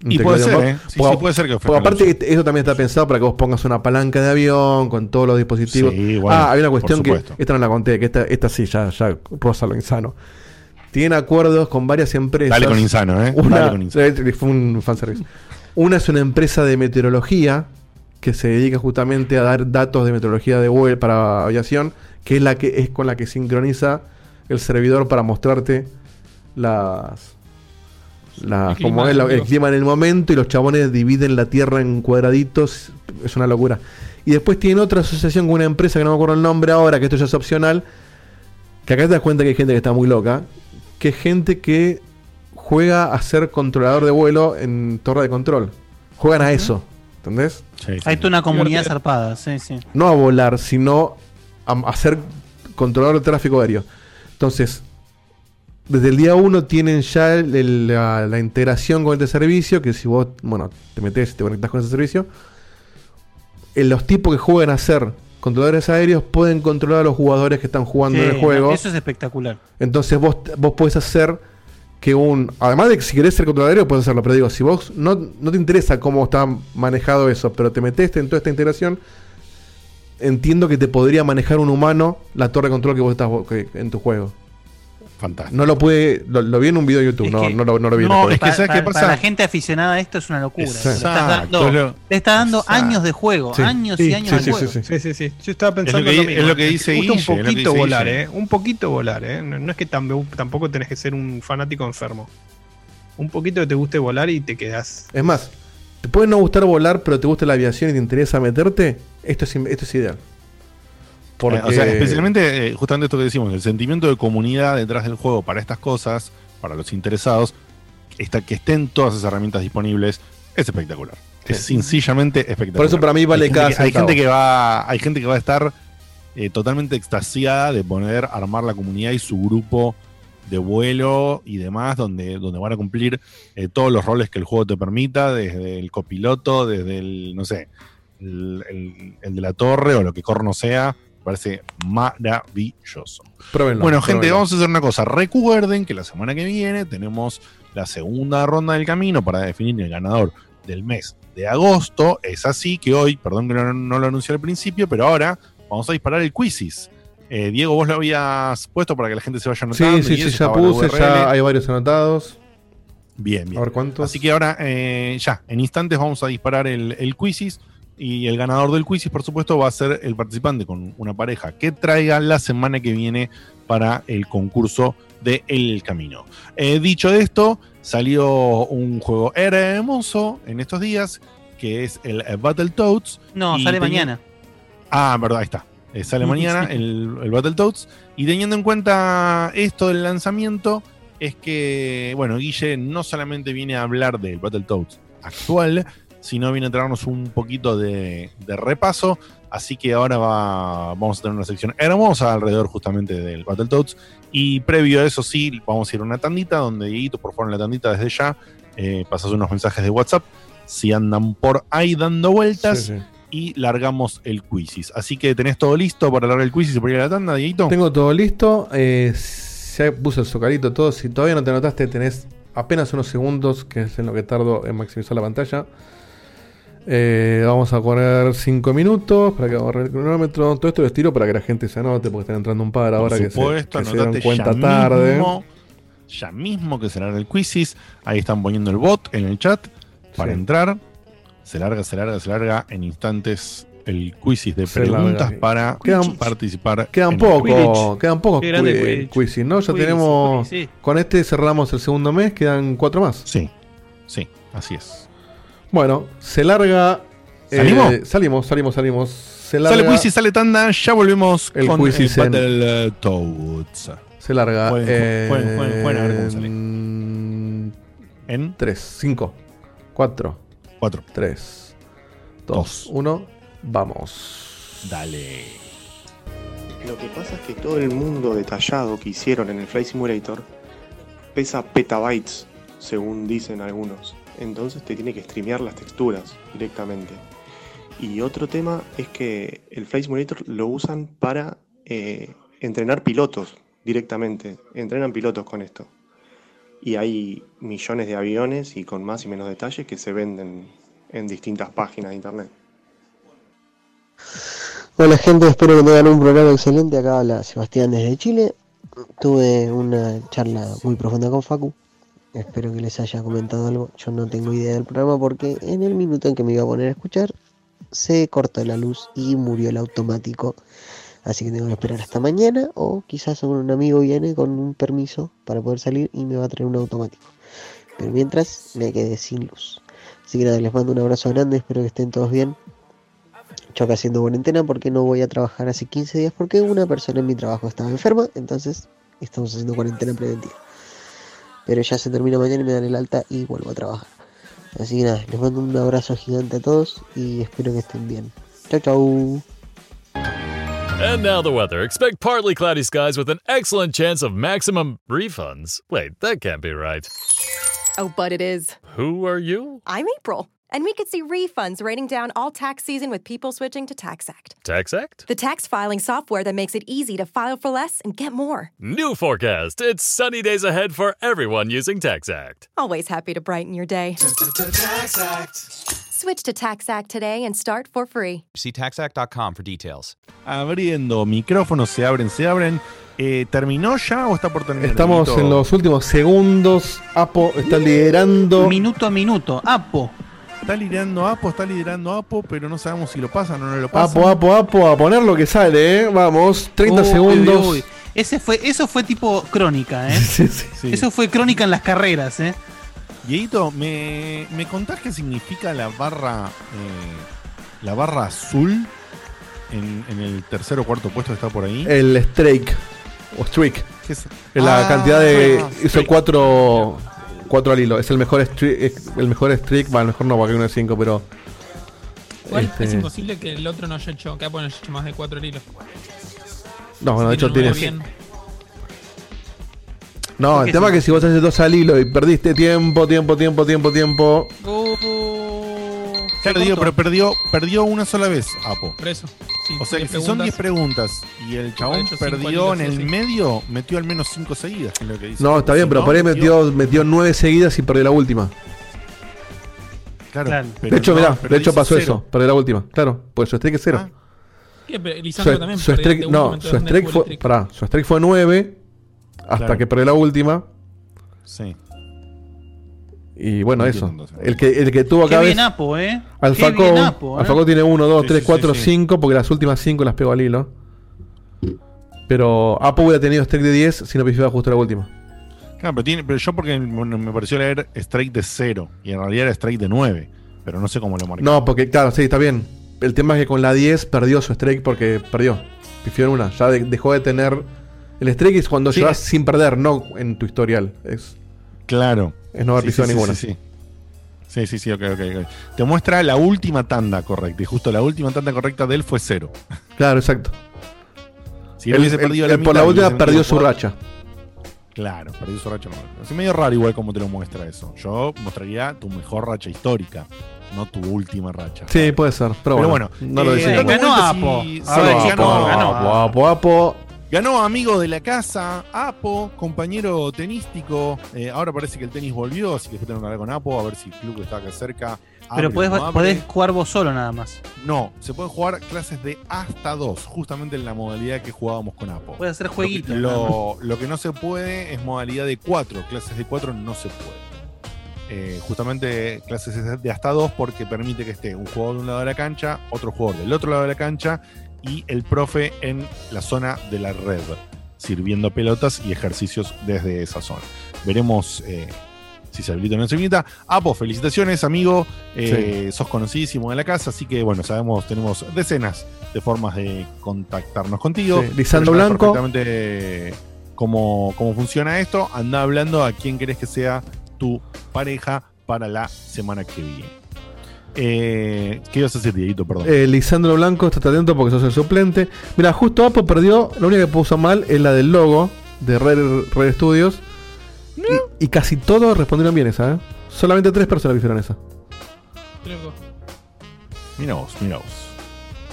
un Y puede de ser. ¿eh? Sí, Porque- sí, puede ser que Porque aparte, este- eso también está pensado para que vos pongas una palanca de avión con todos los dispositivos. Sí, bueno, ah, hay una cuestión que. Esta no la conté, que esta, esta sí, ya, ya rosa lo insano. Tienen acuerdos con varias empresas. Dale con insano, ¿eh? Una, Dale con insano. Fue un fanservice. Una es una empresa de meteorología que se dedica justamente a dar datos de meteorología de vuelo para aviación, que es la que es con la que sincroniza el servidor para mostrarte las la, El clima como es la- el clima en el momento y los chabones dividen la Tierra en cuadraditos, es una locura. Y después tienen otra asociación con una empresa que no me acuerdo el nombre ahora, que esto ya es opcional, que acá te das cuenta que hay gente que está muy loca, que es gente que juega a ser controlador de vuelo en torre de control. Juegan a eso, ¿entendés? Hay toda una comunidad zarpada, sí, sí. No a volar, sino a, a ser controlador de tráfico aéreo. Entonces, desde el día uno tienen ya el- el- la, la integración con este servicio, que si vos, bueno, te metes y te conectas con ese servicio, eh, los tipos que juegan a ser controladores aéreos pueden controlar a los jugadores que están jugando en Sí, el juego. Eso es espectacular. Entonces vos, vos podés hacer que un... Además de que si querés ser controlador aéreo, puedes hacerlo. Pero digo, si vos no, no te interesa cómo está manejado eso, pero te metes en toda esta integración, entiendo que te podría manejar un humano la torre de control que vos estás en tu juego. Fantástico. No lo pude... Lo, lo vi en un video de YouTube, no, que- no, lo, no lo vi en No, es juego. que ¿sabes qué pasa? Para la gente aficionada a esto es una locura. Exacto. Le estás dando, Exacto. le estás dando Exacto. años de juego, Sí. años Sí, y años sí, de sí, juego. sí, Sí, sí, sí. Yo estaba pensando Es lo que- lo es mismo. lo que dice gusta un poquito dice volar. ¿eh? Un poquito volar, ¿eh? No, no es que tam- tampoco tenés que ser un fanático enfermo. Un poquito que te guste volar y te quedás. Es más, te puede no gustar volar, pero te gusta la aviación y te interesa meterte, esto es, esto es ideal. Porque- Eh, o sea, especialmente, eh, justamente esto que decimos, el sentimiento de comunidad detrás del juego para estas cosas, para los interesados, está, que estén todas esas herramientas disponibles, es espectacular. Es sencillamente espectacular. Por eso para mí vale hay gente cada que- hay gente que va Hay gente que va a estar eh, totalmente extasiada de poder armar la comunidad y su grupo de vuelo y demás, donde, donde van a cumplir eh, todos los roles que el juego te permita, desde el copiloto, desde el, no sé, el, el- el de la torre o lo que corno sea. Parece maravilloso. Pruébenlo, bueno, gente, pruébenlo. vamos a hacer una cosa. Recuerden que la semana que viene tenemos la segunda ronda del camino para definir el ganador del mes de agosto. Es así que hoy, perdón que no, no lo anuncié al principio, pero ahora vamos a disparar el quizzes. Eh, Diego, vos lo habías puesto para que la gente se vaya anotando. Sí, sí, sí, ya puse, ya hay varios anotados. Bien, bien. A ver cuántos. Así que ahora, eh, ya, en instantes vamos a disparar el, el. Y el ganador del quizzes, por supuesto, va a ser el participante con una pareja que traiga la semana que viene para el concurso de El Camino. Eh, dicho esto, salió un juego hermoso en estos días, que es el Battletoads. No, sale mañana. Ah, verdad, ahí está. Eh, sale mañana el, el Battletoads. Y teniendo en cuenta esto del lanzamiento, es que, bueno, Guille no solamente viene a hablar del Battletoads actual, sino viene a traernos un poquito de, de repaso. Así que ahora va, vamos a tener una sección hermosa alrededor justamente del Battletoads. Y previo a eso, sí, vamos a ir a una tandita donde, Dieguito, por favor, en la tandita desde ya, eh, pasas unos mensajes de WhatsApp. Si andan por ahí dando vueltas Sí, sí. y largamos el quizzes. Así que tenés todo listo para largar el quizzes y para ir a la tanda, Dieguito. Tengo todo listo. eh, ya puse el socarito todo. Si todavía no te anotaste, tenés apenas unos segundos, que es en lo que tardo en maximizar la pantalla. Eh, vamos a poner 5 minutos para que agarre el cronómetro. Todo esto lo estiro para que la gente se anote, porque están entrando un par ahora Por que se, que se dieron anotate cuenta ya tarde. Mismo, ya mismo que se larga el quizzes. Ahí están poniendo el bot en el chat para Sí. entrar. Se larga, se larga, se larga en instantes el quizzes de Se preguntas larga. para Quedan- participar. Quedan poco, quedan pocos Qué grande qui- Quidditch. quizzes, ¿no? Ya Quiz, tenemos. quiz, sí. Con este cerramos el segundo mes, quedan cuatro más. Sí, sí, así es. Bueno, se larga ¿Salimos? Eh, salimos, salimos, salimos. Se Sale larga- quiz y sale tanda, ya volvemos El con el. Battle Toads. Se larga. Jueguen, eh, jueguen, jueguen, jueguen, a ver cómo sale. en En 3, 5, 4, 4, 3, Dos. 2, 1. Vamos. Dale. Lo que pasa es que todo el mundo detallado que hicieron en el Flight Simulator pesa petabytes, según dicen algunos. Entonces te tiene que streamear las texturas directamente. Y otro tema es que el Flight Simulator lo usan para eh, entrenar pilotos directamente. Entrenan pilotos con esto. Y hay millones de aviones y con más y menos detalles que se venden en distintas páginas de internet. Hola gente, espero que tengan un programa excelente. Acá habla Sebastián desde Chile. Tuve una charla muy profunda con Facu. Espero que les haya comentado algo. Yo no tengo idea del programa porque en el minuto en que me iba a poner a escuchar se cortó la luz y murió el automático. Así que tengo que esperar hasta mañana o quizás un amigo viene con un permiso para poder salir y me va a traer un automático. Pero mientras me quedé sin luz. Así que nada, les mando un abrazo grande, espero que estén todos bien. Yo acá haciendo cuarentena porque no voy a trabajar hace 15 días porque una persona en mi trabajo estaba enferma, entonces estamos haciendo cuarentena preventiva. Pero ya se termina mañana y me dan el alta y vuelvo a trabajar. Así que nada, les mando un abrazo gigante a todos y espero que estén bien. Chau chau. And now the weather. Expect partly cloudy skies with an excellent chance of maximum refunds. Wait, that can't be right. Oh, but it is. Who are you? I'm April, and we could see refunds raining down all tax season with people switching to TaxAct. TaxAct? The tax filing software that makes it easy to file for less and get more. New forecast. It's sunny days ahead for everyone using TaxAct. Always happy to brighten your day. TaxAct. Switch to TaxAct today and start for free. See taxact.com for details. Abriendo micrófonos, se abren, se abren. Eh, ¿Terminó ya o está por terminar? Estamos en los últimos segundos. Apo está liderando. Minuto a minuto. Apo. Está liderando Apo, está liderando Apo, pero no sabemos si lo pasan o no lo pasan. Apo, Apo, Apo, a poner lo que sale, ¿eh? Vamos, 30 Uy, segundos. uy, uy. Ese fue, eso fue tipo crónica, ¿eh? Sí, sí. Sí. Eso fue crónica en las carreras, ¿eh? Dieguito, ¿me, ¿me contás qué significa la barra eh, la barra azul en, en el tercer o cuarto puesto que está por ahí? El Strike. O Streak. ¿Qué es? Es La Ah, cantidad de. ah, hizo streak. cuatro. Cuatro al hilo. Es el mejor streak. es El mejor streak. Va, el mejor no, porque hay uno de 5, pero. Igual este, es imposible que el otro no haya hecho, que Apple no haya hecho más de cuatro hilos. No, bueno, de hecho tiene. No, el tema es que si vos haces dos al hilo y perdiste tiempo, tiempo, tiempo, tiempo, tiempo. Claro, digo, pero perdió, perdió una sola vez Apo. Por eso. Sí, O sea que 10 si son 10 preguntas. y el chabón hecho perdió en el medio, metió al menos 5 seguidas. es lo que dice. No, está bien, Si pero no, por ahí metió, metió nueve seguidas y perdió la última. Claro, de hecho, no, mirá, de hecho pasó cero. eso, perdió la última. Claro, pues su streak es cero. ¿Qué? Pero Lisandro Su, también su perdió strike, no, su ¿dónde strike fue, pará, su strike fue 9 hasta Claro. que perdió la última. Sí. Y bueno, No eso. entiendo. El que, el que tuvo Qué acá bien ves. Apo, ¿eh? Alfaco, Qué bien Apo, ¿eh? Alfaco tiene 1, 2, Sí, 3, sí, 4, sí, sí. 5, porque las últimas 5 las pegó al hilo. Pero Apo hubiera tenido strike de 10 si no pifiaba justo la última. Claro, pero, tiene, pero yo porque me pareció leer strike de 0 y en realidad era strike de 9. Pero no sé cómo lo marcó. No, porque claro, sí, está bien. El tema es que con la 10 perdió su strike porque perdió. Pifió en una. Ya de- dejó de tener. El strike es cuando Sí. llevas sin perder, no en tu historial. Es, Claro. es no haber Sí, pifiado sí, sí, ninguna. Sí, sí. Sí, sí, sí, ok, ok, ok. Te muestra la última tanda correcta. Y justo la última tanda correcta de él fue 0. Claro, exacto. Si él Él- hubiese él- perdido él la por la mitad, última perdió su cuatro. racha. Claro, perdió su racha. Es medio raro igual como te lo muestra eso. Yo mostraría tu mejor racha histórica, no tu última racha. Sí, puede ser. Pero, Pero bueno, bueno, no lo eh, decimos. dando Ganó Apo. sí, ver, ganó, ganó, ganó. Apo, Apo, Apo. Ganó amigo de la casa, Apo, compañero tenístico. Eh, ahora parece que el tenis volvió, así que después tengo que hablar con Apo a ver si el club que está acá cerca. Pero podés, no jugar vos solo nada más. No, se pueden jugar clases de hasta dos, justamente en la modalidad que jugábamos con Apo. Puedes hacer jueguitos. lo que no se puede es modalidad de cuatro, clases de cuatro no se puede. Eh, justamente clases de hasta dos porque permite que esté un jugador de un lado de la cancha, otro jugador del otro lado de la cancha y el profe en la zona de la red, sirviendo pelotas y ejercicios desde esa zona. Veremos eh, si se habilita o no se habilita. Apo, felicitaciones, amigo. Eh, Sos conocidísimo en la casa, así que bueno, sabemos, tenemos decenas de formas de contactarnos contigo. Sí, Blanco. Perfectamente cómo, cómo funciona esto. Anda hablando a quién querés que sea tu pareja para la semana que viene. Eh, ¿Qué ibas a decir, Dieguito? Perdón. Eh, Lisandro Blanco, estate atento porque sos el suplente. Mira, justo Apo perdió. La única que puso mal es la del logo de Red, Red Studios. Y, y casi todos respondieron bien esa, ¿eh? Solamente tres personas hicieron esa. Mira vos, mira vos.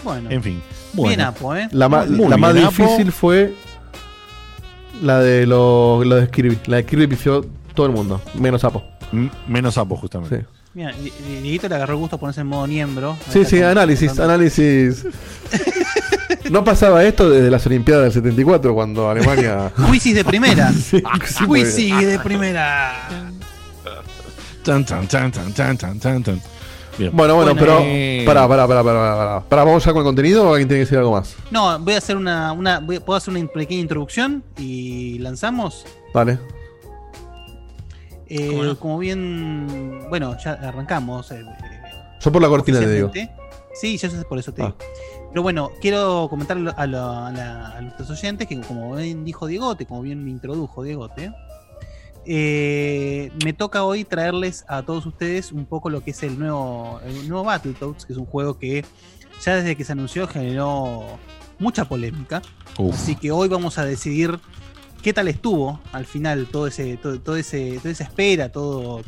Bueno. En fin. Bien Bueno. Apo, ¿eh? La, ma- Muy la más bien, Apo. difícil fue la de lo, lo de Kirby. La de Kirby pifió todo el mundo, menos Apo. menos Apo, justamente. Sí, Mira, Di- Di- Dieguito le agarró gusto ponerse en modo miembro. sí, sí, análisis, análisis. No pasaba esto desde las Olimpiadas del 74, cuando Alemania. Quizzes de primera. Sí, Quizzes de primera. Tan, tan, tan, tan, tan, tan, tan, tan. Bien. Bueno, bueno, pero. Eh, Pará, pará, pará, pará, pará. Pará, ¿vamos ya con el contenido o alguien tiene que decir algo más? No, voy a hacer una, una voy- puedo hacer una pequeña introducción y lanzamos. Vale. Eh, Como bien, bueno, ya arrancamos. eh, Yo por la cortina te digo. Sí, yo sé por eso te Ah. digo. Pero bueno, quiero comentar a, la- a nuestros oyentes que como bien dijo Diegote, como bien me introdujo Diegote, eh, me toca hoy traerles a todos ustedes un poco lo que es el nuevo, el nuevo Battletoads, que es un juego que ya desde que se anunció generó mucha polémica. Uf. Así que hoy vamos a decidir qué tal estuvo al final todo ese, todo, todo ese, toda esa espera, todo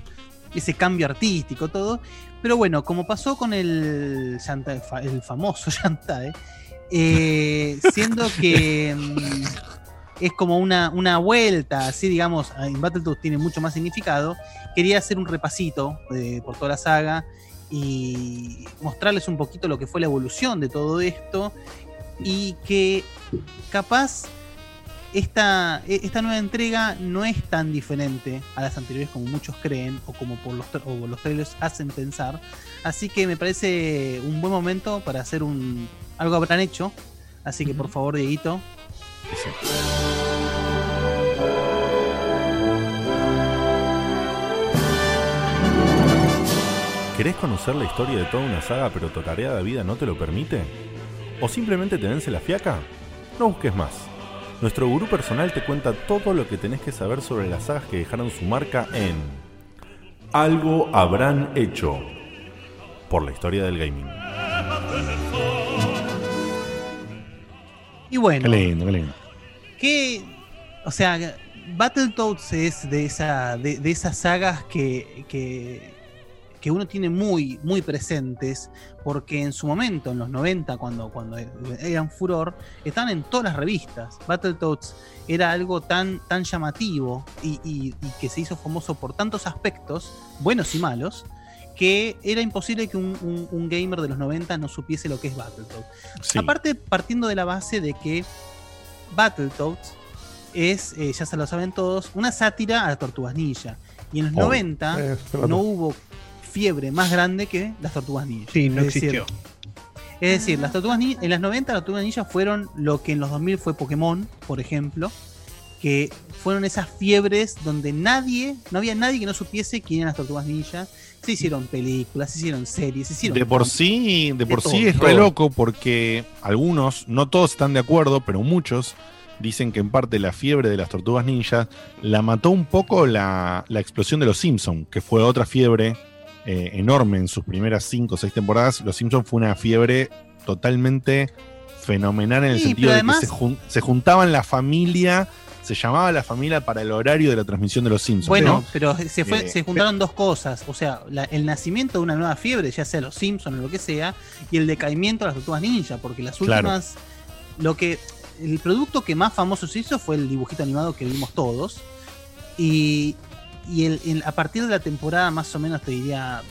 ese cambio artístico, todo. Pero bueno, como pasó con el, el famoso Yantae, eh, siendo que mm, es como una, una vuelta, así digamos, en Battletoads tiene mucho más significado, quería hacer un repasito eh, por toda la saga y mostrarles un poquito lo que fue la evolución de todo esto y que capaz esta, e- esta nueva entrega no es tan diferente a las anteriores como muchos creen o como por los, o los trailers hacen pensar. Así que me parece un buen momento para hacer un algo habrán hecho. Así que por favor, Dieguito. ¿Querés conocer la historia de toda una saga pero tu tarea de vida no te lo permite? ¿O simplemente te vence la fiaca? No busques más. Nuestro gurú personal te cuenta todo lo que tenés que saber sobre las sagas que dejaron su marca en Algo habrán hecho por la historia del gaming. Y bueno, Qué lindo, qué lindo. que o sea, Battletoads es de esa de, de esas sagas que, que que uno tiene muy muy presentes porque en su momento en los 90 cuando cuando eran furor estaban en todas las revistas. Battletoads era algo tan tan llamativo y, y- y que se hizo famoso por tantos aspectos, buenos y malos, que era imposible que un, un- un gamer de los 90 no supiese lo que es Battletoads. Sí. Aparte, partiendo de la base de que Battletoads es, eh, ya se lo saben todos, una sátira a las tortugas ninja. Y en los Obvio. 90 Eh, se nota. no hubo fiebre más grande que las tortugas ninja. Sí, no Es decir, existió. es decir, las tortugas ninja, en las 90 las tortugas ninja fueron lo que en los 2000 fue Pokémon, por ejemplo, que fueron esas fiebres donde nadie, no había nadie que no supiese quién eran las tortugas ninja. Se hicieron películas, se hicieron series, se hicieron De por sí, de por sí es todo. re loco porque algunos, no todos están de acuerdo, pero muchos dicen que en parte la fiebre de las tortugas ninjas la mató un poco la, la explosión de los Simpsons, que fue otra fiebre eh, enorme en sus primeras cinco o seis temporadas. Los Simpsons fue una fiebre totalmente fenomenal en el Sí, sentido de que se, jun- se juntaban la familia, se llamaba la familia para el horario de la transmisión de los Simpsons. Bueno, ¿no? pero se, fue, Eh, se juntaron dos cosas. O sea, la- el nacimiento de una nueva fiebre, ya sea los Simpsons o lo que sea, y el decaimiento de las tortugas ninja, porque las Claro. últimas. Lo que. El producto que más famoso se hizo fue el dibujito animado que vimos todos. Y, y el- el- a partir de la temporada, más o menos te diría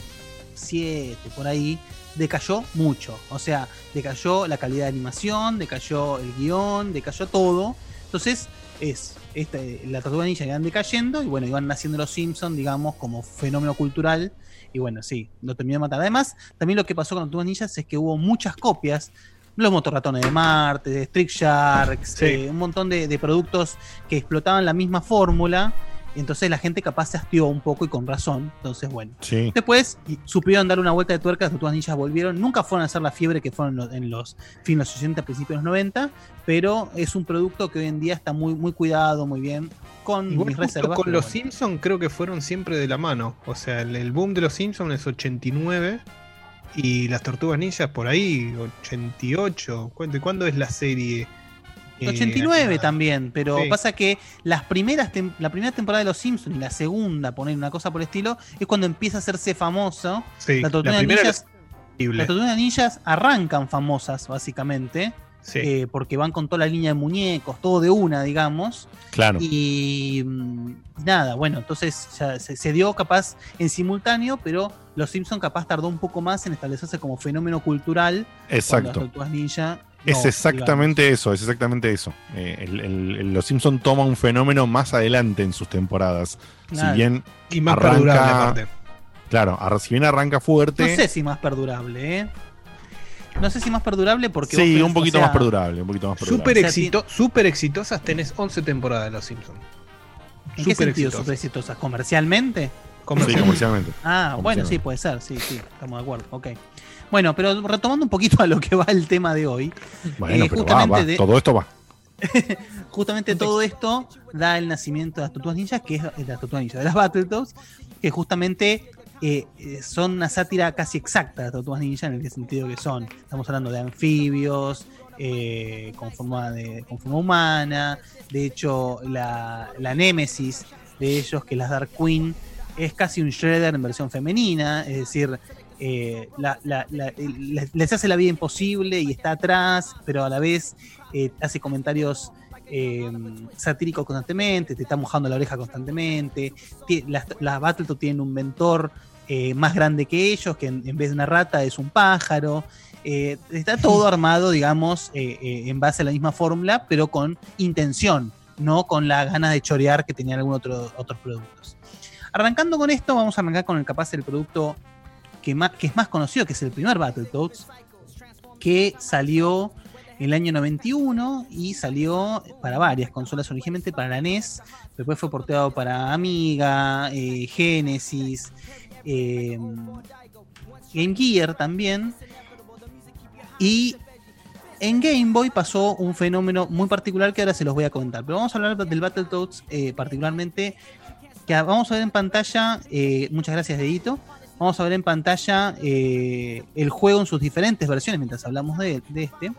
7, por ahí, decayó mucho. O sea, decayó la calidad de animación, decayó el guion, decayó todo. Entonces, es este, la tortuga ninja iban decayendo y bueno, iban naciendo los Simpsons, digamos, como fenómeno cultural. Y bueno, sí, lo terminó de matar. Además, también lo que pasó con las tortugas ninjas es que hubo muchas copias. Los motorratones de Marte, de Street Sharks, Sí. eh, un montón de, de productos que explotaban la misma fórmula Entonces la gente capaz se hastió un poco y con razón. Entonces, bueno. Sí. Después supieron dar una vuelta de tuerca, las tortugas ninjas volvieron. Nunca fueron a hacer la fiebre que fueron en los, en los fines de los 80, principios de los 90, pero es un producto que hoy en día está muy, muy cuidado, muy bien, con Igual mis reservas. con los bueno. Simpsons creo que fueron siempre de la mano. O sea, el, el boom de los Simpsons es 89 y las Tortugas Ninjas por ahí 88. ¿Cuándo, cuándo es la serie? Eh, 89 animada? también, pero Sí. pasa que las primeras la primera temporada de Los Simpsons y la segunda, poner una cosa por el estilo, es cuando empieza a hacerse famoso. Sí, las Tortugas Ninjas, es increíble. las Tortugas Ninjas arrancan famosas, básicamente, Sí. eh, porque van con toda la línea de muñecos, todo de una, digamos. Claro. Y mm, nada, bueno, entonces ya se, se dio capaz en simultáneo, pero Los Simpsons capaz tardó un poco más en establecerse como fenómeno cultural. Exacto. Las Tortugas Ninja. Es no, exactamente eso, es exactamente eso. Eh, el- el- el- los Simpson toma un fenómeno más adelante en sus temporadas. Claro. Si bien Y más perdurable, aparte. Claro, ar- si bien arranca fuerte. No sé si más perdurable, ¿eh? No sé si más perdurable porque. sí, vos un poquito o sea, más perdurable, un poquito más perdurable. Súper O sea, exito- súper exitosas tenés 11 temporadas de los Simpsons. ¿En qué sentido exitosas. súper exitosas? ¿Comercialmente? Sí, comercialmente. Ah, bueno, sí, puede ser, sí, sí, estamos de acuerdo, ok. Bueno, pero retomando un poquito a lo que va el tema de hoy. Bueno, eh, pero va, va, de- todo esto va. justamente todo esto da el nacimiento de las Tortugas Ninjas, que es de las Tortugas Ninjas, de las Battletoads, que justamente eh, eh, son una sátira casi exacta de las Tortugas Ninjas en el sentido que son. Estamos hablando de anfibios, eh, con, forma de, con forma humana. De hecho, la, la némesis de ellos, que es la Dark Queen, es casi un Shredder en versión femenina, es decir, eh, la- la- la- les, hace la vida imposible y está atrás, pero a la vez eh, hace comentarios eh, satíricos constantemente, te está mojando la oreja constantemente. Las, las Battletoads tienen un mentor más grande que ellos, que en, en vez de una rata es un pájaro. Está todo armado, digamos, en base a la misma fórmula, pero con intención, no con la ganas de chorear que tenían algunos otro, otros productos. Arrancando con esto, vamos a arrancar con el capaz el producto que, más, es más conocido, que es el primer Battletoads, que salió en el año 91 y salió para varias consolas, originalmente para la NES, después fue porteado para Amiga, eh, Genesis, eh, Game Gear también. Y en Game Boy pasó un fenómeno muy particular que ahora se los voy a comentar. Pero vamos a hablar del Battletoads eh, particularmente. Que vamos a ver en pantalla. eh, muchas gracias, Dedito. Vamos a ver en pantalla eh, el juego en sus diferentes versiones mientras hablamos de, de este.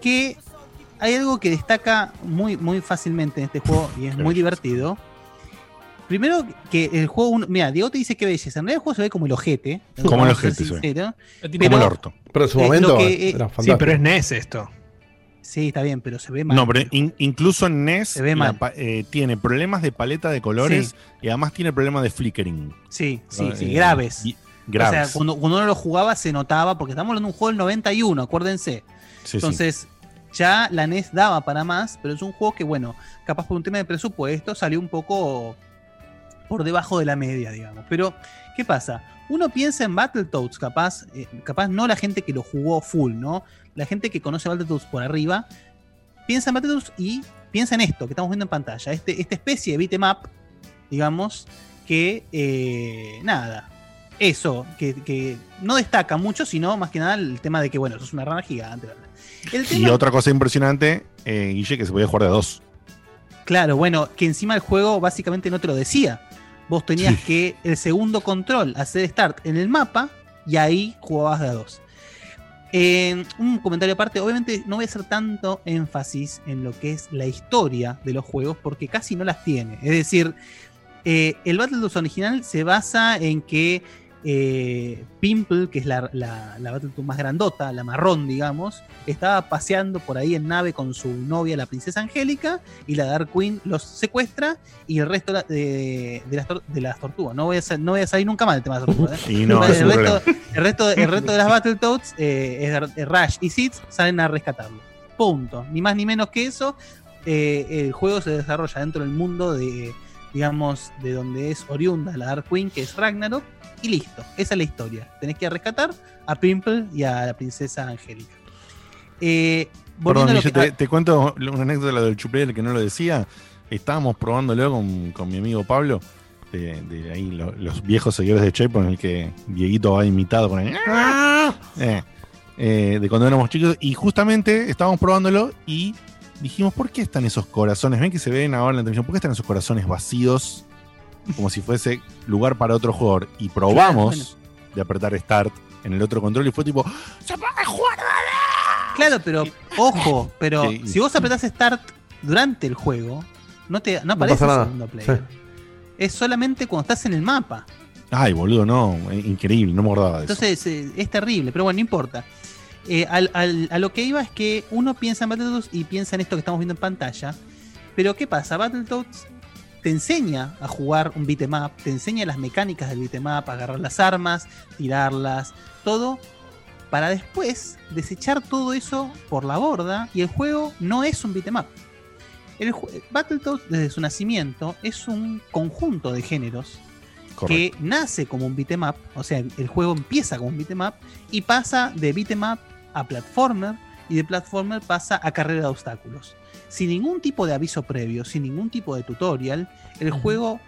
Que hay algo que destaca muy, muy fácilmente en este juego y es muy divertido. Primero que el juego, uno- mira, Diego te dice que belleza. En realidad el juego se ve como el ojete. Como el ojete, sí. Como el orto. Pero en su eh, momento lo que, eh, era Sí, pero es NES esto. Sí, está bien, pero se ve mal. No, pero in- incluso en NES ve la mal. eh, tiene problemas de paleta de colores Sí. y además tiene problemas de flickering. Sí, sí, sí, Eh, graves. y- graves. O sea, cuando, cuando uno lo jugaba se notaba, porque estamos hablando de un juego del 91, acuérdense. Sí. Entonces, ya la NES daba para más, pero es un juego que, bueno, capaz por un tema de presupuesto salió un poco por debajo de la media, digamos. Pero, ¿qué pasa? Uno piensa en Battletoads, capaz, eh, capaz no la gente que lo jugó full, ¿no? La gente que conoce Battletoads por arriba, piensa en Battletoads y piensa en esto que estamos viendo en pantalla, este, esta especie de beat'em up, digamos, que, eh, nada, eso, que, que no destaca mucho, sino más que nada el tema de que, bueno, eso es una rana gigante. El Y otra cosa impresionante, eh, Guille, que se podía jugar de dos. Claro, bueno, que encima el juego básicamente no te lo decía. Vos tenías que el segundo control hacer start en el mapa y ahí jugabas de a dos. Eh, un comentario aparte, obviamente no voy a hacer tanto énfasis en lo que es la historia de los juegos porque casi no las tiene. Es decir, eh, el Battletoads original se basa en que eh, Pimple, que es la, la, más grandota, la marrón, digamos, estaba paseando por ahí en nave con su novia, la princesa Angélica, y la Dark Queen los secuestra y el resto de, de- de las, tor- de las tortugas. No voy, a, sa- no voy a salir nunca mal el tema de las tortugas. ¿eh? Y no, el, resto, el, resto, el resto de las Battletoads, eh, es- es Rush y Seeds, salen a rescatarlo. Punto. Ni más ni menos que eso. Eh, el juego se desarrolla dentro del mundo de, digamos, de donde es oriunda la Dark Queen, que es Ragnarok, y listo. Esa es la historia. Tenés que rescatar a Pimple y a la princesa Angélica. Eh, Perdón, que- te, te cuento una anécdota de la del chuplé, que no lo decía. estábamos probándolo con, con mi amigo Pablo, de, de ahí lo- los viejos seguidores de Chepo, en el que Dieguito va imitado con el. Eh, eh, de cuando éramos chicos. Y justamente estábamos probándolo y dijimos, ¿por qué están esos corazones? ¿Ven que se ven ahora en la televisión? ¿Por qué están esos corazones vacíos? Como si fuese lugar para otro jugador. Y probamos Claro, de apretar Start en el otro control y fue tipo, ¡se puede jugar! Claro, pero ojo, pero Sí. si vos apretás Start durante el juego, no te no aparece pasa el nada. segundo player. Es solamente cuando estás en el mapa. Ay, boludo, no. eh, Increíble, no me acordaba de eso. Entonces eh, es terrible, pero bueno, no importa. Eh, al- al- a lo que iba es que uno piensa en Battletoads y piensa en esto que estamos viendo en pantalla. Pero ¿qué pasa? Battletoads te enseña a jugar un beat'em up, te enseña las mecánicas del beat'em up, agarrar las armas, tirarlas, todo, para después desechar todo eso por la borda y el juego no es un beat'em up. El Battletoads desde su nacimiento es un conjunto de géneros que nace como un beat'em up, o sea, el juego empieza como un beat'em up y pasa de beat'em up a platformer y de platformer pasa a carrera de obstáculos. Sin ningún tipo de aviso previo, sin ningún tipo de tutorial, el juego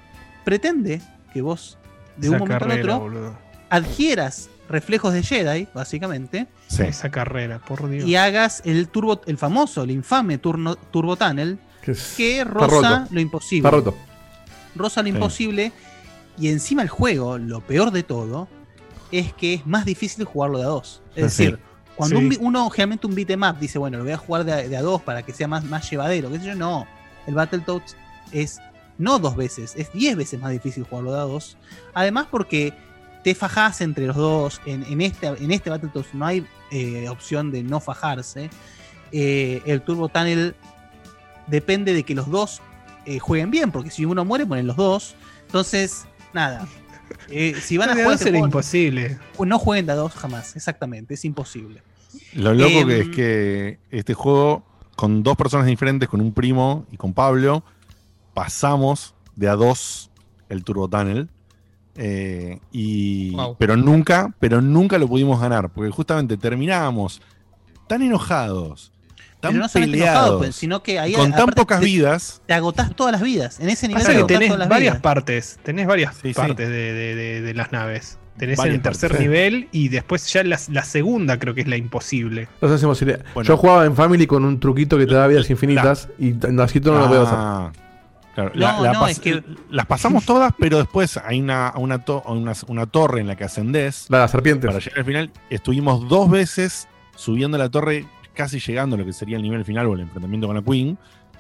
pretende que vos de un momento carrera, al otro boludo. adquieras reflejos de Jedi, básicamente, Esa carrera, por Dios. y hagas el turbo, el famoso, el infame turno, Turbo Tunnel, Que, roza lo imposible. Está roto. Roza lo Sí. imposible. Y encima el juego, lo peor de todo, es que es más difícil jugarlo de a dos. Es Sí. decir, cuando Sí. un uno, generalmente un beat'em up, dice, bueno, lo voy a jugar de a, de a dos para que sea más, más llevadero, qué sé yo, no. El Battletoads es no dos veces, es diez veces más difícil jugarlo de a dos. Además porque te fajás entre los dos. En, en este, en este Battletoads no hay eh, opción de no fajarse. Eh, el Turbo Tunnel depende de que los dos eh, jueguen bien, porque si uno muere, mueren los dos. Entonces, nada. Eh, si van a jugar este juego, imposible. no jueguen de a dos jamás, exactamente, es imposible. Lo loco Em, que es que este juego, con dos personas diferentes, con un primo y con Pablo, pasamos de a dos el Turbo Tunnel. eh, y, Wow. Pero nunca, pero nunca lo pudimos ganar. Porque justamente terminábamos tan enojados, tan Pero no solamente peleados, enojados, pues, sino que ahí con tan pocas te- vidas. Te agotás todas las vidas. En ese nivel te tenés todas las varias vidas. partes, tenés varias Sí, sí. partes de, de- de- de las naves. Tenés Varias el tercer partes. nivel y después ya la, la segunda creo que es la imposible. Le- Bueno. Yo jugaba en Family con un truquito que te da vidas infinitas y así tú no lo puedo hacer. Ah, claro, No, la- la no, pas- es que- Las pasamos todas, pero después hay una, una, to- una, una torre en la que ascendés. La de las serpientes. Para llegar al final, estuvimos dos veces subiendo la torre, casi llegando a lo que sería el nivel final o el enfrentamiento con la Queen.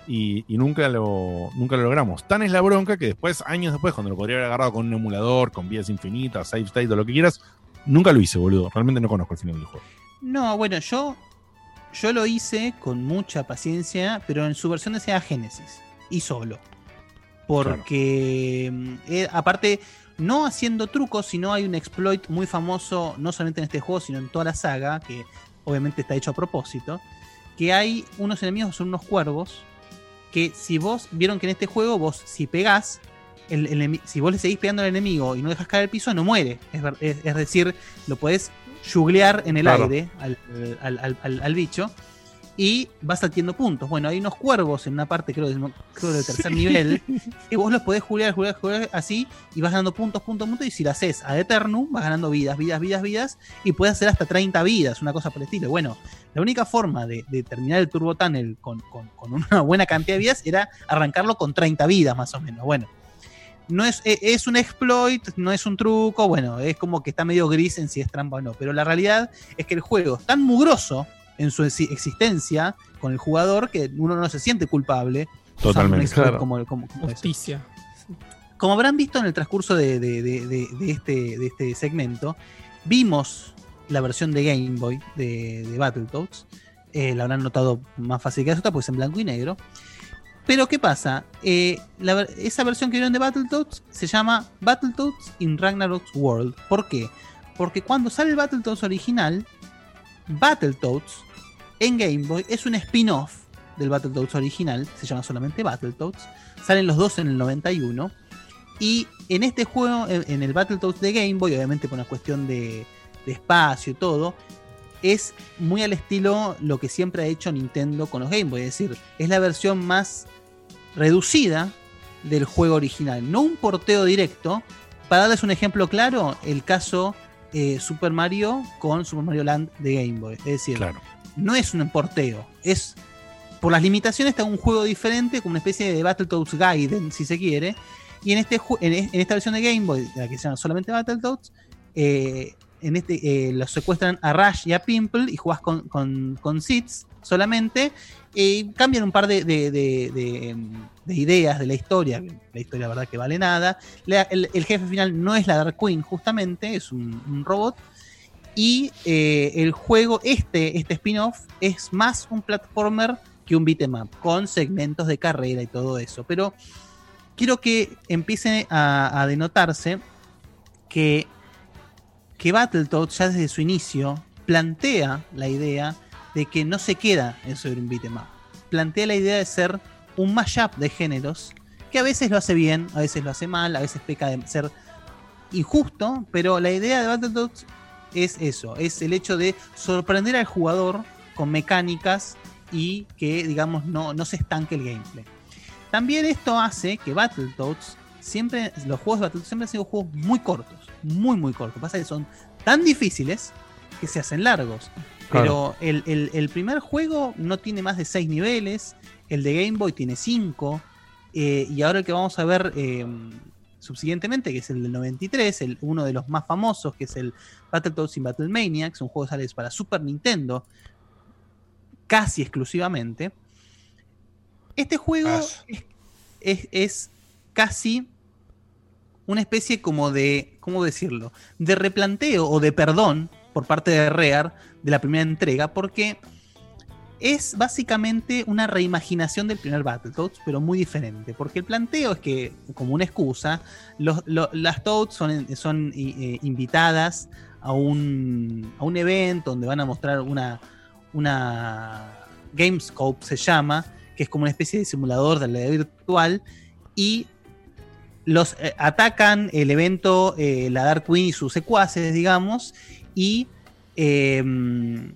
Y, nunca, lo, nunca lo logramos. Tan es la bronca que después, años después, cuando lo podría haber agarrado con un emulador, con vidas infinitas, save state o lo que quieras, nunca lo hice, boludo. Realmente no conozco el final del juego. No, bueno, yo, yo lo hice con mucha paciencia, pero en su versión de Sega Genesis. Y solo. Porque, mm, eh, aparte, no haciendo trucos, sino hay un exploit muy famoso, no solamente en este juego, sino en toda la saga, que obviamente está hecho a propósito, que hay unos enemigos, son unos cuervos, que si vos, vieron que en este juego vos, si pegás, el, el si vos le seguís pegando al enemigo y no dejas caer al piso, no muere. Es, ver- es- es decir, lo podés juglear en el Claro. aire al, al- al- bicho y vas adquiriendo puntos. Bueno, hay unos cuervos en una parte, creo, del, creo del tercer nivel, y vos los podés jugar, jugar, jugar así, y vas ganando puntos, puntos, puntos, y si lo haces a Eternum, vas ganando vidas, vidas, vidas, vidas, y puedes hacer hasta 30 vidas, una cosa por el estilo. Bueno, la única forma de, de terminar el Turbo Tunnel con, con- con una buena cantidad de vidas era arrancarlo con 30 vidas, más o menos. Bueno, no es, e- es un exploit, no es un truco, bueno, es como que está medio gris en si es trampa o no, pero la realidad es que el juego es tan mugroso en su exi- existencia con el jugador que uno no se siente culpable. Totalmente. Claro. como, como- como. Justicia. Como habrán visto en el transcurso de, de- de- de- de este, de este segmento, vimos la versión de Game Boy de, de Battletoads. Eh, la habrán notado más fácil que la otra, pues en blanco y negro. Pero ¿qué pasa? Eh, esa versión que vieron de Battletoads se llama Battletoads in Ragnarok's World. ¿Por qué? Porque cuando sale el Battletoads original, Battletoads en Game Boy es un spin-off del Battletoads original, se llama solamente Battletoads. Salen los dos en el 91. Y en este juego, en el Battletoads de Game Boy, obviamente por una cuestión de, de espacio y todo, es muy al estilo lo que siempre ha hecho Nintendo con los Game Boy. Es decir, es la versión más reducida del juego original, no un porteo directo. Para darles un ejemplo claro, el caso eh, Super Mario con Super Mario Land de Game Boy. Es decir, no es un porteo, es por las limitaciones está un juego diferente, como una especie de Battletoads Gaiden, si se quiere. Y en, este, en, e- en esta versión de Game Boy, la que se llama solamente Battletoads, eh, en este, eh, los secuestran a Rush y a Pimple y jugás con, con, con solamente. eh, cambian un par de, de- de- de, de ideas de la historia. La historia, verdad, que vale nada. El, jefe final no es la Dark Queen, justamente, es un, un robot. Y eh, el juego, este, este spin-off, es más un platformer que un beat'em up, con segmentos de carrera y todo eso. Pero quiero que empiece a, a denotarse que, que Battletoads ya desde su inicio plantea la idea de que no se queda en ser un beat'em. Plantea la idea de ser un mashup de géneros que a veces lo hace bien, a veces lo hace mal, a veces peca de ser injusto, pero la idea de Battletoads es eso, es el hecho de sorprender al jugador con mecánicas y que, digamos, no, no se estanque el gameplay. También esto hace que Battletoads, siempre, los juegos de Battletoads siempre han sido juegos muy cortos, muy, muy cortos. Pasa que son tan difíciles que se hacen largos. Pero el, el- el primer juego no tiene más de 6 niveles, el de Game Boy tiene 5, y ahora el que vamos a ver eh, subsiguientemente, que es el del 93, el, uno de los más famosos, que es el Battletoads in Battle Maniacs, un juego que sale para Super Nintendo, casi exclusivamente. Este juego es, es- es casi una especie como de, ¿cómo decirlo? De replanteo o de perdón por parte de Rare de la primera entrega, porque es básicamente una reimaginación del primer Battletoads, pero muy diferente. Porque el planteo es que, como una excusa, los- lo- las Toads son, son eh, invitadas a un, a un evento donde van a mostrar una, una Gamescope, se llama, que es como una especie de simulador de realidad virtual, y los eh, atacan el evento, eh, la Dark Queen y sus secuaces, digamos, y em,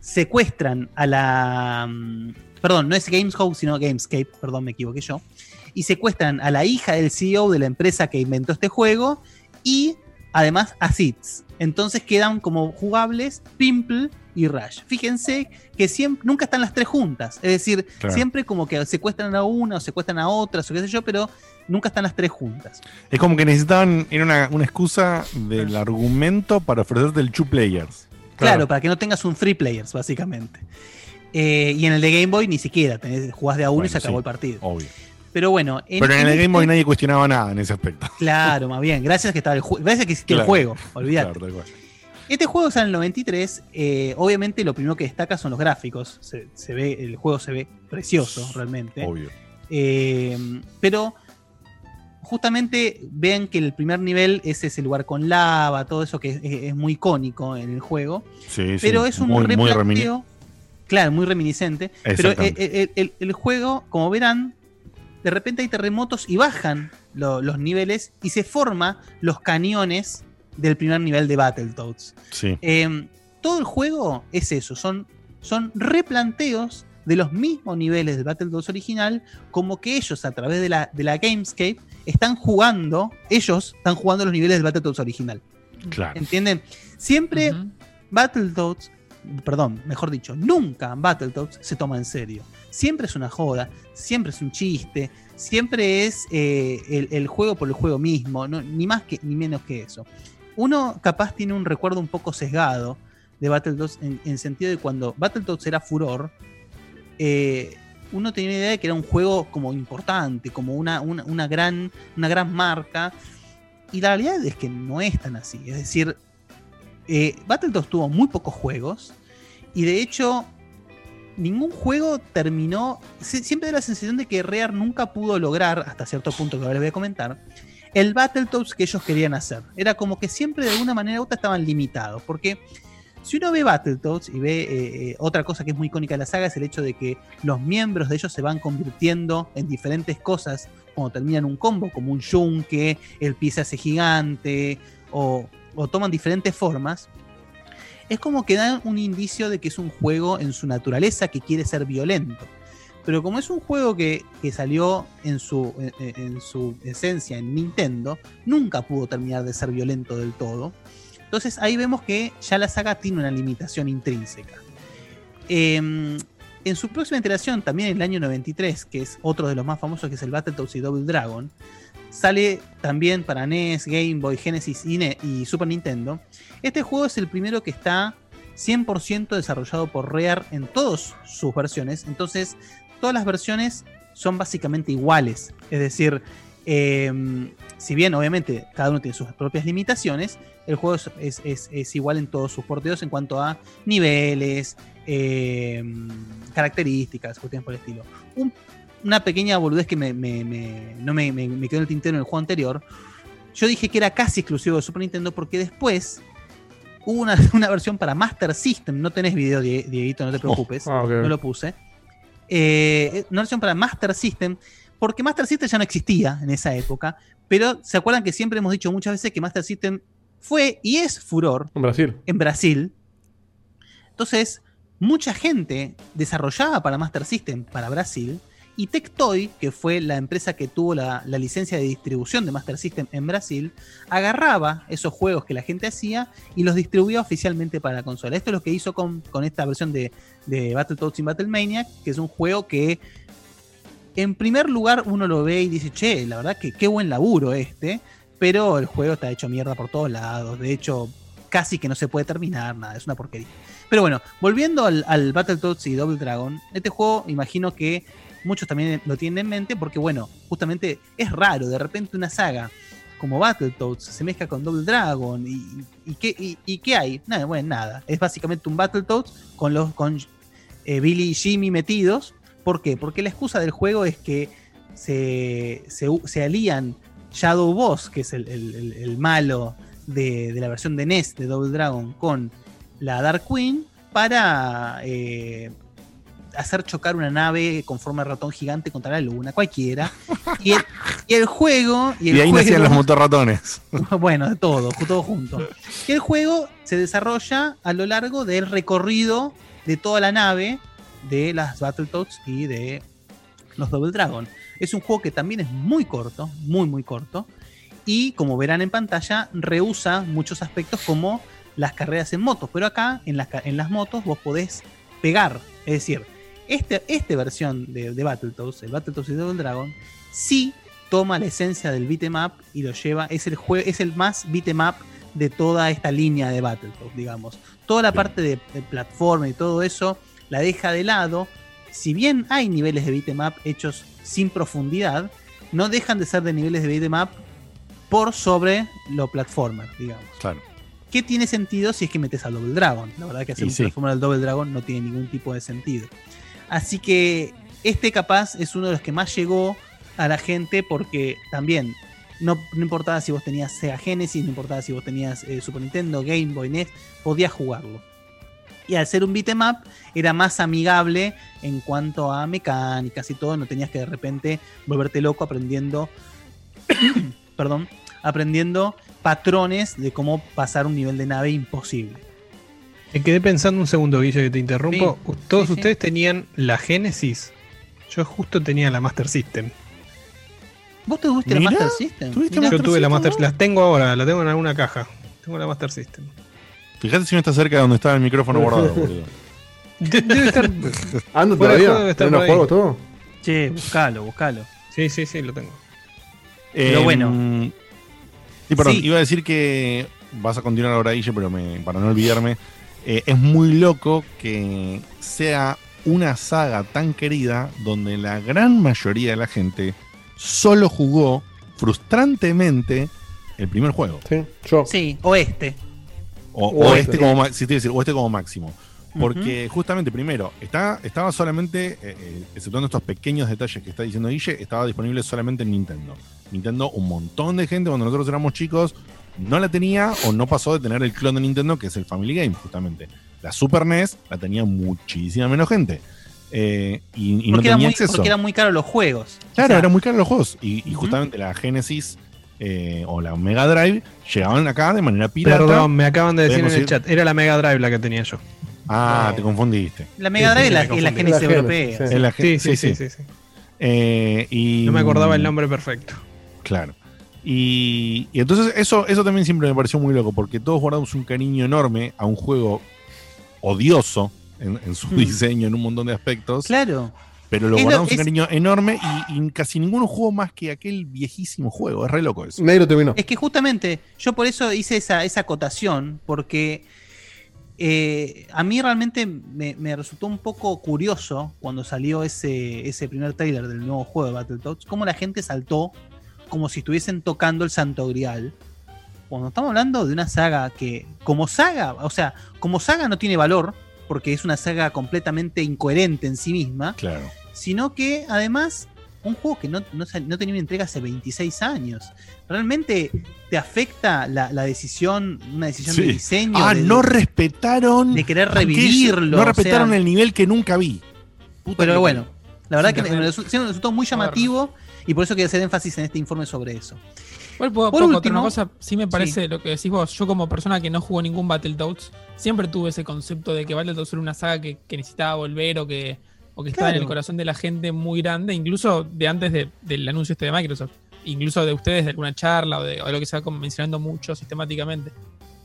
secuestran a la. mm, Perdón, no es Gamescope, sino Gamescape, perdón, me equivoqué yo. Y secuestran a la hija del CEO de la empresa que inventó este juego y además a Seeds. Entonces quedan como jugables Pimple y Rush. Fíjense que siempre, nunca están las tres juntas. Es decir, Claro. siempre como que secuestran a una o secuestran a otra, o qué sé yo, pero nunca están las tres juntas. Es como que necesitaban, era una, una excusa del argumento para ofrecerte el two players. Claro, para que no tengas un free players, básicamente. Eh, y en el de Game Boy ni siquiera, tenés, jugás de a uno y se acabó sí, el partido. Obvio. Pero bueno, en, Pero en el en Game Boy este- nadie cuestionaba nada en ese aspecto. Claro, más bien. Gracias que estaba el juego. Gracias que existía el Claro. juego. Olvídate. Claro. Este juego sale en el 93. eh, obviamente lo primero que destaca son los gráficos. Se, se ve, el juego se ve precioso, realmente. Obvio. Eh, pero justamente vean que el primer nivel es ese lugar con lava, todo eso que es, muy icónico en el juego. Sí, sí, pero es un muy- muy replanteo. claro, muy reminiscente. Pero el, Exactamente. el- juego, como verán, de repente hay terremotos y bajan lo- los niveles y se forma los cañones del primer nivel de Battletoads. Sí. Eh, todo el juego es eso, son, son replanteos de los mismos niveles del Battletoads original, como que ellos a través de la, de la Gamescape están jugando, ellos están jugando los niveles del Battletoads original. Claro. ¿Entienden? Siempre Battletoads, perdón, mejor dicho, nunca Battletoads se toma en serio. Siempre es una joda, siempre es un chiste, siempre es eh, el, el juego por el juego mismo, no- ni más que, ni menos que eso. Uno capaz tiene un recuerdo un poco sesgado de Battletoads en, en sentido de cuando Battletoads era furor, eh, uno tenía idea de que era un juego como importante, como una, una, gran, una gran marca. Y la realidad es que no es tan así. Es decir, eh, Battletoads tuvo muy pocos juegos. Y de hecho, ningún juego terminó. Siempre da la sensación de que Rare nunca pudo lograr, hasta cierto punto que ahora les voy a comentar, el Battletoads que ellos querían hacer. Era como que siempre de alguna manera u otra estaban limitados. Porque si uno ve Battletoads y ve eh, eh, otra cosa que es muy icónica de la saga, es el hecho de que los miembros de ellos se van convirtiendo en diferentes cosas cuando terminan un combo, como un yunque, el pie se hace gigante, o, o toman diferentes formas. Es como que dan un indicio de que es un juego en su naturaleza que quiere ser violento. Pero como es un juego que, salió en su, en, su esencia en Nintendo, nunca pudo terminar de ser violento del todo. Entonces ahí vemos que ya la saga tiene una limitación intrínseca. Eh, en su próxima iteración, también en el año 93, que es otro de los más famosos, que es el Battletoads y Double Dragon, sale también para NES, Game Boy, Genesis y, Ne- y Super Nintendo. Este juego es el primero que está 100% desarrollado por Rare en todas sus versiones. Entonces, todas las versiones son básicamente iguales. Es decir, eh, si bien obviamente cada uno tiene sus propias limitaciones, el juego es, es- es- igual en todos sus porteos en cuanto a niveles, eh, características, cuestiones por el estilo. Un- una pequeña boludez que me, me- me- no me, me- quedó en el tintero en el juego anterior. Yo dije que era casi exclusivo de Super Nintendo porque después hubo una, una versión para Master System. No tenés video, Die- Dieguito, no te preocupes. ah. No lo puse. Eh, una versión para Master System, porque Master System ya no existía en esa época, pero se acuerdan que siempre hemos dicho muchas veces que Master System fue y es furor En Brasil. en Brasil. Entonces, mucha gente desarrollaba para Master System para Brasil y Tectoy, que fue la empresa que tuvo la, licencia de distribución de Master System en Brasil, agarraba esos juegos que la gente hacía y los distribuía oficialmente para la consola. Esto es lo que hizo con, esta versión de, de Battletoads y Battlemania, que es un juego que en primer lugar uno lo ve y dice, che, la verdad que qué buen laburo este, pero el juego está hecho mierda por todos lados, de hecho casi que no se puede terminar, nada, es una porquería. Pero bueno, volviendo al, al Battletoads y Double Dragon, este juego imagino que muchos también lo tienen en mente porque bueno, justamente es raro, de repente una saga como Battletoads se mezcla con Double Dragon y, y, ¿qué, y, y qué hay? Nada, bueno, nada, es básicamente un Battletoads con los con eh, Billy y Jimmy metidos. ¿Por qué? Porque la excusa del juego es que se, se, se alían Shadow Boss, que es el, el- malo de, de la versión de NES de Double Dragon, con la Dark Queen para eh, hacer chocar una nave con forma de ratón gigante contra la luna, cualquiera. Y el, y el juego. Y, ahí juego- nacían los motorratones. bueno, de todo, todo junto. Y el juego se desarrolla a lo largo del recorrido de toda la nave de las Battletoads y de los Double Dragon. Es un juego que también es muy corto, muy, muy corto. Y como verán en pantalla, rehúsa muchos aspectos como las carreras en motos. Pero acá, en las, en las motos, vos podés pegar. Es decir, este, esta versión de, de Battletoads, el Battletoads y Double Dragon, sí toma la esencia del beat'em up y lo lleva, es el, jue- es el más beat'em up de toda esta línea de Battletoads, digamos. Toda la parte de, de plataforma y todo eso la deja de lado. Si bien hay niveles de beat'em up hechos sin profundidad, no dejan de ser de niveles de beat'em up por sobre lo platformer, digamos. Claro. ¿Qué tiene sentido si es que metes al Double Dragon? La verdad que hacer Y un sí. platformer al Double Dragon no tiene ningún tipo de sentido. Así que este capaz es uno de los que más llegó a la gente porque también no, importaba si vos tenías Sega Genesis, no importaba si vos tenías eh, Super Nintendo, Game Boy, NES, podías jugarlo. Y al ser un beat'em up era más amigable en cuanto a mecánicas y todo, no tenías que de repente volverte loco aprendiendo perdón, aprendiendo patrones de cómo pasar un nivel de nave imposible. Me quedé pensando un segundo, Guille, que te interrumpo. Sí, Todos sí, sí. ustedes tenían la Genesis. Yo justo tenía la Master System. ¿Vos te tuviste la Master System? Yo tuve la Master Las tengo ahora, la tengo en alguna caja. Tengo la Master System. Fíjate si no está cerca de donde estaba el micrófono guardado, boludo. De- debe estar. ¿Anda fuera de todavía? juego debe estar ¿Tenés por los ahí. juegos todo? Che, buscalo, buscalo. Sí, sí, sí, lo tengo. Pero bueno. Em, Sí, perdón, Sí. iba a decir que vas a continuar ahora, Guille, pero me- para no olvidarme. Eh, es muy loco que sea una saga tan querida donde la gran mayoría de la gente solo jugó frustrantemente el primer juego. Sí, yo. Sí, o este. O, O o este. este como sí, decir, o este como máximo. Porque justamente, primero, está, estaba solamente, eh, eh, exceptuando estos pequeños detalles que está diciendo Guille, estaba disponible solamente en Nintendo. Nintendo, un montón de gente cuando nosotros éramos chicos no la tenía o no pasó de tener el clon de Nintendo, que es el Family Game, justamente. La Super NES la tenía muchísima menos gente. Eh, y, y no porque, tenía era muy, acceso. porque eran muy caros los juegos. Claro, O sea, eran muy caros los juegos. Y, y justamente la Genesis eh, o la Mega Drive llegaban acá de manera pirata. Perdón, me acaban de decir en el ir- chat. Era la Mega Drive la que tenía yo. Ah, te confundiste. La Mega Drive es la- me es la confundí. Genesis europea. Sí, sí, sí, sí, sí. Eh, y, No me acordaba el nombre perfecto. Claro. Y, y entonces eso, eso también siempre me pareció muy loco, porque todos guardamos un cariño enorme a un juego odioso en, en su Hmm. diseño, en un montón de aspectos. Claro. Pero lo Es lo- guardamos un cariño enorme y, y casi ninguno jugó más que aquel viejísimo juego. Es re loco eso. Nadie lo terminó. Es que justamente yo por eso hice esa, esa acotación, porque eh, a mí realmente me, me resultó un poco curioso cuando salió ese, ese primer trailer del nuevo juego de Battletoads, cómo la gente saltó como si estuviesen tocando el Santo Grial. Cuando estamos hablando de una saga que, como saga, o sea, como saga no tiene valor, porque es una saga completamente incoherente en sí misma, Claro. sino que además un juego que no, no, no tenía una entrega hace 26 años. Realmente te afecta la, la decisión, una decisión de diseño. Ah, de- no respetaron. de querer revivirlo, No o respetaron sea- el nivel que nunca vi. Puta Pero bueno, la verdad que me resultó, me resultó muy llamativo y por eso quiero hacer énfasis en este informe sobre eso. Igual puedo, Por último- una cosa, sí me parece lo que decís vos. Yo, como persona que no jugó ningún Battletoads, siempre tuve ese concepto de que Battletoads era una saga que, que necesitaba volver o que, o que estaba en el corazón de la gente muy grande, incluso de antes de- del anuncio este de Microsoft. Incluso de ustedes, de alguna charla o de, o de lo que se va como mencionando mucho sistemáticamente.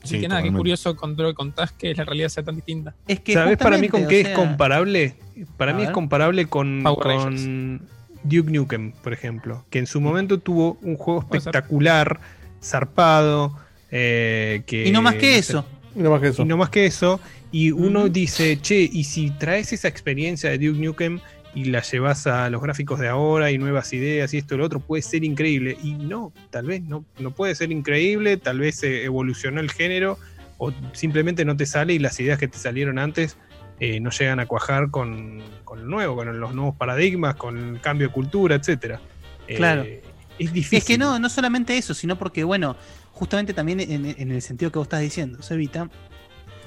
Así Sí, que nada, qué curioso con todo lo que contás que la realidad sea tan distinta. Es que ¿Sabes para mí con qué o es comparable? Para A mí es comparable con, Power con Duke Nukem, por ejemplo, que en su momento tuvo un juego espectacular, zarpado, eh, que... Y no más que sé, eso. Y no más que eso. Y no más que eso. Y uno dice, che, y si traes esa experiencia de Duke Nukem y la llevas a los gráficos de ahora y nuevas ideas y esto y lo otro, puede ser increíble. Y no, tal vez no, no puede ser increíble, tal vez eh, evolucionó el género o simplemente no te sale y las ideas que te salieron antes eh, no llegan a cuajar con, con lo nuevo, con los nuevos paradigmas, con el cambio de cultura, etcétera. Eh, Claro. Es difícil. Es que no, no solamente eso, sino porque, bueno, justamente también en, en el sentido que vos estás diciendo, Sevita,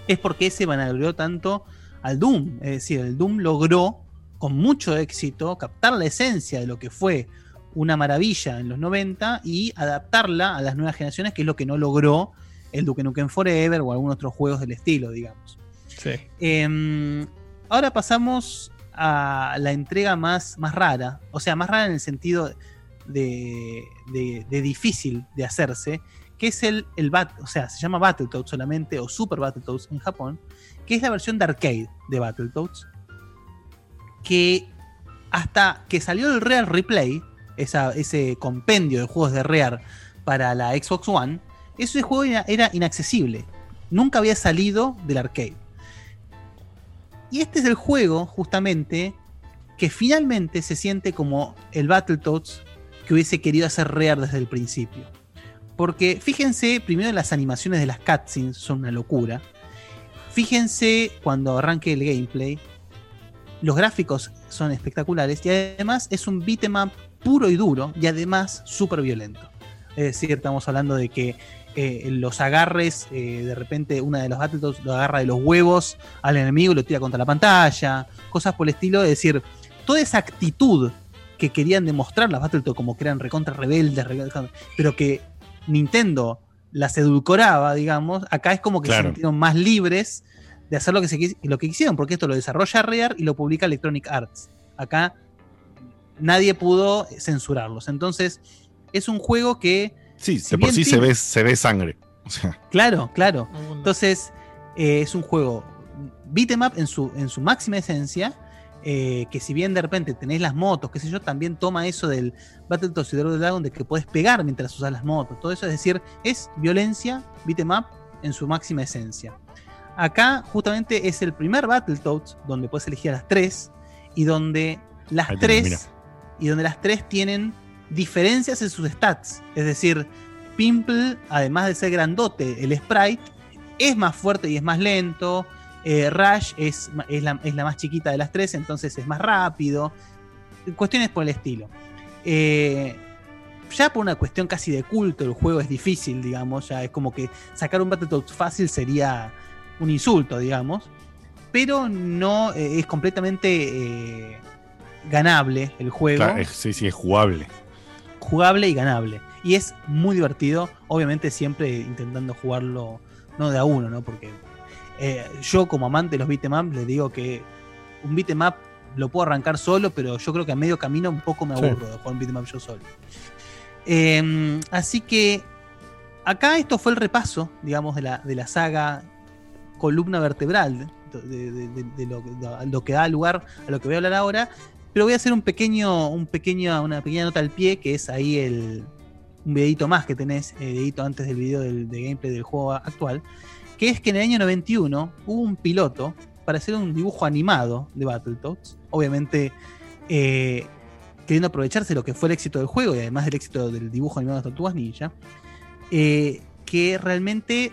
es porque se vanaglorió tanto al Doom. Es decir, el Doom logró con mucho éxito captar la esencia de lo que fue una maravilla en los 90 y adaptarla a las nuevas generaciones, que es lo que no logró el Duke Nukem Forever o algunos otros juegos del estilo, digamos. Eh, ahora pasamos a la entrega más, más rara, o sea, más rara en el sentido de, difícil de hacerse, que es el, el Bat, o sea, se llama Battletoads solamente, o Super Battletoads en Japón, que es la versión de arcade de Battletoads, que hasta que salió el Real Replay, ese compendio de juegos de Rare para la Xbox One, ese juego era inaccesible. Nunca había salido del arcade. Y este es el juego, justamente, que finalmente se siente como el Battletoads que hubiese querido hacer Rare desde el principio. Porque fíjense, primero las animaciones de las cutscenes son una locura. Fíjense cuando arranque el gameplay. Los gráficos son espectaculares y además es un beat'em up puro y duro y además súper violento. Es decir, estamos hablando de que eh, los agarres, eh, de repente una de los Battletoads lo agarra de los huevos al enemigo y lo tira contra la pantalla, cosas por el estilo. Es decir, toda esa actitud que querían demostrar las Battletoads como que eran recontra rebeldes, pero que Nintendo las edulcoraba, digamos, acá es como que Claro. se sintieron más libres de hacer lo que, se, lo que quisieron, porque esto lo desarrolla Rare y lo publica Electronic Arts. Acá nadie pudo censurarlos. Entonces, es un juego que. Sí, si de por sí se ve, se ve sangre. O sea, Claro, claro. Entonces, eh, es un juego beat'em up en su, en su máxima esencia. eh, que si bien de repente tenés las motos, qué sé yo, también toma eso del Battletoads y Double Dragon de que podés pegar mientras usas las motos. Todo eso, es decir, es violencia, beat'em up en su máxima esencia. Acá justamente es el primer Battletoads donde puedes elegir a las tres y donde las Ahí tres mira. y donde las tres tienen diferencias en sus stats. Es decir, Pimple, además de ser grandote, el sprite es más fuerte y es más lento. Eh, Rush es, es, la, más chiquita de las tres, entonces es más rápido. Cuestiones por el estilo. Eh, ya por una cuestión casi de culto, el juego es difícil, digamos. Ya es como que sacar un Battletoads fácil sería un insulto, digamos. Pero no eh, es completamente eh, ganable el juego sí, sí, es jugable. Jugable y ganable. Y es muy divertido, obviamente siempre intentando jugarlo no de a uno, ¿no? Porque Eh, yo, como amante de los beat'em up, les digo que un beat'em up lo puedo arrancar solo, pero yo creo que a medio camino un poco me Sí. aburro de jugar un beat'em up yo solo. Eh, así que acá esto fue el repaso, digamos, de la, de la saga columna vertebral de, de- de- de lo, de lo que da lugar a lo que voy a hablar ahora. Pero voy a hacer un pequeño, un pequeño, una pequeña nota al pie, que es ahí el, un videito más que tenés, eh, videito antes del video del, de gameplay del juego actual, que es que en el año 91 hubo un piloto para hacer un dibujo animado de Battletoads. Obviamente, eh, queriendo aprovecharse de lo que fue el éxito del juego y además del éxito del dibujo animado de Tortugas Ninja, eh, que realmente,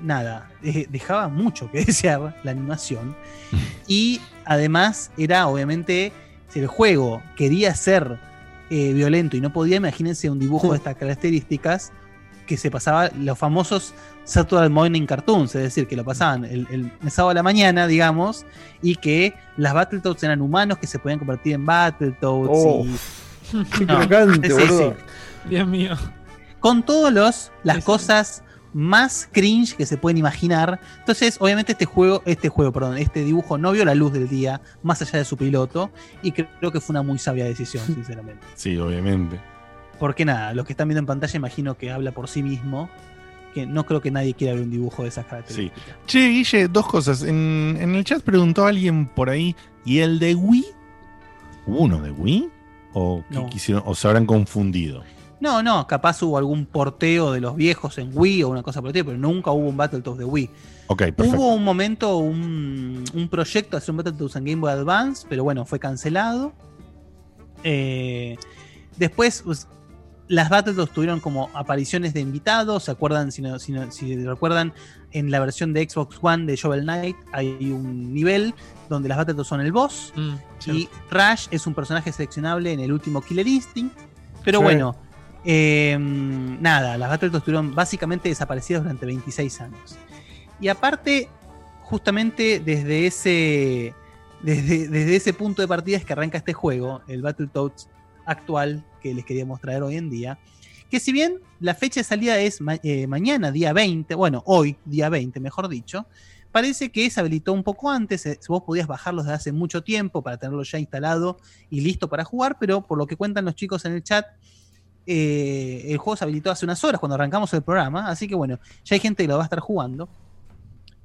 nada, eh, dejaba mucho que desear la animación. Y además era, obviamente, si el juego quería ser eh, violento y no podía, imagínense un dibujo de estas características que se pasaba los famosos Saturday Morning Cartoons, es decir, que lo pasaban el, el- el sábado a la mañana, digamos, y que las Battletoads eran humanos que se podían convertir en Battletoads. Oh, y... qué crocante, boludo. Dios mío. Con todos los las cosas más cringe que se pueden imaginar. Entonces, obviamente, este juego, este juego, perdón, este dibujo no vio la luz del día, más allá de su piloto, y creo que fue una muy sabia decisión, sinceramente. Sí, obviamente. Porque nada, lo que están viendo en pantalla imagino que habla por sí mismo. Que no creo que nadie quiera ver un dibujo de esas Sí. características. Che, Guille, dos cosas. En, en el chat preguntó alguien por ahí, ¿y el de Wii? ¿Hubo uno de Wii? ¿O, No. quisieron, o se habrán confundido? No, no, capaz hubo algún porteo de los viejos en Wii o una cosa por el pero nunca hubo un Battletoads de Wii. Ok, perfecto. Hubo un momento, un, un proyecto de hacer un Battletoads en Game Boy Advance, pero bueno, fue cancelado. Eh, después, pues, las Battletoads tuvieron como apariciones de invitados. ¿Se acuerdan? Si, no- si, no- si recuerdan, en la versión de Xbox One de Shovel Knight hay un nivel donde las Battletoads son el boss. y Rush es un personaje seleccionable en el último Killer Instinct. Pero Sí. bueno, eh, nada, las Battletoads estuvieron básicamente desaparecidas durante 26 años. Y aparte, justamente desde ese, desde, desde ese punto de partida es que arranca este juego, el Battletoads actual que les queríamos traer hoy en día. Que si bien la fecha de salida es eh, mañana, día 20, bueno, hoy, día 20, mejor dicho, parece que se habilitó un poco antes. eh, Vos podías bajarlos desde hace mucho tiempo para tenerlo ya instalado y listo para jugar, pero por lo que cuentan los chicos en el chat, eh, el juego se habilitó hace unas horas cuando arrancamos el programa, así que bueno, ya hay gente que lo va a estar jugando.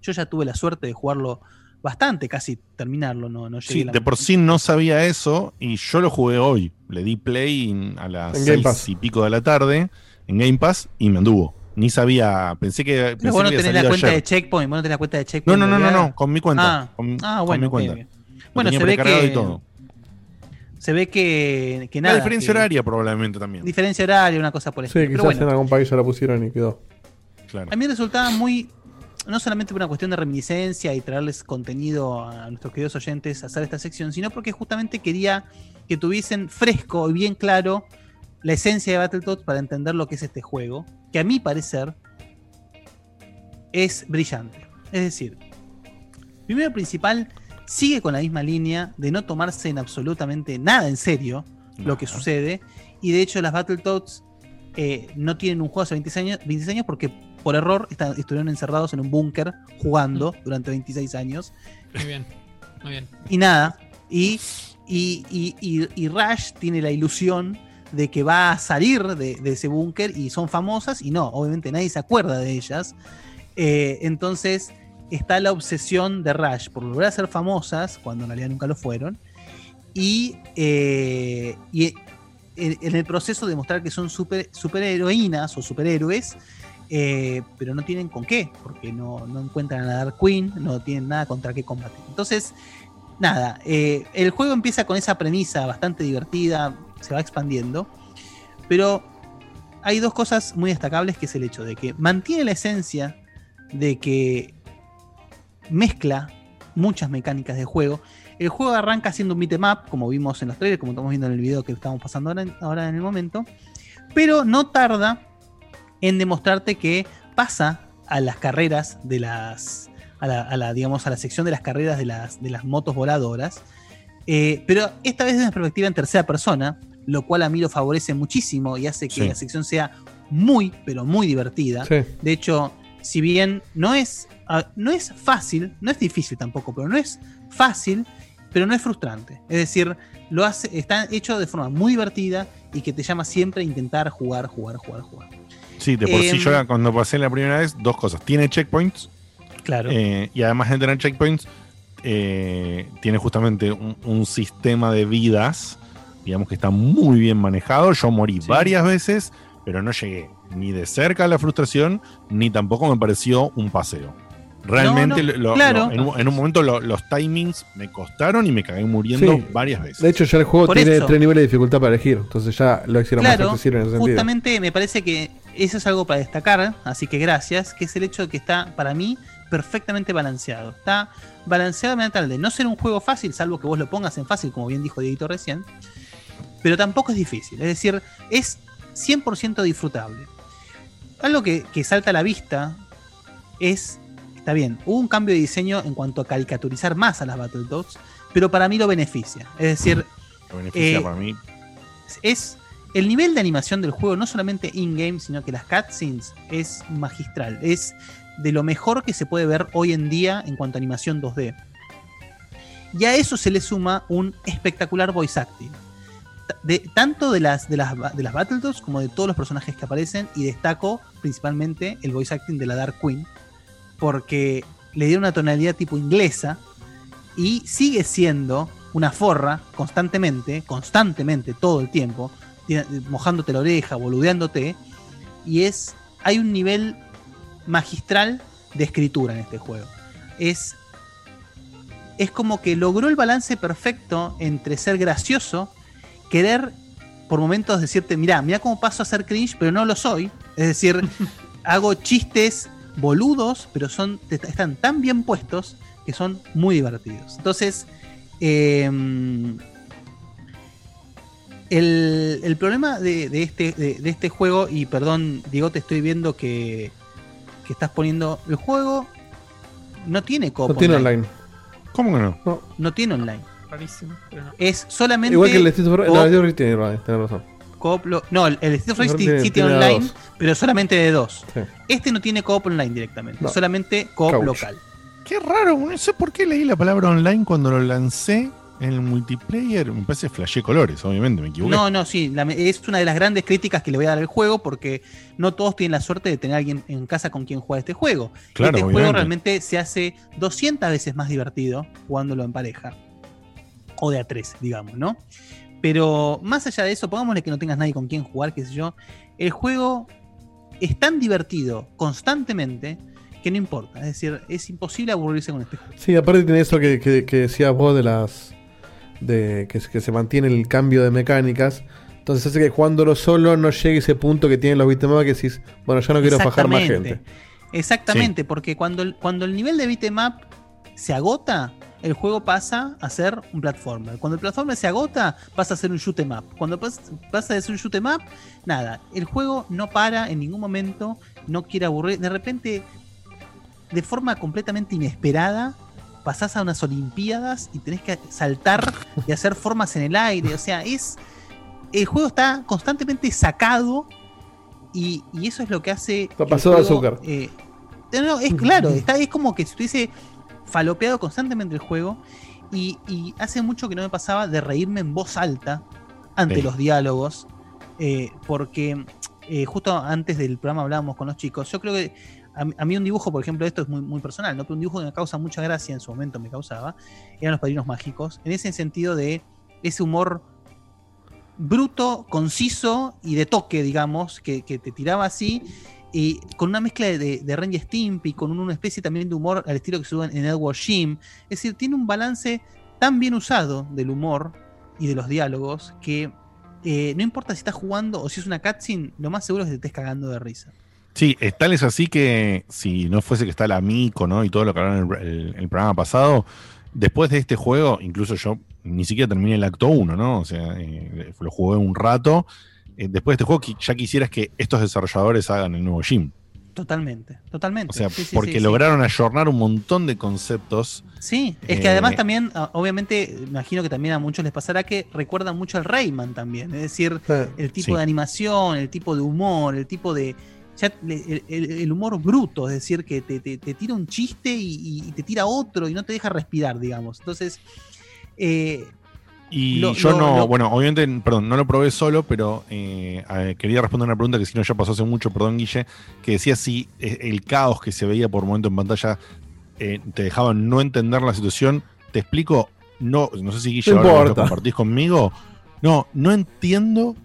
Yo ya tuve la suerte de jugarlo bastante, casi terminarlo, no, no llegué Sí, a la- de por sí no sabía eso y yo lo jugué hoy. Le di play a las seis y pico de la tarde en Game Pass y me anduvo. Ni sabía, pensé que. Pero Pensé vos no tenés la cuenta ayer. de Checkpoint, vos no tenés la cuenta de No, Checkpoint. no, no, no, ¿verdad? no, con mi cuenta. Ah, con, ah, con bueno, mi ok, cuenta. Bueno, se ve que y todo. Se ve que, que La nada. diferencia que- horaria probablemente también. Diferencia horaria, una cosa por el Sí, estilo. quizás Pero bueno, en algún país ya la pusieron y quedó. Claro. a mí resultaba muy, no solamente por una cuestión de reminiscencia y traerles contenido a nuestros queridos oyentes a hacer esta sección, sino porque justamente quería que tuviesen fresco y bien claro la esencia de Battletoads para entender lo que es este juego, que a mi parecer es brillante. Es decir, primero principal, sigue con la misma línea de no tomarse en absolutamente nada en serio lo que sucede, y de hecho las Battletoads eh, no tienen un juego hace 26 años, 26 años porque por error están- estuvieron encerrados en un búnker jugando durante 26 años. Muy bien, muy bien. Y nada, y, y, y, y- y Rush tiene la ilusión de que va a salir de, de ese búnker y son famosas, y no, obviamente nadie se acuerda de ellas. Eh, entonces está la obsesión de Rush por lograr ser famosas, cuando en realidad nunca lo fueron, y, eh, y en, el proceso de mostrar que son super, superheroínas o superhéroes, eh, pero no tienen con qué, porque no, no encuentran a Dark Queen, no tienen nada contra qué combatir. Entonces, nada, eh, el juego empieza con esa premisa bastante divertida, se va expandiendo, pero hay dos cosas muy destacables, que es el hecho de que mantiene la esencia de que mezcla muchas mecánicas de juego. El juego arranca siendo un beat'em up, como vimos en los trailers, como estamos viendo en el video que estamos pasando ahora en, ahora en el momento, pero no tarda en demostrarte que pasa a las carreras de las. A la, a la, digamos, a la sección de las carreras de las, de las motos voladoras. Eh, pero esta vez desde una perspectiva en tercera persona, lo cual a mí lo favorece muchísimo y hace que Sí. la sección sea muy, pero muy divertida. Sí. De hecho, si bien no es, ah, no es fácil, no es difícil tampoco, pero no es fácil, pero no es frustrante. Es decir, lo hace, está hecho de forma muy divertida y que te llama siempre a intentar jugar, jugar, jugar, jugar. Sí, de por sí Em, yo cuando pasé la primera vez, dos cosas. Tiene checkpoints. Claro. eh, y además de tener checkpoints, eh, tiene justamente un, un sistema de vidas, digamos que está muy bien manejado. Yo morí varias veces, pero no llegué ni de cerca a la frustración, ni tampoco me pareció un paseo. Realmente, No, no, lo- lo- claro. en, un, en un momento lo- los timings me costaron y me cagué muriendo Sí. varias veces. De hecho, ya el juego Por tiene eso. tres niveles de dificultad para elegir. Entonces ya lo hicieron más accesible en ese sentido. justamente me parece que eso es algo para destacar, así que gracias, que es el hecho de que está, para mí, perfectamente balanceado. Está balanceado de manera tal de no ser un juego fácil, salvo que vos lo pongas en fácil, como bien dijo Dieguito recién, pero tampoco es difícil, es decir, es 100% disfrutable. Algo que, que salta a la vista es, está bien, hubo un cambio de diseño en cuanto a caricaturizar más a las Battletoads, pero para mí lo beneficia. Es decir, Lo beneficia eh, para mí. es el nivel de animación del juego, no solamente in-game, sino que las cutscenes es magistral. Es de lo mejor que se puede ver hoy en día en cuanto a animación 2D. Y a eso se le suma un espectacular voice acting. De, tanto de las, de, las, de las Battletoads como de todos los personajes que aparecen. Y destaco principalmente el voice acting de la Dark Queen. Porque le dieron una tonalidad tipo inglesa. Y sigue siendo una forra constantemente, constantemente, todo el tiempo, mojándote la oreja, boludeándote. Y es. Hay un nivel magistral de escritura en este juego. Es. Es como que logró el balance perfecto entre ser gracioso, querer por momentos decirte, mirá, mirá cómo paso a ser cringe, pero no lo soy. Es decir, hago chistes boludos, pero son, están tan bien puestos que son muy divertidos. Entonces, em, el, el problema de, de este, de, de este juego, y perdón, Diego, te estoy viendo que, que estás poniendo. El juego no tiene coop No tiene online. ¿Cómo que no? No, tiene online. Rarísimo, pero no. Es solamente. Igual que el Street of Rage. coop- No, el Street of Rage tiene razón. lo- no, el Street of Rage Tiene- sí, tiene online, dos. pero solamente de dos. Sí. Este no tiene coop online directamente, No. solamente coop local. Qué raro, no sé por qué leí la palabra online cuando lo lancé en el multiplayer. Me parece flashé colores, obviamente, me equivoqué. No, no, sí, la- es una de las grandes críticas que le voy a dar al juego porque no todos tienen la suerte de tener a alguien en casa con quien jugar este juego. Claro, este juego realmente se hace 200 veces más divertido jugándolo en pareja. O de a tres, digamos, ¿no? Pero más allá de eso, pongámosle que no tengas nadie con quien jugar, qué sé yo. El juego es tan divertido constantemente que no importa. Es decir, es imposible aburrirse con este juego. Sí, aparte tiene eso que, que, que decías vos de las. de que, que se mantiene el cambio de mecánicas. Entonces hace que jugándolo solo no llegue ese punto que tienen los beat'em up que decís, bueno, ya no quiero fajar más Exactamente. gente. Exactamente, porque cuando el, cuando el nivel de beat'em up se agota, el juego pasa a ser un platformer. Cuando el platformer se agota, pasa a ser un shoot 'em up. Cuando pas- pasa de ser un shoot 'em up, nada, el juego no para en ningún momento, no quiere aburrir. De repente, de forma completamente inesperada, pasás a unas olimpiadas y tenés que saltar y hacer formas en el aire. O sea, es. El juego está constantemente sacado y, y eso es lo que hace. el pasó de azúcar. eh, no, no, es claro, está, es como que si estuviese falopeado constantemente el juego y, y hace mucho que no me pasaba de reírme en voz alta ante Sí. los diálogos, eh, porque eh, justo antes del programa hablábamos con los chicos, yo creo que a, mí- a mí un dibujo, por ejemplo, esto es muy, muy personal, ¿no? pero un dibujo que me causa mucha gracia en su momento me causaba, eran los padrinos mágicos, en ese sentido de ese humor bruto, conciso y de toque, digamos, que, que te tiraba así, y con una mezcla de, de Stimpy, con una especie también de humor al estilo que usa en Edward Jim. Es decir, tiene un balance tan bien usado del humor y de los diálogos que eh, no importa si estás jugando o si es una cutscene, lo más seguro es que te estés cagando de risa. Sí, tal es así que si no fuese que está la Mico, ¿no? Y todo lo que hablaron en el, el- el programa pasado, después de este juego, incluso yo ni siquiera terminé el acto 1, ¿no? O sea, eh, lo jugué un rato. Eh, después de este juego, ya quisieras que estos desarrolladores hagan el nuevo Gym. Totalmente, totalmente. O sea, Sí, sí, porque sí, sí. lograron ayornar un montón de conceptos. Sí, es que Eh, además también, ah, obviamente, imagino que también a muchos les pasará que recuerdan mucho al Rayman también. Es decir, el tipo Sí. de animación, el tipo de humor, el tipo de, ya el, el- el humor bruto, es decir, que te, te- te tira un chiste y, y te tira otro y no te deja respirar, digamos. Entonces, eh, Y Lo- yo lo- no, lo- bueno, obviamente, perdón, no lo probé solo, pero eh, quería responder una pregunta que si no ya pasó hace mucho, perdón, Guille, que decía si eh, el caos que se veía por momento en pantalla eh, te dejaba no entender la situación. Te explico, no, no sé si Guille ahora lo compartís conmigo. No, no entiendo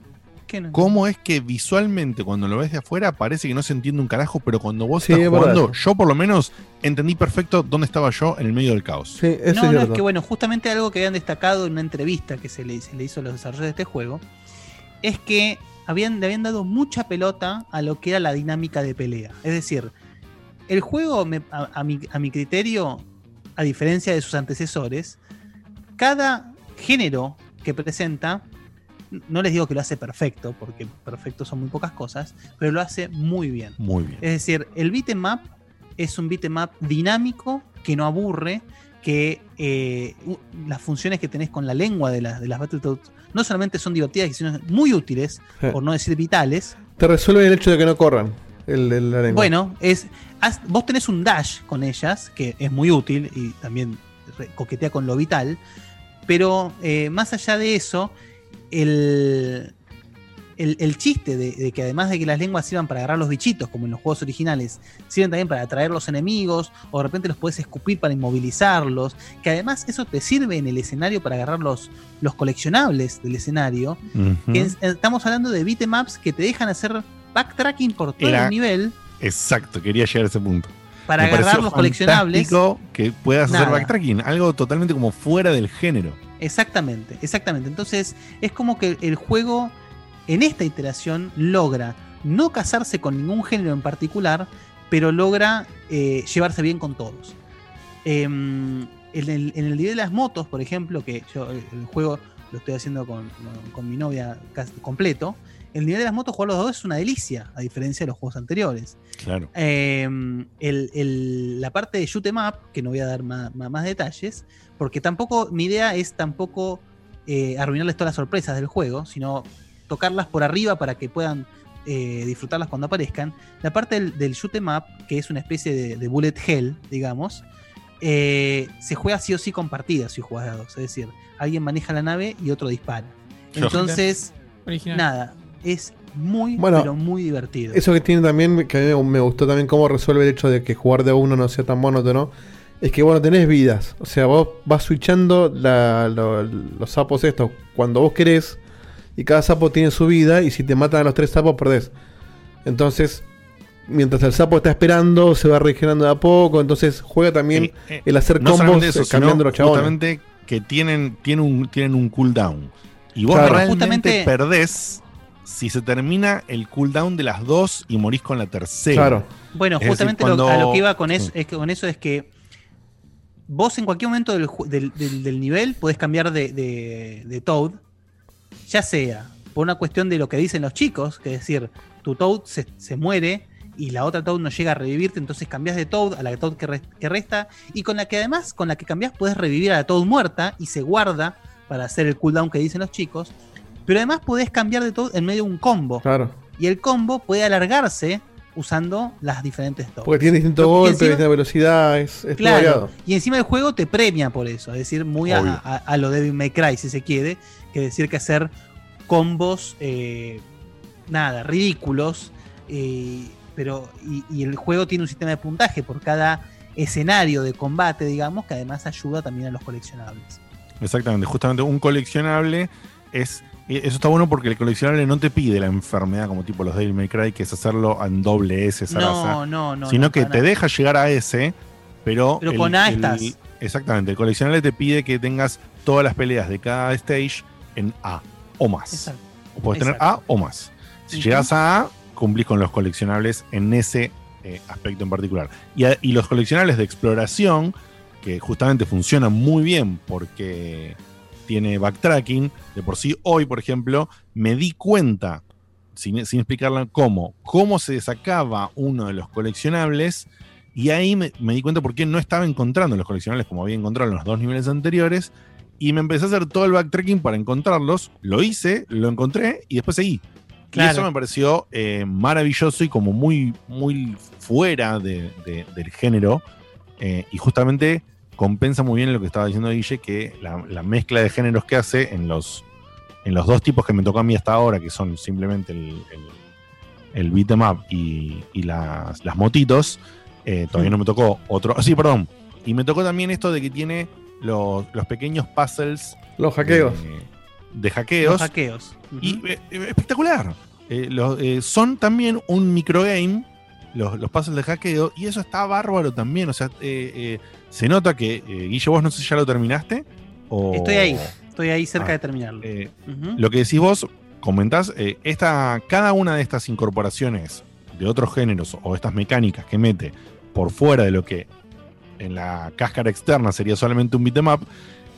cómo es que visualmente cuando lo ves de afuera parece que no se entiende un carajo, pero cuando vos Sí, estás es jugando, yo por lo menos entendí perfecto dónde estaba yo en el medio del caos. Sí, eso no, es no, es que bueno, justamente algo que habían destacado en una entrevista que se le, se le hizo a los desarrolladores de este juego, es que habían, le habían dado mucha pelota a lo que era la dinámica de pelea. Es decir, el juego, me- a, a mi, a mi criterio, a diferencia de sus antecesores, cada género que presenta, no les digo que lo hace perfecto, porque perfecto son muy pocas cosas, pero lo hace muy bien. Muy bien. Es decir, el beat'em up es un beat'em up dinámico que no aburre, que eh, las funciones que tenés con la lengua de, las de las Battletoads no solamente son divertidas, sino muy útiles, Sí. por no decir vitales. Te resuelve el hecho de que no corran el, el- la lengua. Bueno, es vos tenés un dash con ellas, que es muy útil y también coquetea con lo vital, pero eh, más allá de eso, el, el, el chiste de, de que además de que las lenguas sirvan para agarrar los bichitos, como en los juegos originales, sirven también para atraer los enemigos, o de repente los puedes escupir para inmovilizarlos, que además eso te sirve en el escenario para agarrar los, los coleccionables del escenario, que es- estamos hablando de beatemaps que te dejan hacer backtracking por todo el nivel Exacto, quería llegar a ese punto. para Me agarrar los coleccionables. que puedas hacer backtracking, algo totalmente como fuera del género. Exactamente, exactamente. Entonces es como que el juego en esta iteración logra no casarse con ningún género en particular, pero logra eh, llevarse bien con todos. Em, en, el, en el nivel de las motos, por ejemplo, que yo el, el juego lo estoy haciendo con, con- mi novia casi completo, el nivel de las motos jugar los dos es una delicia, a diferencia de los juegos anteriores. Claro. Eh, el- el- la parte de shoot 'em up, que no voy a dar ma- más, detalles, porque tampoco, mi idea es tampoco eh, arruinarles todas las sorpresas del juego, sino tocarlas por arriba para que puedan eh, disfrutarlas cuando aparezcan. La parte del, del shoot 'em up, que es una especie de, de bullet hell, digamos, eh, se juega sí o sí compartida si juegas de dos. Es decir, alguien maneja la nave y otro dispara. Entonces, Original. nada, es muy, Bueno, pero muy divertido. Eso que tiene también, que a mí me gustó también cómo resuelve el hecho de que jugar de uno no sea tan monótono, es que bueno, tenés vidas. O sea, vos vas switchando la- lo- los sapos estos cuando vos querés, y cada sapo tiene su vida, y si te matan a los tres sapos, perdés. Entonces, mientras el sapo está esperando, se va regenerando de a poco, entonces juega también Eh, eh, el hacer no combos eso, eh, cambiando los chabones. Justamente que tienen, tienen, un, tienen un cooldown. Y vos Claro. realmente Justamente- perdés si se termina el cooldown de las dos y morís con la tercera. Claro. Bueno, Es decir, justamente lo- a lo que iba con Sí. eso, es que, con eso es que vos en cualquier momento del, del- del- del nivel podés cambiar de, de- de Toad, ya sea por una cuestión de lo que dicen los chicos, que es decir, tu Toad se, se muere y la otra Toad no llega a revivirte, entonces cambias de Toad a la Toad que, que resta, y con la que además, con la que cambias, puedes revivir a la Toad muerta y se guarda para hacer el cooldown que dicen los chicos, pero además podés cambiar de Toad en medio de un combo. Claro. Y el combo puede alargarse usando las diferentes Toads. Porque tiene distintos golpes, encima- distinta velocidad, es, Claro, variado. y encima el juego te premia por eso, es decir, muy a, a- a lo Devil May Cry, si se quiere, que decir que hacer combos, eh, nada, ridículos, eh, pero y, y el juego tiene un sistema de puntaje por cada escenario de combate, digamos, que además ayuda también a los coleccionables. Exactamente, justamente un coleccionable es. Eso está bueno porque el coleccionable no te pide la enfermedad como tipo los Devil May Cry, que es hacerlo en doble S, esa No, raza, no, no, Sino no, que te nada. deja llegar a S, pero. Pero con A estás. Exactamente, el coleccionable te pide que tengas todas las peleas de cada stage en A o más. Exacto. O puedes tener. A o más. Si llegas a A, cumplís con los coleccionables en ese eh, aspecto en particular. Y, a- y los coleccionables de exploración, que justamente funcionan muy bien porque tiene backtracking, de por sí hoy, por ejemplo, me di cuenta, sin, sin explicarla cómo, cómo se sacaba uno de los coleccionables. Y ahí me, me di cuenta por qué no estaba encontrando los coleccionables como había encontrado en los dos niveles anteriores. Y me empecé a hacer todo el backtracking para encontrarlos. Lo hice, lo encontré y después seguí. Y eso me pareció eh, maravilloso y como muy, muy fuera de- de- del género. eh, y justamente compensa muy bien lo que estaba diciendo Guille, que la, la mezcla de géneros que hace en los, en los dos tipos que me tocó a mí hasta ahora, que son simplemente el, el, el beat 'em up y, y las, las motitos, eh, todavía no me tocó otro. ah, Sí, perdón. Y me tocó también esto de que tiene los, los pequeños puzzles. Los hackeos. De, de hackeos. Los hackeos. Y eh, eh, espectacular. Eh, lo- eh, son también un microgame, los, los puzzles de hackeo, y eso está bárbaro también. O sea, eh, eh, se nota que, eh, Guille, vos no sé si ya lo terminaste. O... Estoy ahí, estoy ahí cerca Ah, de terminarlo. eh. Lo que decís vos, comentás, esta, cada una de estas incorporaciones de otros géneros o estas mecánicas que mete por fuera de lo que en la cáscara externa sería solamente un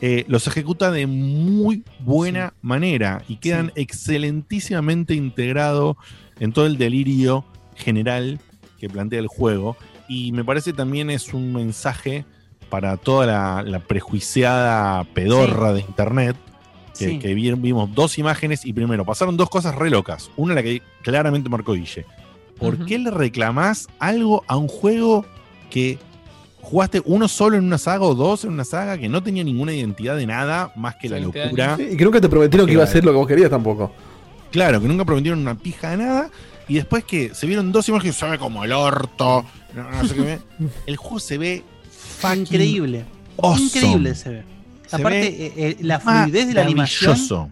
eh, los ejecuta de muy buena manera y quedan excelentísimamente integrados en todo el delirio general que plantea el juego. Y me parece también es un mensaje para toda la, la prejuiciada pedorra de internet. Que, Sí. que vi- vimos dos imágenes y primero pasaron dos cosas re locas. Una la que claramente marcó Guille. ¿Por qué le reclamás algo a un juego que jugaste uno solo en una saga o dos en una saga que no tenía ninguna identidad de nada más que la 20 locura? Sí, y que nunca te prometieron que iba a ser lo que vos querías tampoco. Claro, que nunca prometieron una pija de nada. Y después que se vieron dos imágenes, se ve como el orto. no- no sé qué el juego se ve Increíble. awesome. Increíble se ve. Se Aparte, ve eh, eh, la fluidez de la animación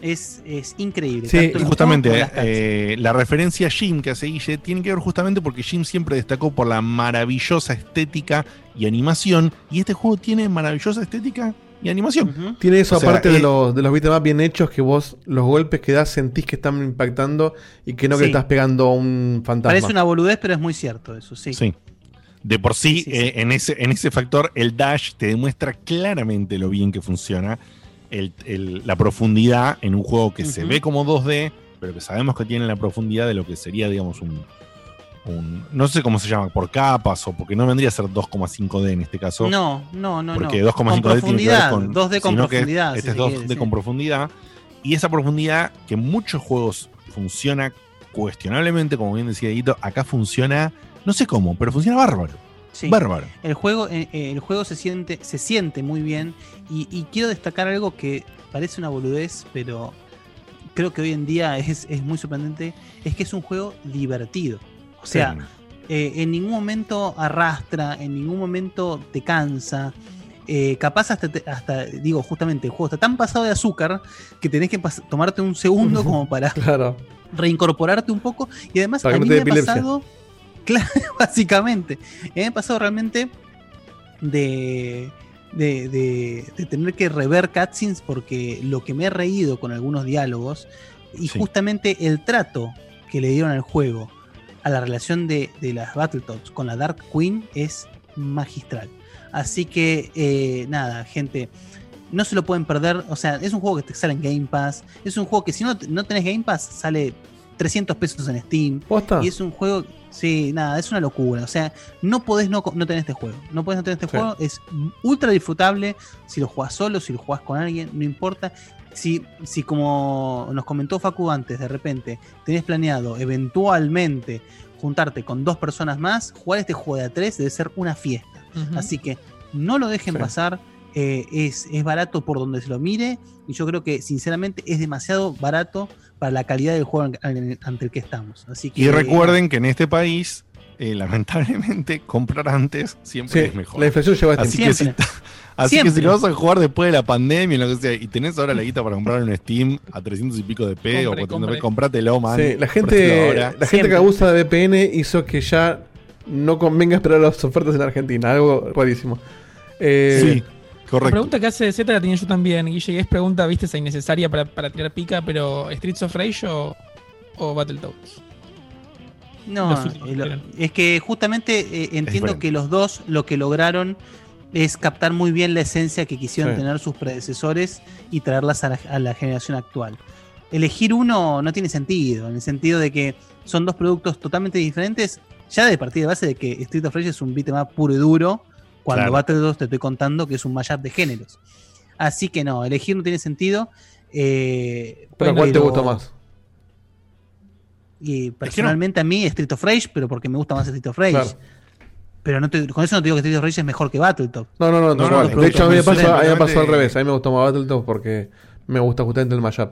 es, es increíble. Sí, justamente eh, la referencia a Jim que hace Guille tiene que ver justamente porque Jim siempre destacó por la maravillosa estética y animación. Y este juego tiene maravillosa estética y animación. Tiene eso O sea, aparte eh, de los, de los beat'em up bien hechos que vos los golpes que das sentís que están impactando y que no que estás pegando a un fantasma. Parece una boludez, pero es muy cierto eso, sí. Sí. De por sí, eh, en, ese, en ese factor, el dash te demuestra claramente lo bien que funciona. el- el- la profundidad en un juego que se ve como 2D, pero que sabemos que tiene la profundidad de lo que sería, digamos, un. Un- no sé cómo se llama, por capas o porque no vendría a ser 2,5D en este caso. No, no, no, Porque no. 2,5D Con tiene que ver profundidad, con. 2D con profundidad, Este si es se 2D quiere, sí. con profundidad. Y esa profundidad que en muchos juegos funciona cuestionablemente, como bien decía Guito, acá funciona, no sé cómo, pero funciona bárbaro. Sí. Bárbaro. El juego, eh, eh, el juego se siente, se siente muy bien. Y, y quiero destacar algo que parece una boludez, pero creo que hoy en día es, es muy sorprendente. Es que es un juego divertido. O sea, eh, en ningún momento arrastra, en ningún momento te cansa. Eh, capaz hasta, te- hasta, digo, justamente el juego está tan pasado de azúcar que tenés que tomarte un segundo como para Claro. reincorporarte un poco. Y además a mí me ha pasado, claro, básicamente, me ha pasado realmente de, de, de- de tener que rever cutscenes porque lo que me he reído con algunos diálogos y Sí. justamente el trato que le dieron al juego a la relación de, de las Battletoads con la Dark Queen es magistral. Así que, eh, nada, gente, no se lo pueden perder. O sea, es un juego que te sale en Game Pass. Es un juego que si no, no tenés Game Pass, sale 300 pesos en Steam. ¿Posta? Y es un juego, sí, nada, es una locura. O sea, no podés no, no tener este juego. No podés no tener este Sí. juego. Es ultra disfrutable. Si lo jugás solo, si lo jugás con alguien, no importa. Si, si como nos comentó Facu antes, de repente tenés planeado eventualmente juntarte con dos personas más, jugar este juego de a tres debe ser una fiesta. Así que no lo dejen Sí. pasar. eh, es, es barato por donde se lo mire. Y yo creo que, sinceramente, es demasiado barato para la calidad del juego ante el que estamos. Así que, Y recuerden que en este país, eh, lamentablemente, comprar antes siempre Sí, es mejor. la inflación lleva Así, que si, Siempre. así que si lo vas a jugar después de la pandemia, lo que sea, y tenés ahora la guita para comprar un Steam a 300 y pico de P o Compre, 400 P, comprátelo, man. Sí, la gente, la gente que abusa de VPN hizo que ya no convenga esperar las ofertas en Argentina. Algo rarísimo. Eh, Sí, La correcto. pregunta que hace Z la tenía yo también, Guille, y es pregunta, viste, esa innecesaria para, para tirar pica, pero ¿Streets of Rage o, o Battletoads? No, eh, es que justamente eh, entiendo que los dos lo que lograron es captar muy bien la esencia que quisieron Sí. tener sus predecesores y traerlas a la, a la generación actual. Elegir uno no tiene sentido, en el sentido de que son dos productos totalmente diferentes, ya de partida de base de que Street of Rage es un beat'em up puro y duro, cuando Claro. Battletoads te estoy contando que es un mashup de géneros. Así que no, elegir no tiene sentido. eh, ¿Pero cuál te gustó más? Y personalmente a mí Street of Rage, pero porque me gusta más Street of Rage. Claro. Pero no te- con eso no te digo que Street of Rage es mejor que Battletoads. No, no, no, No, no, De hecho, a mí me pasó, a mí me pasó al revés. A mí me gustó más Battletoads porque me gusta justamente el mashup.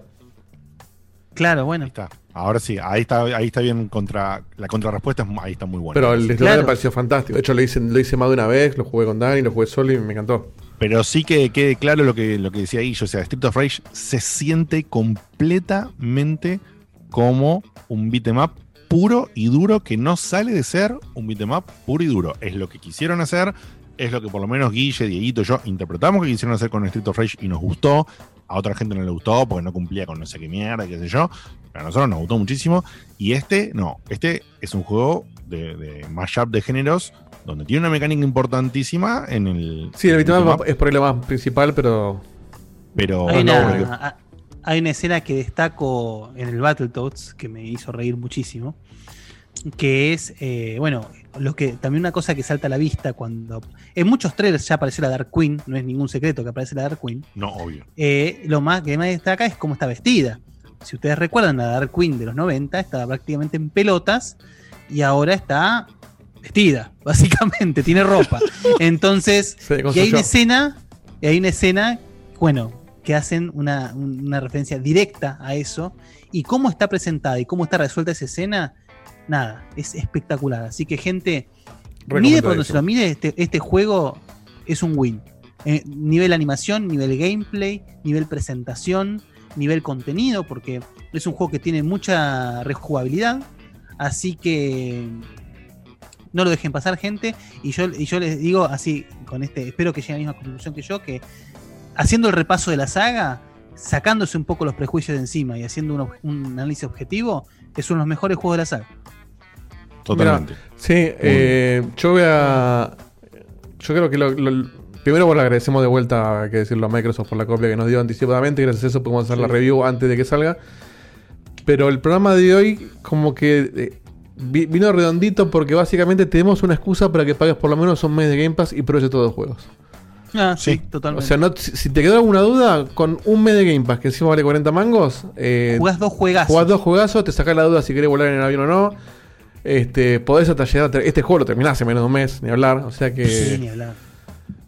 Claro, bueno. Ahí está. Ahora sí, ahí está, ahí está bien contra. La contrarrespuesta ahí está muy buena. Pero el de Claro. me pareció fantástico. De hecho, lo hice, lo hice más de una vez, lo jugué con Dani, lo jugué solo y me encantó. Pero sí que quede claro lo que, lo que decía Guillo. O sea, Street of Rage se siente completamente como un beat'em up puro y duro que no sale de ser un beat'em up puro y duro. Es lo que quisieron hacer, es lo que por lo menos Guille, Dieguito y yo interpretamos que quisieron hacer con Street of Rage y nos gustó. A otra gente no le gustó porque no cumplía con no sé qué mierda, qué sé yo. Pero a nosotros nos gustó muchísimo. Y este, no, este es un juego de, de mashup de géneros donde tiene una mecánica importantísima en el. Sí, el up es por ahí lo más principal, pero. Pero Hay no, una, porque- a- hay una escena que destaco en el Battletoads que me hizo reír muchísimo. Que es, eh, bueno, lo que también una cosa que salta a la vista cuando. En muchos trailers ya apareció la Dark Queen, no es ningún secreto que aparece la Dark Queen. no, obvio. Eh, lo más que más destaca es cómo está vestida. Si ustedes recuerdan, la Dark Queen de los 90 estaba prácticamente en pelotas y ahora está vestida, básicamente, tiene ropa. Entonces, y hay una escena, y hay una escena, bueno, que hacen una, un- una referencia directa a eso. Y cómo está presentada y cómo está resuelta esa escena, nada, es espectacular. Así que, gente, mide por donde se lo mide, este, este juego es un win. Eh, nivel animación, nivel gameplay, nivel presentación, nivel contenido, porque es un juego que tiene mucha rejugabilidad. Así que no lo dejen pasar, gente. Y yo, y yo les digo así, con este, espero que lleguen a la misma conclusión que yo, que haciendo el repaso de la saga, sacándose un poco los prejuicios de encima y haciendo un, análisis objetivo, es uno de los mejores juegos de la saga. Totalmente. Mira, sí, eh, yo voy a. Yo creo que lo, lo- primero bueno, le agradecemos de vuelta, hay que decirlo a Microsoft por la copia que nos dio anticipadamente. Gracias a eso podemos hacer la review antes de que salga. Pero el programa de hoy, como que eh, vi- vino redondito porque básicamente tenemos una excusa para que pagues por lo menos un mes de Game Pass y pruebes todos los juegos. Ah, sí, Sí. totalmente. O sea, no, si, te quedó alguna duda, con un mes de Game Pass que encima vale 40 mangos, eh, Jugás dos juegazos. Jugás dos juegazos, te sacás la duda si querés volar en el avión o no. Este, podés hasta llegar a ter- Este juego lo terminás en menos de un mes, ni hablar. O sea que. Sí, ni hablar.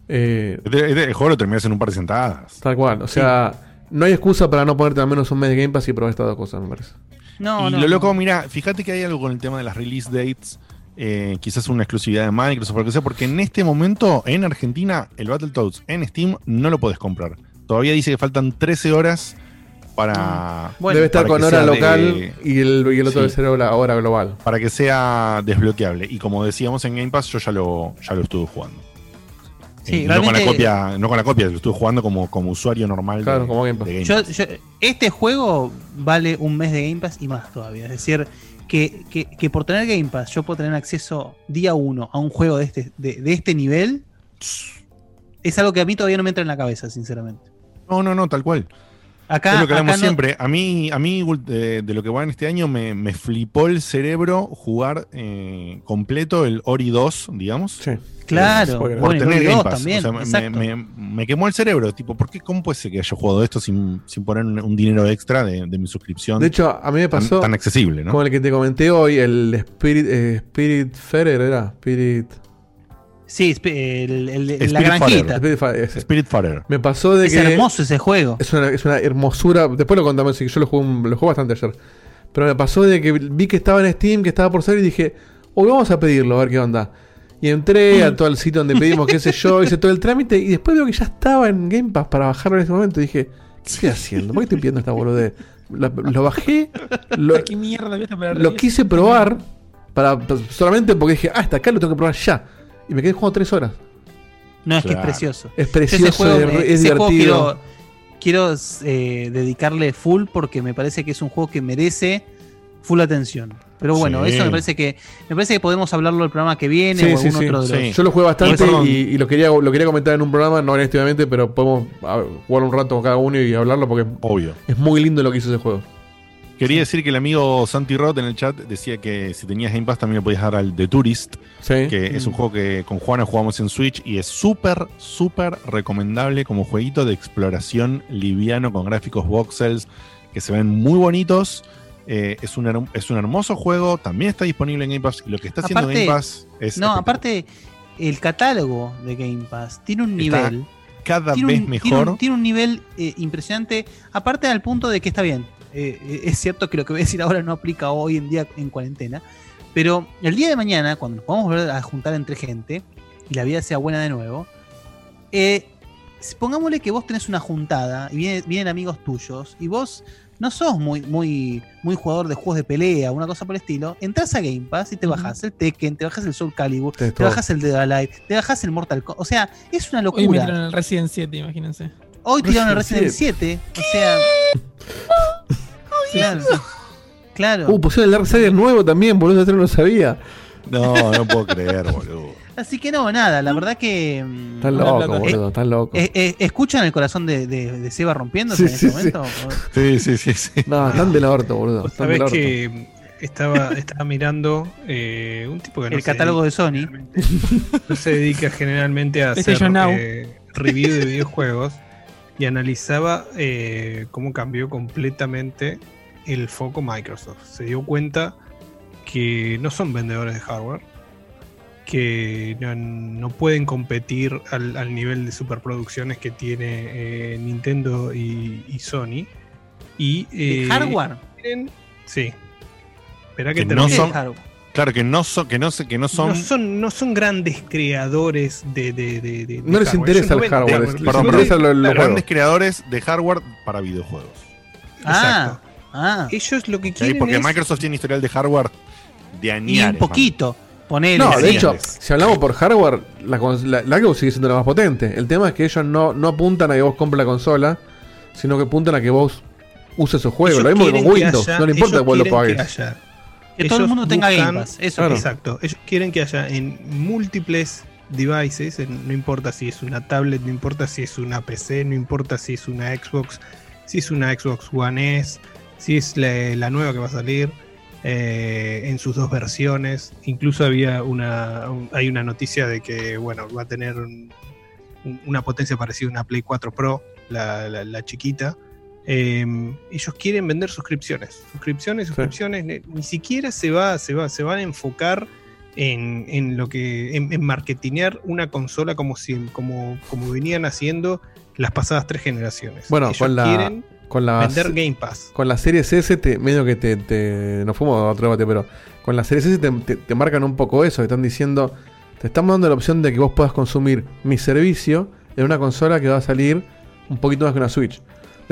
eh, Este- este- el juego lo terminas en un par de sentadas. tal cual. O sea, no hay excusa para no ponerte al menos un mes de Game Pass y probar estas dos cosas, me parece. No, y no, lo loco, no. mira, fíjate que hay algo con el tema de las release dates. Eh, quizás una exclusividad de Microsoft o lo que sea, porque en este momento en Argentina el Battletoads en Steam no lo podés comprar. Todavía dice que faltan 13 horas para. Bueno, Debe estar para con hora de- local y, el, y el otro Sí. debe ser hora, hora global. para que sea desbloqueable. Y como decíamos en Game Pass, yo ya lo, ya lo estuve jugando. Sí, Eh, no, con la copia, no con la copia, lo estuve jugando como, como usuario normal Claro, de, como Game Pass. de Game Yo- Pass. yo- este juego vale un mes de Game Pass y más todavía. Es decir, que, que- que por tener Game Pass yo puedo tener acceso día uno a un juego de este, de, de este nivel. Es algo que a mí todavía no me entra en la cabeza, sinceramente. No, no, no, tal cual. Acá, es lo que hablamos no- siempre. A mí, a mí de, de lo que va en este año, me, me flipó el cerebro jugar eh, completo el Ori 2, digamos. Sí. Claro, Por bueno, tener Game 2 Pass. también, O sea, me- exacto. me, me- me quemó el cerebro. Tipo, ¿por qué? ¿Cómo puede ser que haya jugado esto sin, sin poner un, un dinero extra de, de mi suscripción? De hecho, a mí me tan- pasó. Tan, accesible, ¿no? Como el que te comenté hoy, el Spirit, eh, Spirit Ferrer era. Spirit. Sí, el, el- el- la Spirit granjita. Spirit Fighter. Me pasó de Es que. hermoso ese juego. Es una, es una hermosura. Después lo contamos, sí, yo lo jugué, un- lo jugué bastante ayer. Pero me pasó de que vi que estaba en Steam, que estaba por salir y dije, hoy vamos a pedirlo, a ver qué onda. Y entré a todo el sitio donde pedimos, qué sé yo, hice todo el trámite y después veo que ya estaba en Game Pass para bajarlo en ese momento. Y dije, ¿qué estoy haciendo? ¿Por qué estoy pidiendo esta boludez? Lo, lo bajé, lo, ¿Qué mierda lo quise probar para, solamente porque dije, ah, hasta acá lo tengo que probar ya. Y me quedé jugando tres horas. No, es que es precioso. Es precioso, ese juego, es, es ese juego divertido. quiero, quiero eh, dedicarle full porque me parece que es un juego que merece full atención. Pero bueno, Sí. eso me parece que me parece que podemos hablarlo el programa que viene Sí, o algún sí. otro de los. Sí. Yo lo jugué bastante y, y lo, quería, lo quería comentar en un programa, no honestamente, pero podemos a, jugar un rato con cada uno y hablarlo porque Obvio. es muy lindo lo que hizo ese juego. Quería decir que el amigo Santi Roth en el chat decía que si tenías Game Pass también le podías dar al The Tourist, Sí. que es un juego que con Juana jugamos en Switch y es súper, súper recomendable como jueguito de exploración liviano con gráficos voxels que se ven muy bonitos Eh, es, un, es un hermoso juego, también está disponible en Game Pass. Y lo que está haciendo Aparte- Game Pass es no, aparte, el catálogo de Game Pass tiene un Está nivel. cada tiene vez un- mejor. Tiene un, tiene un nivel eh, impresionante. Aparte, al punto de que está bien. Eh, eh, es cierto que lo que voy a decir ahora no aplica hoy en día en cuarentena. Pero el día de mañana, cuando nos podamos volver a juntar entre gente y la vida sea buena de nuevo, eh, pongámosle que vos tenés una juntada y viene- vienen amigos tuyos y vos no sos muy, muy, muy jugador de juegos de pelea, una cosa por el estilo, entras a Game Pass y te bajas el Tekken, te bajas el Soul Calibur, te todo. bajas el Dead Alive, te bajas el Mortal Kombat. O sea, es una Hoy locura. metieron el Resident 7, imagínense. Hoy tiraron el Resident Resident 7. O sea. claro. Claro. Uh, pusieron el Darksiders nuevo también, boludo, yo no lo sabía. No, no puedo creer, boludo. Así que no, nada, la verdad que. mm, Están una loco, plata. boludo, están loco. Eh, eh, ¿Escuchan el corazón de, de, de Seba rompiéndose Sí, en sí, este sí. momento? Sí, sí, sí, sí. No, están del orto, boludo. Están del Sabes orto. que estaba, estaba mirando eh, un tipo que no El se catálogo dedica- de Sony. no se dedica generalmente a hacer PlayStation Now. eh, review de videojuegos y analizaba eh, cómo cambió completamente el foco Microsoft. Se dio cuenta que no son vendedores de hardware, que no, no pueden competir al, al nivel de superproducciones que tiene eh, Nintendo y, y Sony. Y, ¿De eh, hardware? sí. Espera que, Que no son, claro, que no son, que no, sé- que no son, No son, no son grandes creadores de. de, de- de- No de les interesa el hardware, les perdón, interesa los grandes creadores de hardware para videojuegos. Ah, ah. Ellos lo que ¿sí? quieren Porque es. Microsoft tiene historial de hardware de Y añares. un poquito. Ponele. No, de sí. hecho, si hablamos por hardware, la, la, la Xbox sigue siendo la más potente. El tema es que ellos no, no apuntan a que vos compres la consola, sino que apuntan a que vos uses su juego. ellos Lo mismo que con que Windows, haya- no le importa que vos lo pagues. Que todo el mundo tenga Game Pass, eso. Claro. Exacto. Ellos quieren que haya en múltiples devices, en- no importa si es una tablet, no importa si es una PC, no importa si es una Xbox, si es una Xbox One S, si es la, la nueva que va a salir, eh, en sus dos versiones. Incluso había una, un- hay una noticia de que bueno va a tener un- un- una potencia parecida a una Play 4 Pro, la, la- la chiquita. Eh, ellos quieren vender suscripciones, suscripciones, suscripciones. Ni, ni siquiera se va, se va, se van a enfocar en, en lo que, en, en marketinear una consola como si, como, como venían haciendo las pasadas tres generaciones. Bueno, Ellos con la, quieren con la vender Game Pass. Con la Series S, te, medio que te, te- Nos fuimos a otro debate, pero. Con la Series S te, te- te marcan un poco eso. Te están diciendo. Te estamos dando la opción de que vos puedas consumir mi servicio en una consola que va a salir un poquito más que una Switch.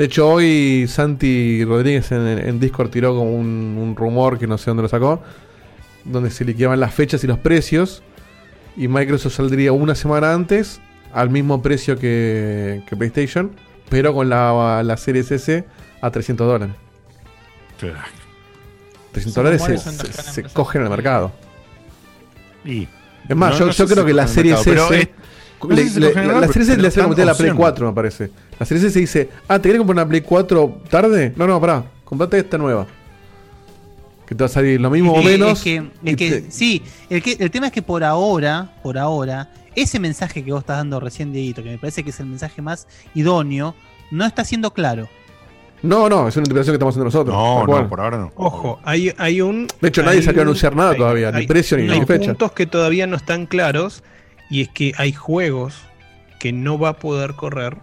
De hecho, hoy Santi Rodríguez en, en Discord tiró como un, un rumor que no sé dónde lo sacó. Donde se liquidaban las fechas y los precios. Y Microsoft saldría una semana antes al mismo precio que, que PlayStation. Pero con la, la Series S a 300 dólares. 300 Son dólares rumores, se, cogen en el mercado. Y, Es más, no- yo, no yo sé creo que la Series mercado, S. no le- le- cogen en el la, la le Play opción. 4, me parece. La Series S dice: Ah, ¿te querés comprar una Play 4 tarde? No, no, pará, comprate esta nueva. Que te va a salir lo mismo o Es menos. es que- es que- te- sí, el, que, el tema es que por ahora, por ahora, ese mensaje que vos estás dando recién, Dieguito, que me parece que es el mensaje más idóneo, no está siendo claro. No, no, es una interpretación que estamos haciendo nosotros. No, no, por ahora no. Ojo, hay, hay un. De hecho, nadie hay salió a un- anunciar nada hay- todavía, ni hay- precio ni- hay ni fecha. puntos que todavía no están claros. Y es que hay juegos que no va a poder correr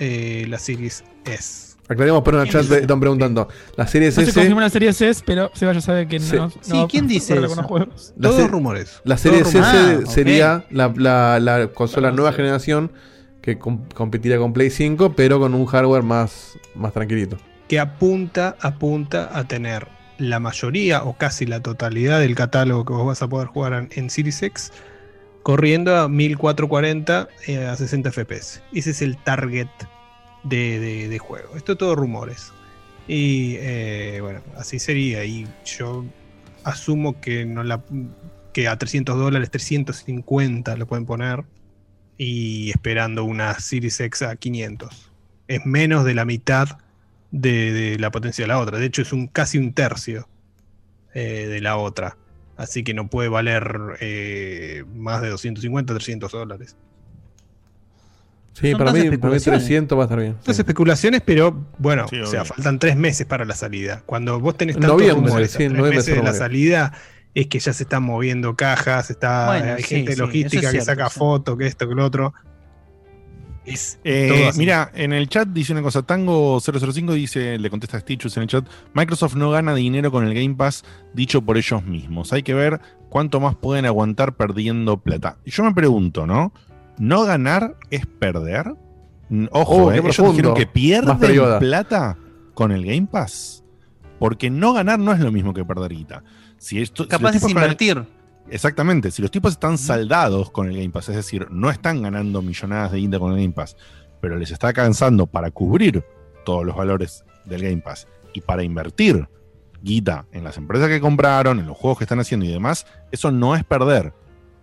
eh, la Series S. Aclaremos, pero en el chat están preguntando. La Series No se S. confirmó la serie S, pero se vaya a saber que Sí. no. Sí, no ¿quién dice eso? juegos. Todos se- rumores. La serie S. Ah, sería la, la- la consola nueva generación que com- competiría con Play 5, pero con un hardware más, más tranquilito. Que apunta, apunta a tener la mayoría o casi la totalidad del catálogo que vos vas a poder jugar en, en Series X corriendo a 1440 eh, a 60 FPS. Ese es el target de, juego. Esto todo rumores. Y eh, bueno, así sería. Y yo asumo que a 300 dólares, 350 lo pueden poner. Y esperando una Series X a 500. Es menos de la mitad de, de la potencia de la otra. De hecho, es un casi un tercio eh, de la otra. Así que no puede valer eh, más de 250, 300 dólares. Sí, para mí, para mí especulaciones. 300 va a estar bien. Estas especulaciones, pero bueno, Sí, o sea, faltan tres meses para la salida. Cuando vos tenés En tantos noviembre, rumores sí, tres noviembre meses de la salida, es que ya se están moviendo cajas, está, Bueno, hay sí, gente sí, logística que saca sí. fotos, que esto, que lo otro. Es Eh, mira, en el chat dice una cosa, Tango005 dice, le contesta a Stitchus en el chat, Microsoft no gana dinero con el Game Pass dicho por ellos mismos. Hay que ver cuánto más pueden aguantar perdiendo plata. Y yo me pregunto, ¿no? ¿No ganar es perder? Ojo, Oh, eh, ellos dijeron que pierden plata con el Game Pass. Porque no ganar no es lo mismo que perder guita. Si esto, si Capaz es con el- invertir. Exactamente, si los tipos están saldados con el Game Pass, es decir, no están ganando millonadas de guita con el Game Pass, pero les está alcanzando para cubrir todos los valores del Game Pass y para invertir guita en las empresas que compraron, en los juegos que están haciendo y demás, eso no es perder.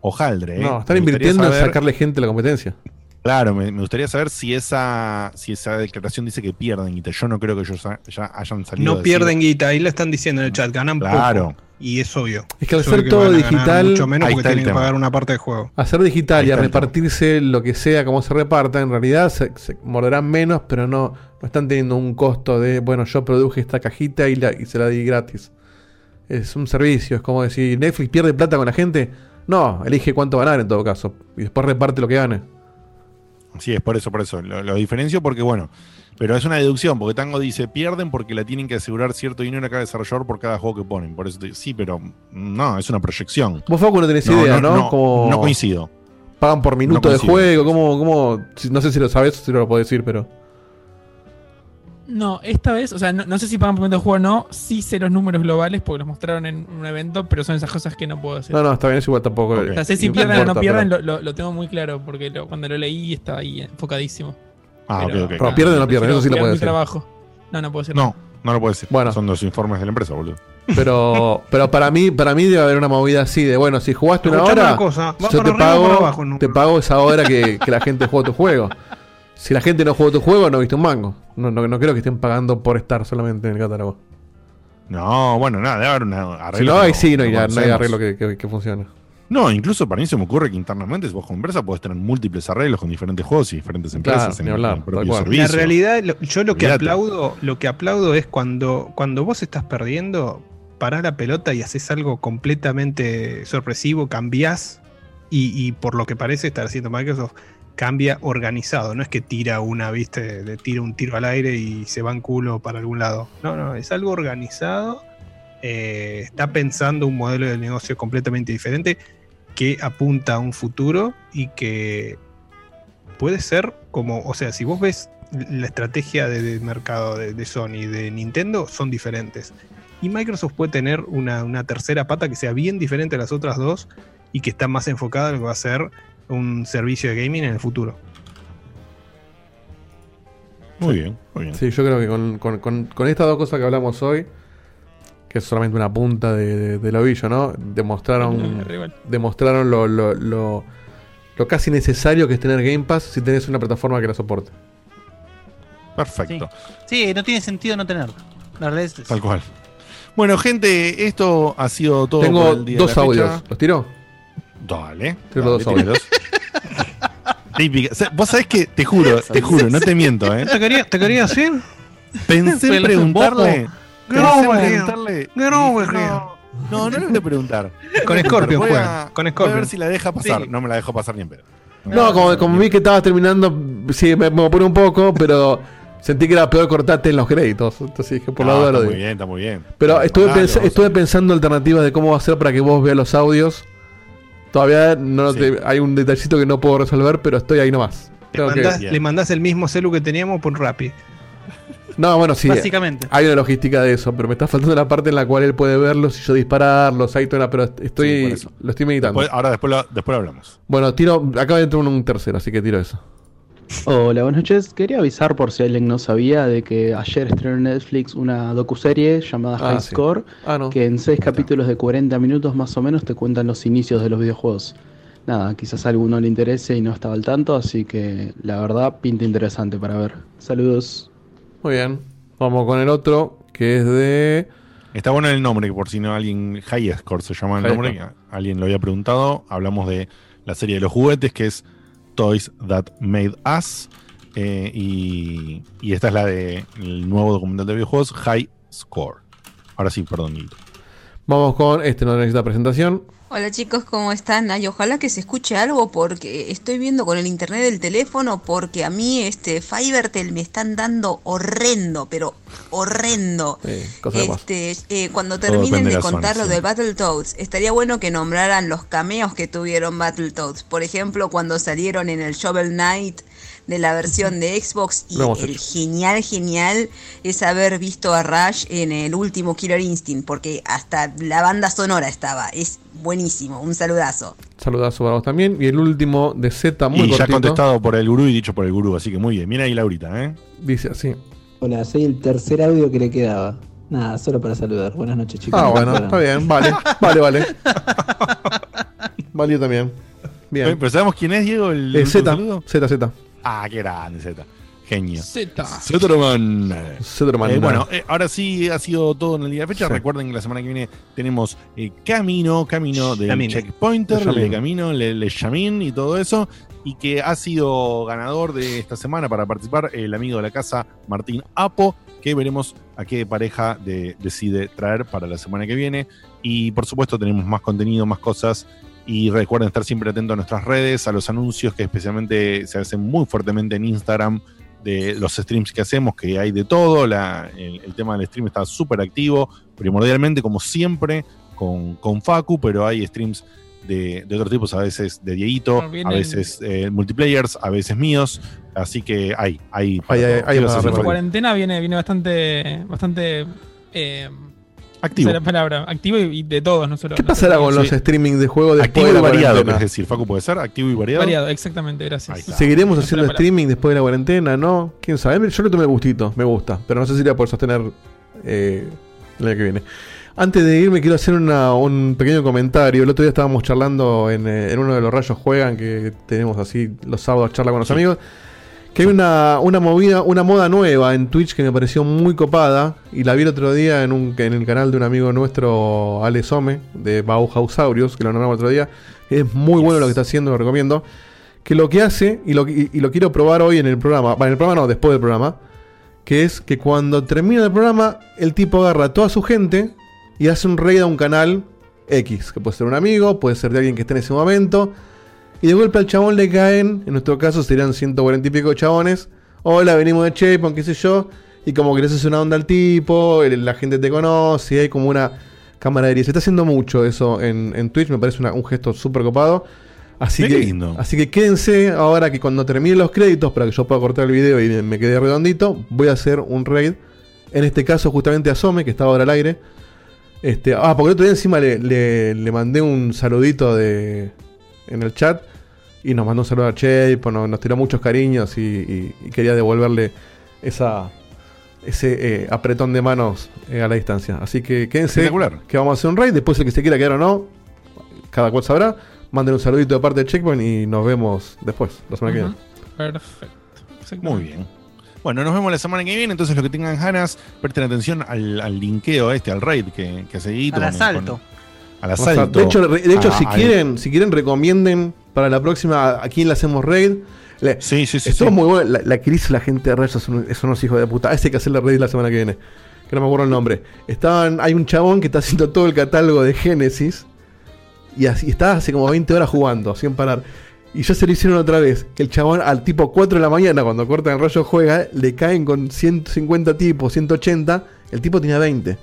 Ojaldre, ¿eh? No, están invirtiendo en sacarle gente a la competencia. Claro, me, me gustaría saber si esa, si esa declaración dice que pierden guita. Yo no creo que ellos ya hayan salido. No decir- pierden guita, ahí lo están diciendo en el chat, ganan Claro. poco. Y es obvio. Es que al ser todo digital- Mucho menos Ahí porque tienen que pagar una parte del juego. A ser digital Ahí y a repartirse lo que sea, como se reparta, en realidad se, se morderán menos, pero no, no están teniendo un costo de, bueno, yo produje esta cajita y, la, y se la di gratis. Es un servicio, es como decir, Netflix pierde plata con la gente. No, elige cuánto ganar en todo caso. Y después reparte lo que gane. Sí, es por eso, por eso. Lo, lo diferencio porque, bueno, pero es una deducción, porque Tango dice pierden porque la tienen que asegurar cierto dinero a cada desarrollador por cada juego que ponen. Por eso te- sí, pero no, es una proyección. Vos, Facu, no tenés idea, ¿no? No, Como- no coincido. Pagan por minuto de juego, ¿cómo, cómo, no sé si lo sabes o si no lo puedo decir, pero... No, esta vez, o sea, no, no sé si pagan por momento de juego o no. Sí sé los números globales porque los mostraron en un evento, pero son esas cosas que no puedo decir. No, no, está bien, es igual tampoco... O sea, sé si no pierden o no pero- lo, tengo muy claro porque lo- cuando lo leí estaba ahí enfocadísimo. Ah, Pero, ok, ok. Pero pierden o no pierden, eso sí lo mi decir. trabajo. No, no puedo decir. No, no lo puedo decir. Bueno. Son los informes de la empresa, boludo. Pero, pero para mí, para mí debe haber una movida así de bueno, si jugaste una Escuchame hora, una cosa, ¿va yo te pago, abajo te esa hora que, que la gente juega tu juego. Si la gente no jugó tu juego, no viste un mango. No, no, no creo que estén pagando por estar solamente en el catálogo. No, bueno, nada, debe haber una arreglo. Si no, ahí sí, no, hay- no hay arreglo que, que, que funcione. No, incluso para mí se me ocurre que internamente, si vos como empresa, podés tener múltiples arreglos con diferentes juegos y diferentes empresas Claro, en, ni hablar, en el propio tal cual. servicio. La realidad, lo- yo lo que aplaudo, lo que aplaudo es cuando, cuando vos estás perdiendo, parás la pelota y haces algo completamente sorpresivo, cambiás y, y por lo que parece estar haciendo Microsoft, cambia organizado. No es que tira una, viste, de tira un tiro al aire y se va en culo para algún lado. No, no, es algo organizado. eh, está pensando un modelo de negocio completamente diferente que apunta a un futuro y que puede ser como, o sea, si vos ves la estrategia de, mercado de, Sony de Nintendo, son diferentes. Y Microsoft puede tener una, una tercera pata que sea bien diferente a las otras dos y que está más enfocada en lo que va a ser un servicio de gaming en el futuro. Muy bien, muy bien. Sí, yo creo que con, con- con- con estas dos cosas que hablamos hoy, que es solamente una punta de, de- del ovillo, ¿no? Demostraron, demostraron lo, lo, lo- lo casi necesario que es tener Game Pass si tenés una plataforma que la soporte. Perfecto. Sí, no tiene sentido no tenerlo. La verdad es. Tal cual. Bueno, gente, esto ha sido todo Tengo por el día de dos la audios. fecha. ¿Los tiro? Dale. Tiro dos. Típica. O sea, Vos sabés que, te juro, te juro, no te miento, ¿eh? ¿Te quería, te quería decir? Pensé en preguntarle. ¿Qué pensé no, en güey? preguntarle. ¿Qué no? No, le voy a preguntar. Con a Scorpion preguntar. Voy juegan, a- con Voy a Scorpion. ver si la deja pasar. Sí. No me la dejó pasar ni en pedo. No, como, como vi que estabas terminando, sí, me, me apuré un poco, pero sentí que era peor cortarte en los créditos. Entonces dije, por la duda está lo muy digo. bien, está muy bien. Pero estuve, pens- a- estuve pensando alternativas de cómo hacer para que vos veas los audios. Todavía no te- hay un detallito que no puedo resolver, pero estoy ahí nomás. Le que- mandás, le mandás el mismo celu que teníamos por Rappi. No, bueno, sí. Básicamente. Hay una logística de eso, pero me está faltando la parte en la cual él puede verlos y yo dispararlos. Hay toda pero estoy, lo estoy meditando. Después- ahora después lo, después lo hablamos. Bueno, tiro. Acaba de entrar un, un tercero, así que tiro eso. Hola, buenas noches. Quería avisar por si alguien no sabía de que ayer estrenó en Netflix una docuserie llamada Ah, High sí. Score, Ah, no. que en seis capítulos de 40 minutos más o menos te cuentan los inicios de los videojuegos. Nada, quizás a alguno le interese y no estaba al tanto, así que la verdad pinta interesante para ver. Saludos. Muy bien. Vamos con el otro, que es de. Está bueno el nombre, que por si no alguien. High Score se llama el High nombre, alguien lo había preguntado. Hablamos de la serie de los juguetes, que es Toys That Made Us. Eh, y, y esta es la de el nuevo documental de videojuegos, High Score. Ahora sí, perdón. Vamos con este, no necesita presentación. Hola chicos, ¿cómo están? Ay, ojalá que se escuche algo porque estoy viendo con el internet del teléfono porque a mí este Fivertel me están dando horrendo, pero horrendo. Este, eh, cuando terminen de contar zona, lo sí. de Battletoads, estaría bueno que nombraran los cameos que tuvieron Battletoads. Por ejemplo, cuando salieron en el Shovel Knight de la versión de Xbox y el genial, genial es haber visto a Rush en el último Killer Instinct porque hasta la banda sonora estaba. Es buenísimo. Un saludazo. Saludazo para vos también. Y el último de Z, muy y ya cortito. contestado por el gurú y dicho por el gurú, así que muy bien. Mira ahí Laurita, ¿eh? Dice así. Hola, soy el tercer audio que le quedaba. Nada, solo para saludar. Buenas noches, chicos. Ah, bueno, está bien, vale, vale, vale. Valió también. Bien. Pero ¿sabemos quién es, Diego? El Eh, Z, saludo? Z, Z. Ah, qué grande, Z. Genio. Z. Zetroman. Zetroman. Eh, bueno, eh, ahora sí ha sido todo en el día de fecha. Sí. Recuerden que la semana que viene tenemos eh, Camino, Camino del Camino. Checkpointer, de Camino, Le, Le Yamin y todo eso. Y que ha sido ganador de esta semana para participar el amigo de la casa, Martín Apo, que veremos a qué pareja de- decide traer para la semana que viene. Y por supuesto tenemos más contenido, más cosas. Y recuerden estar siempre atentos a nuestras redes, a los anuncios que especialmente se hacen muy fuertemente en Instagram de los streams que hacemos, que hay de todo. la- el, el tema del stream está súper activo, primordialmente, como siempre, con, con Facu, pero hay streams de, de otros tipos, a veces de Dieguito, Bueno, a veces eh, multiplayers, a veces míos. Así que hay, hay. Hay- hay- hay La cuarentena viene, viene bastante, bastante eh, Activo. esa es la palabra, activo y, y de todos, no solo. ¿Qué pasará con los Sí. streaming de juego después Activo de y la variado, cuarentena? es decir, Facu puede ser, activo y variado. Variado, exactamente, gracias. ¿Seguiremos haciendo streaming después de la cuarentena? ¿No? ¿Quién sabe? Yo le tomé gustito, me gusta. Pero no sé si la poder sostener eh, el año que viene. Antes de irme, quiero hacer una- un pequeño comentario. El otro día estábamos charlando en, eh, en uno de los rayos juegan, que tenemos así los sábados charla con los amigos. Que hay una, una movida, una moda nueva en Twitch que me pareció muy copada. Y la vi el otro día en, un, en el canal de un amigo nuestro, Ale Some, de Bauhausaurios, que lo nombramos el otro día. Es muy bueno lo que está haciendo, lo recomiendo. Que lo que hace, y lo, y, y lo quiero probar hoy en el programa, bueno, en el programa no, después del programa, que es que cuando termina el programa, el tipo agarra a toda su gente y hace un raid a un canal X, que puede ser un amigo, puede ser de alguien que esté en ese momento. Y de golpe al chabón le caen, en nuestro caso serían 140 y pico chabones. Hola, venimos de Chapon, qué sé yo. Y como que le haces una onda al tipo, la gente te conoce, y hay como una camaradería. Se está haciendo mucho eso en, en Twitch, me parece una- un gesto súper copado. Así Qué que, lindo. así que quédense ahora que cuando termine los créditos, para que yo pueda cortar el video y me- me quede redondito, voy a hacer un raid. En este caso, justamente a Some, que estaba ahora al aire. Este, ah, porque el otro día encima le, le- le mandé un saludito de, en el chat y nos mandó un saludo a Che, pues nos, nos tiró muchos cariños y, y- y quería devolverle esa ese eh, apretón de manos eh, a la distancia. Así que quédense que vamos a hacer un raid. Después el que se quiera quedar o no, cada cual sabrá. Manden un saludito de parte de Checkpoint y nos vemos después, la semana que Ujú. viene. Perfecto. Muy bien. Bueno, nos vemos la semana que viene. Entonces, los que tengan ganas, presten atención al, al linkeo este, al raid que, que Guito Al asalto. con- al O sea, asalto. de hecho, de hecho a- si al- quieren, si quieren recomienden para la próxima a quién le hacemos raid. Le- Sí, sí, sí. Esto sí. es muy bueno. La, la hizo la gente de Rayos son, son unos hijos de puta. A ese hay que hacerle raid la semana que viene. Que no me acuerdo el nombre. Estaban, hay un chabón que está haciendo todo el catálogo de Genesis. Y así está hace como 20 horas jugando, sin parar. Y ya se lo hicieron otra vez. Que el chabón al tipo 4 de la mañana, cuando cortan el rayo juega, le caen con 150 tipos, 180. El tipo tenía 20.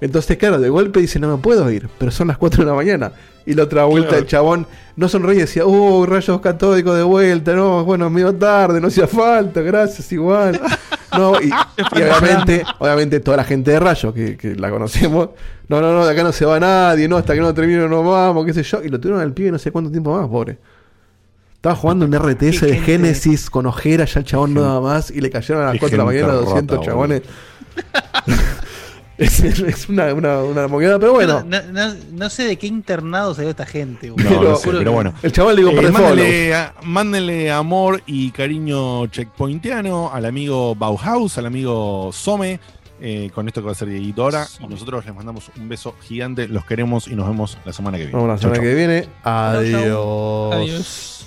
Entonces, claro, de golpe dice, no me puedo ir, pero son las 4 de la mañana. Y la otra vuelta Claro. el chabón no sonreía y decía, uh, rayos catódicos de vuelta, no, bueno, me iba tarde, no hacía falta, gracias, igual. No, y, y obviamente, obviamente toda la gente de Rayo, que, que la conocemos, no, no, no, de acá no se va nadie, no, hasta que no termine no vamos, qué sé yo. Y lo tuvieron al pibe no sé cuánto tiempo más, pobre. Estaba jugando un RTS de. Génesis con ojeras, ya el chabón no daba más, y le cayeron a las Qué 4 de la mañana rota, 200 boludo. chabones. es, es una, una, una moqueada, pero bueno. No, no- no sé de qué internado salió esta gente. No, boludo. no sé, pero bueno. El chaval par Eh, de mándenle, a- mándenle amor y cariño checkpointiano al amigo Bauhaus, al amigo Some, eh, con esto que va a ser ahora. Y nosotros les mandamos un beso gigante, los queremos y nos vemos la semana que viene. Vamos la semana chau. que viene. Chau. Adiós. Adiós.